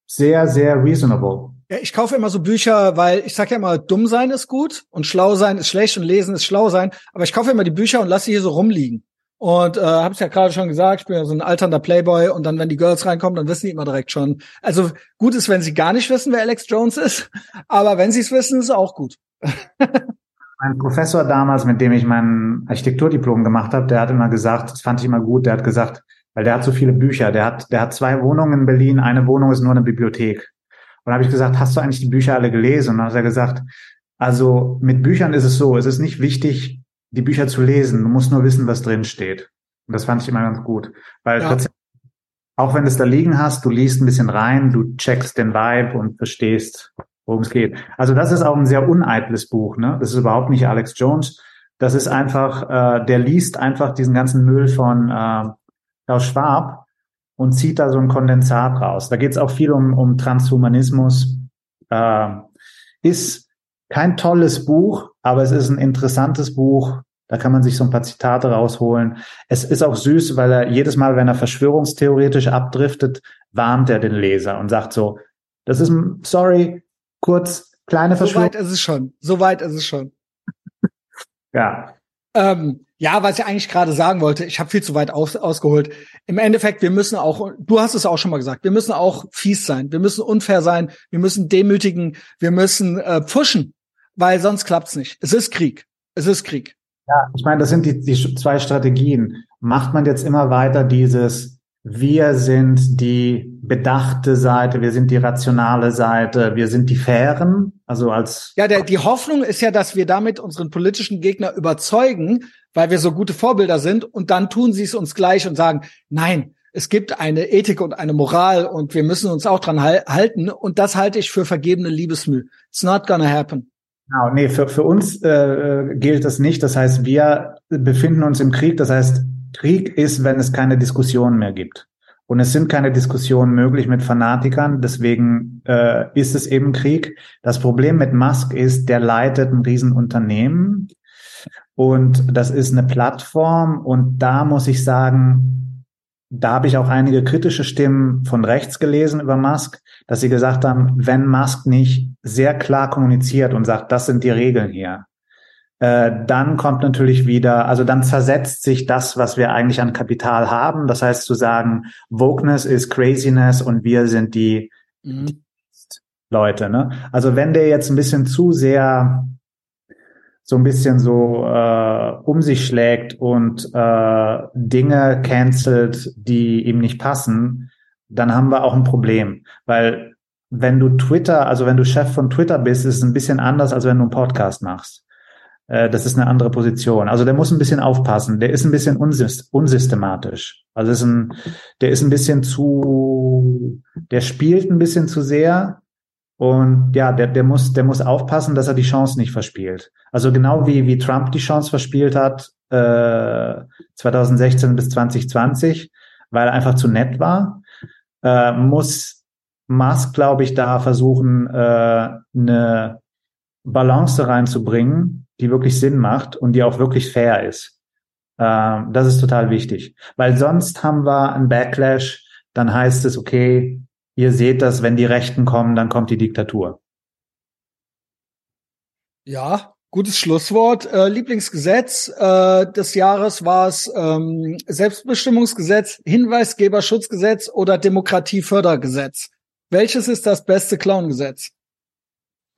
Sehr, sehr reasonable. Ja, ich kaufe immer so Bücher, weil ich sage ja immer, dumm sein ist gut und schlau sein ist schlecht und lesen ist schlau sein. Aber ich kaufe immer die Bücher und lasse sie hier so rumliegen. Und äh, habe es ja gerade schon gesagt, ich bin ja so ein alternder Playboy und dann, wenn die Girls reinkommen, dann wissen die immer direkt schon. Also gut ist, wenn sie gar nicht wissen, wer Alex Jones ist, (laughs) aber wenn sie es wissen, ist auch gut. (laughs) mein Professor damals, mit dem ich mein Architekturdiplom gemacht habe, der hat immer gesagt, das fand ich immer gut, der hat gesagt, weil der hat so viele Bücher, der hat, der hat zwei Wohnungen in Berlin, eine Wohnung ist nur eine Bibliothek. Und da habe ich gesagt, hast du eigentlich die Bücher alle gelesen? Und dann hat er gesagt, also mit Büchern ist es so, es ist nicht wichtig, die Bücher zu lesen. Du musst nur wissen, was drin steht. Und das fand ich immer ganz gut. Weil ja. auch wenn du es da liegen hast, du liest ein bisschen rein, du checkst den Vibe und verstehst, worum es geht. Also das ist auch ein sehr uneitles Buch. Ne? Das ist überhaupt nicht Alex Jones. Das ist einfach, äh, der liest einfach diesen ganzen Müll von äh, Klaus Schwab und zieht da so ein Kondensat raus. Da geht es auch viel um, um Transhumanismus. Äh, ist kein tolles Buch, aber es ist ein interessantes Buch. Da kann man sich so ein paar Zitate rausholen. Es ist auch süß, weil er jedes Mal, wenn er verschwörungstheoretisch abdriftet, warnt er den Leser und sagt so, das ist, sorry, kurz, kleine Verschwörung. So weit ist es schon. So weit ist es schon. ja. Ähm, ja, was ich eigentlich gerade sagen wollte, ich habe viel zu weit aus, ausgeholt. Im Endeffekt, wir müssen auch, du hast es auch schon mal gesagt, wir müssen auch fies sein, wir müssen unfair sein, wir müssen demütigen, wir müssen äh, pfuschen weil sonst klappt's nicht. Es ist Krieg. Es ist Krieg. Ja, ich meine, das sind die, die zwei Strategien. Macht man jetzt immer weiter dieses, wir sind die bedachte Seite, wir sind die rationale Seite, wir sind die Fairen, also als. Ja, der, die Hoffnung ist ja, dass wir damit unseren politischen Gegner überzeugen, weil wir so gute Vorbilder sind und dann tun sie es uns gleich und sagen, nein, es gibt eine Ethik und eine Moral und wir müssen uns auch dran halten und das halte ich für vergebene Liebesmüh. It's not gonna happen. Genau, nee, für, für uns äh, äh, gilt das nicht. Das heißt, wir befinden uns im Krieg. Das heißt, Krieg ist, wenn es keine Diskussion mehr gibt. Und es sind keine Diskussionen möglich mit Fanatikern, deswegen äh, ist es eben Krieg. Das Problem mit Musk ist, der leitet ein Riesenunternehmen. Und das ist eine Plattform. Und da muss ich sagen, da habe ich auch einige kritische Stimmen von rechts gelesen über Musk, dass sie gesagt haben, wenn Musk nicht sehr klar kommuniziert und sagt, das sind die Regeln hier, äh, dann kommt natürlich wieder, also dann zersetzt sich das, was wir eigentlich an Kapital haben. Das heißt zu sagen, Wokeness ist Craziness und wir sind die, mhm. die Leute. Ne? Also wenn der jetzt ein bisschen zu sehr so ein bisschen so äh, um sich schlägt und äh, Dinge cancelt, die ihm nicht passen, dann haben wir auch ein Problem. Weil wenn du Twitter, also wenn du Chef von Twitter bist, ist es ein bisschen anders, als wenn du einen Podcast machst. Äh, das ist eine andere Position. Also der muss ein bisschen aufpassen. Der ist ein bisschen unsystematisch. Also ist ein, der ist ein bisschen zu, der spielt ein bisschen zu sehr. Und ja, der, der muss, der muss aufpassen, dass er die Chance nicht verspielt. Also genau wie, wie Trump die Chance verspielt hat, äh, 2016 bis 2020, weil er einfach zu nett war, äh, muss Musk, glaube ich, da versuchen, äh, eine Balance reinzubringen, die wirklich Sinn macht und die auch wirklich fair ist. Ähm, das ist total wichtig, weil sonst haben wir einen Backlash, dann heißt es, okay, ihr seht das, wenn die Rechten kommen, dann kommt die Diktatur. Ja, gutes Schlusswort. Äh, Lieblingsgesetz äh, des Jahres war es ähm, Selbstbestimmungsgesetz, Hinweisgeberschutzgesetz oder Demokratiefördergesetz. Welches ist das beste Clowngesetz?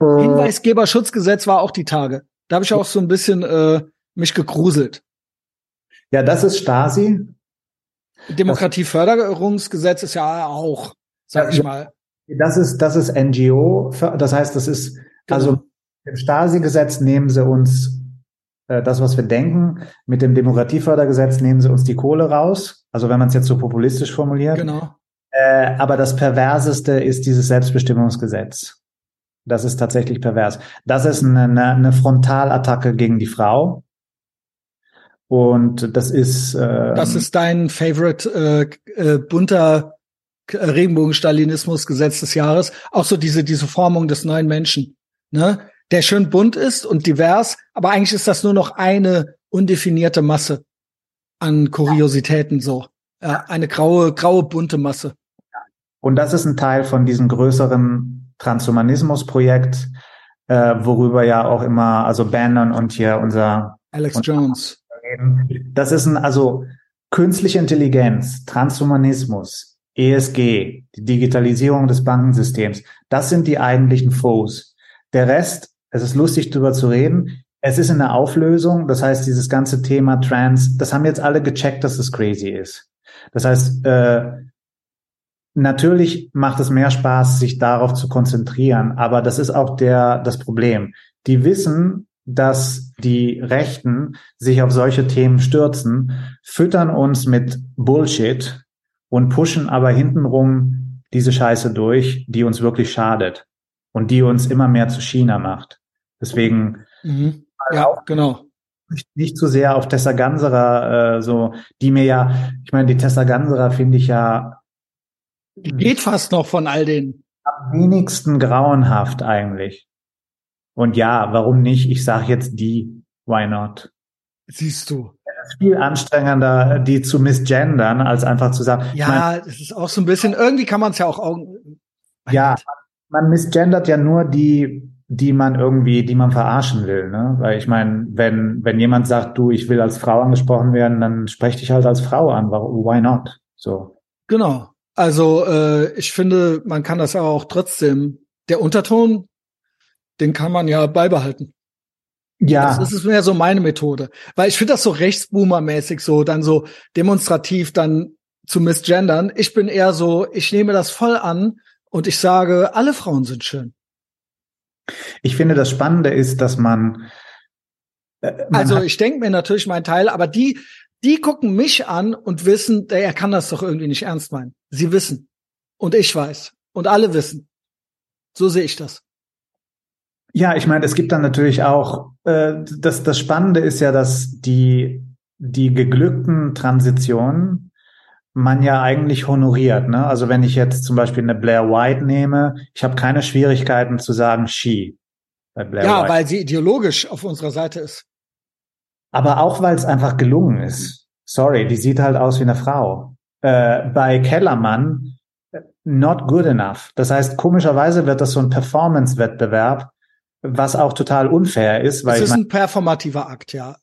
Äh. Hinweisgeberschutzgesetz war auch die Tage. Da habe ich auch so ein bisschen äh, mich gegruselt. Ja, das ist Stasi. Demokratieförderungsgesetz ist ja auch, sag ich mal. Das ist, das ist NGO. Das heißt, das ist, genau. also im Stasi-Gesetz nehmen sie uns äh, das, was wir denken. Mit dem Demokratiefördergesetz nehmen sie uns die Kohle raus. Also wenn man es jetzt so populistisch formuliert. Genau. Äh, aber das Perverseste ist dieses Selbstbestimmungsgesetz. Das ist tatsächlich pervers. Das ist eine, eine, eine Frontalattacke gegen die Frau. Und das ist. Äh, das ist dein Favorite äh, äh, bunter Regenbogen-Stalinismus-Gesetz des Jahres. Auch so diese diese Formung des neuen Menschen, ne? Der schön bunt ist und divers, aber eigentlich ist das nur noch eine undefinierte Masse an Kuriositäten so. Ja, eine graue graue bunte Masse. Und das ist ein Teil von diesem größeren Transhumanismus-Projekt, äh, worüber ja auch immer, also Bannon und hier unser Alex unser Jones. Das ist ein, also künstliche Intelligenz, Transhumanismus, ESG, die Digitalisierung des Bankensystems, das sind die eigentlichen Foes. Der Rest, es ist lustig drüber zu reden, es ist in der Auflösung, das heißt, dieses ganze Thema Trans, das haben jetzt alle gecheckt, dass es crazy ist. Das heißt, äh, Natürlich macht es mehr Spaß, sich darauf zu konzentrieren, aber das ist auch der, das Problem. Die wissen, dass die Rechten sich auf solche Themen stürzen, füttern uns mit Bullshit und pushen aber hintenrum diese Scheiße durch, die uns wirklich schadet und die uns immer mehr zu China macht. Deswegen mhm. ja, genau. Nicht, nicht zu sehr auf Tessa Ganserer, äh, so, die mir ja, ich meine, die Tessa Ganserer finde ich ja Geht fast noch von all den. Am wenigsten grauenhaft eigentlich. Und ja, warum nicht? Ich sage jetzt die. Why not? Siehst du. Es ist viel anstrengender, die zu misgendern, als einfach zu sagen. Ja, es ist auch so ein bisschen, irgendwie kann man es ja auch Augen. Ja, man misgendert ja nur die, die man irgendwie, die man verarschen will, ne? Weil ich meine, wenn, wenn jemand sagt, du, ich will als Frau angesprochen werden, dann spreche dich halt als Frau an. Why not? So. Genau. Also äh, ich finde, man kann das auch trotzdem. Der Unterton, den kann man ja beibehalten. Ja. Das ist mehr so meine Methode. Weil ich finde das so rechtsboomermäßig so, dann so demonstrativ dann zu misgendern. Ich bin eher so, ich nehme das voll an und ich sage, alle Frauen sind schön. Ich finde, das Spannende ist, dass man, äh, man also ich denke mir natürlich meinen Teil, aber die, die gucken mich an und wissen, er kann das doch irgendwie nicht ernst meinen. Sie wissen. Und ich weiß. Und alle wissen. So sehe ich das. Ja, ich meine, es gibt dann natürlich auch, äh, das, das Spannende ist ja, dass die, die geglückten Transitionen man ja eigentlich honoriert. Ne? Also wenn ich jetzt zum Beispiel eine Blair White nehme, ich habe keine Schwierigkeiten zu sagen she. Bei Blair ja, White. weil sie ideologisch auf unserer Seite ist. Aber auch weil es einfach gelungen ist. Sorry, die sieht halt aus wie eine Frau. Äh, bei Kellermann not good enough. Das heißt, komischerweise wird das so ein Performance-Wettbewerb, was auch total unfair ist. Weil es ist ein performativer Akt, ja.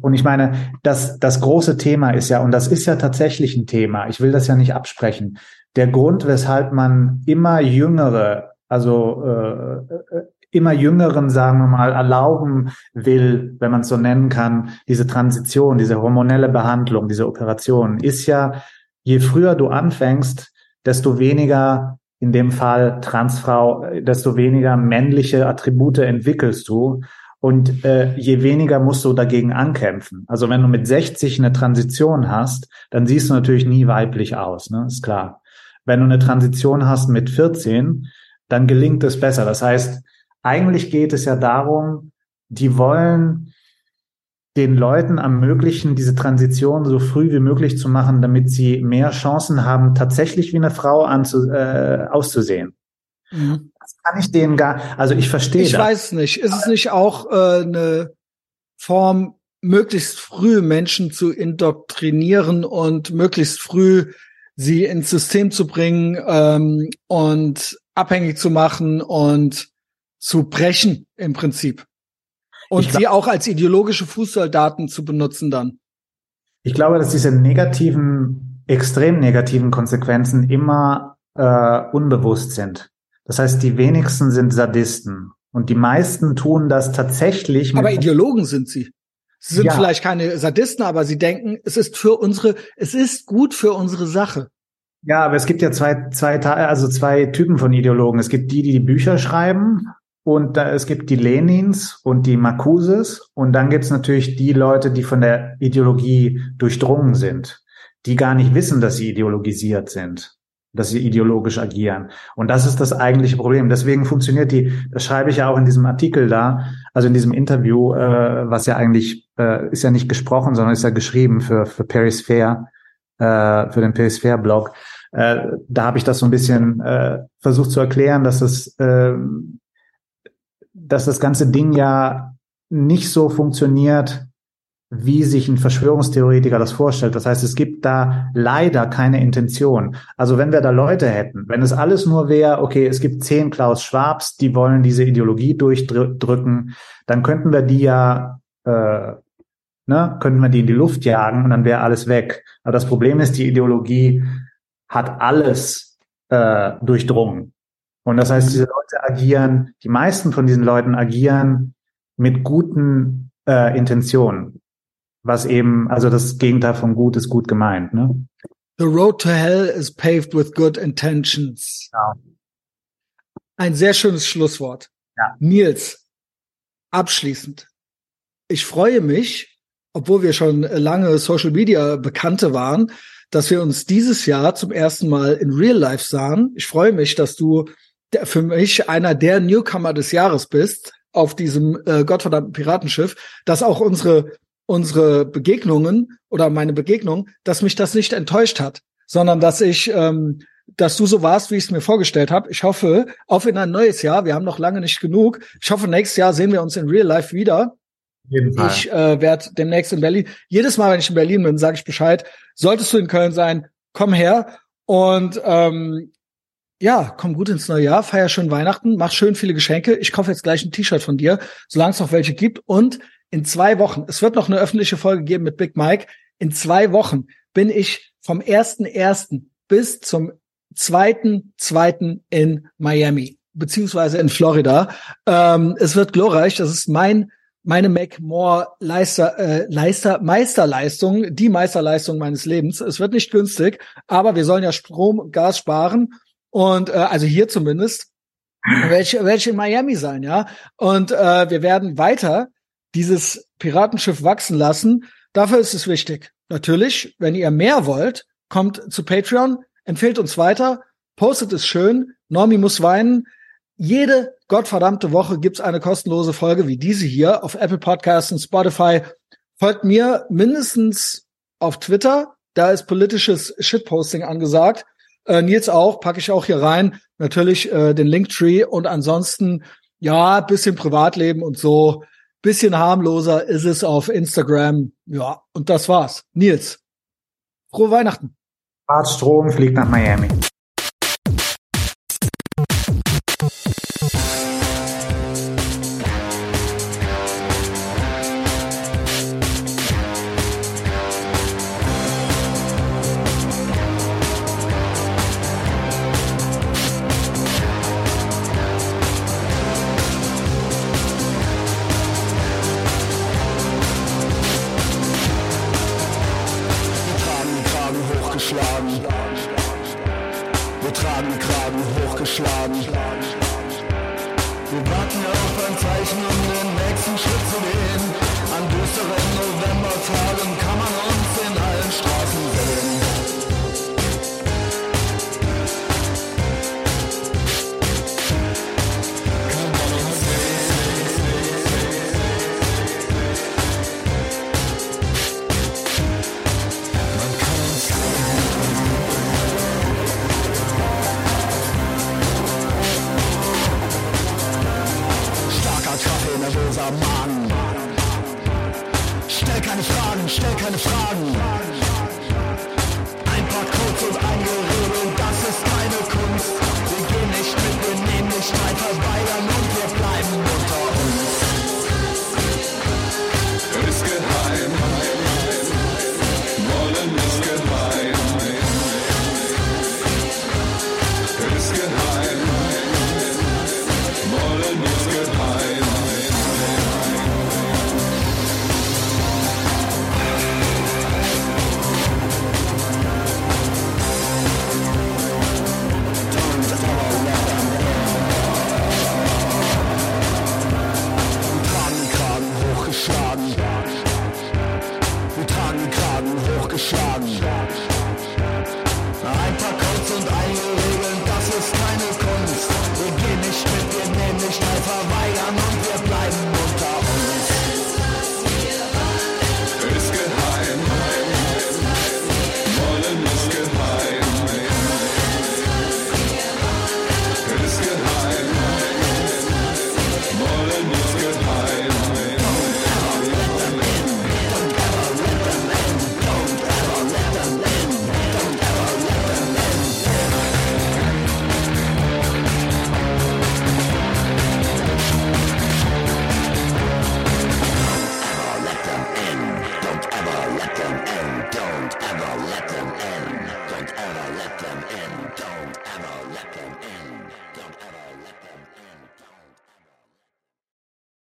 Und ich meine, das, das große Thema ist ja, und das ist ja tatsächlich ein Thema, ich will das ja nicht absprechen, der Grund, weshalb man immer jüngere, also äh, äh immer jüngeren, sagen wir mal, erlauben will, wenn man es so nennen kann, diese Transition, diese hormonelle Behandlung, diese Operation, ist ja, je früher du anfängst, desto weniger in dem Fall Transfrau, desto weniger männliche Attribute entwickelst du und äh, je weniger musst du dagegen ankämpfen. Also wenn du mit 60 eine Transition hast, dann siehst du natürlich nie weiblich aus, ne? ist klar. Wenn du eine Transition hast mit 14, dann gelingt es besser. Das heißt, eigentlich geht es ja darum, die wollen den Leuten ermöglichen, diese Transition so früh wie möglich zu machen, damit sie mehr Chancen haben, tatsächlich wie eine Frau anzu, äh, auszusehen. Mhm. Das kann ich denen gar, also ich verstehe. Ich das. weiß nicht. Ist es nicht auch äh, eine Form, möglichst früh Menschen zu indoktrinieren und möglichst früh sie ins System zu bringen ähm, und abhängig zu machen und zu brechen im Prinzip. Und glaub, sie auch als ideologische Fußsoldaten zu benutzen dann. Ich glaube, dass diese negativen, extrem negativen Konsequenzen immer äh, unbewusst sind. Das heißt, die wenigsten sind Sadisten und die meisten tun das tatsächlich. Aber Ideologen sind sie. Sie sind ja. vielleicht keine Sadisten, aber sie denken, es ist für unsere, es ist gut für unsere Sache. Ja, aber es gibt ja zwei, zwei, also zwei Typen von Ideologen. Es gibt die, die die Bücher schreiben und da, es gibt die Lenins und die Marcuses und dann gibt es natürlich die Leute, die von der Ideologie durchdrungen sind, die gar nicht wissen, dass sie ideologisiert sind dass sie ideologisch agieren. Und das ist das eigentliche Problem. Deswegen funktioniert die, das schreibe ich ja auch in diesem Artikel da, also in diesem Interview, äh, was ja eigentlich, äh, ist ja nicht gesprochen, sondern ist ja geschrieben für, für Paris Fair, äh, für den Paris Fair Blog. Äh, da habe ich das so ein bisschen äh, versucht zu erklären, dass es, äh, dass das ganze Ding ja nicht so funktioniert, wie sich ein Verschwörungstheoretiker das vorstellt. Das heißt, es gibt da leider keine Intention. Also wenn wir da Leute hätten, wenn es alles nur wäre, okay, es gibt zehn Klaus Schwabs, die wollen diese Ideologie durchdrücken, dann könnten wir die ja, äh, ne, könnten wir die in die Luft jagen und dann wäre alles weg. Aber das Problem ist, die Ideologie hat alles äh, durchdrungen. Und das heißt, diese Leute agieren, die meisten von diesen Leuten agieren mit guten äh, Intentionen was eben, also das Gegenteil von gut ist gut gemeint, ne? The road to hell is paved with good intentions. Ja. Ein sehr schönes Schlusswort. Ja. Nils, abschließend. Ich freue mich, obwohl wir schon lange Social Media Bekannte waren, dass wir uns dieses Jahr zum ersten Mal in Real Life sahen. Ich freue mich, dass du für mich einer der Newcomer des Jahres bist auf diesem äh, gottverdammten Piratenschiff, dass auch unsere unsere Begegnungen oder meine Begegnung, dass mich das nicht enttäuscht hat, sondern dass ich, ähm, dass du so warst, wie ich es mir vorgestellt habe. Ich hoffe, auf in ein neues Jahr. Wir haben noch lange nicht genug. Ich hoffe, nächstes Jahr sehen wir uns in Real Life wieder. Jeden Fall. Ich äh, werde demnächst in Berlin. Jedes Mal, wenn ich in Berlin bin, sage ich Bescheid. Solltest du in Köln sein, komm her. Und ähm, ja, komm gut ins neue Jahr, feier schön Weihnachten, mach schön viele Geschenke. Ich kaufe jetzt gleich ein T-Shirt von dir, solange es noch welche gibt. Und in zwei Wochen, es wird noch eine öffentliche Folge geben mit Big Mike, in zwei Wochen bin ich vom ersten ersten bis zum zweiten zweiten in Miami beziehungsweise in Florida. Ähm, es wird glorreich. Das ist mein meine Mac More Leister, äh, Leister, Meisterleistung, die Meisterleistung meines Lebens. Es wird nicht günstig, aber wir sollen ja Strom und Gas sparen und äh, also hier zumindest (laughs) welche welche in Miami sein, ja. Und äh, wir werden weiter dieses Piratenschiff wachsen lassen. Dafür ist es wichtig. Natürlich, wenn ihr mehr wollt, kommt zu Patreon, empfehlt uns weiter, postet es schön. Normi muss weinen. Jede gottverdammte Woche gibt's eine kostenlose Folge wie diese hier auf Apple Podcasts und Spotify. Folgt mir mindestens auf Twitter Da ist politisches Shitposting angesagt. Äh, Nils auch, packe ich auch hier rein. Natürlich äh, den Linktree und ansonsten, ja, bisschen Privatleben und so. Bisschen harmloser ist es auf Instagram. Ja, und das war's. Nils, frohe Weihnachten. Strom fliegt nach Miami.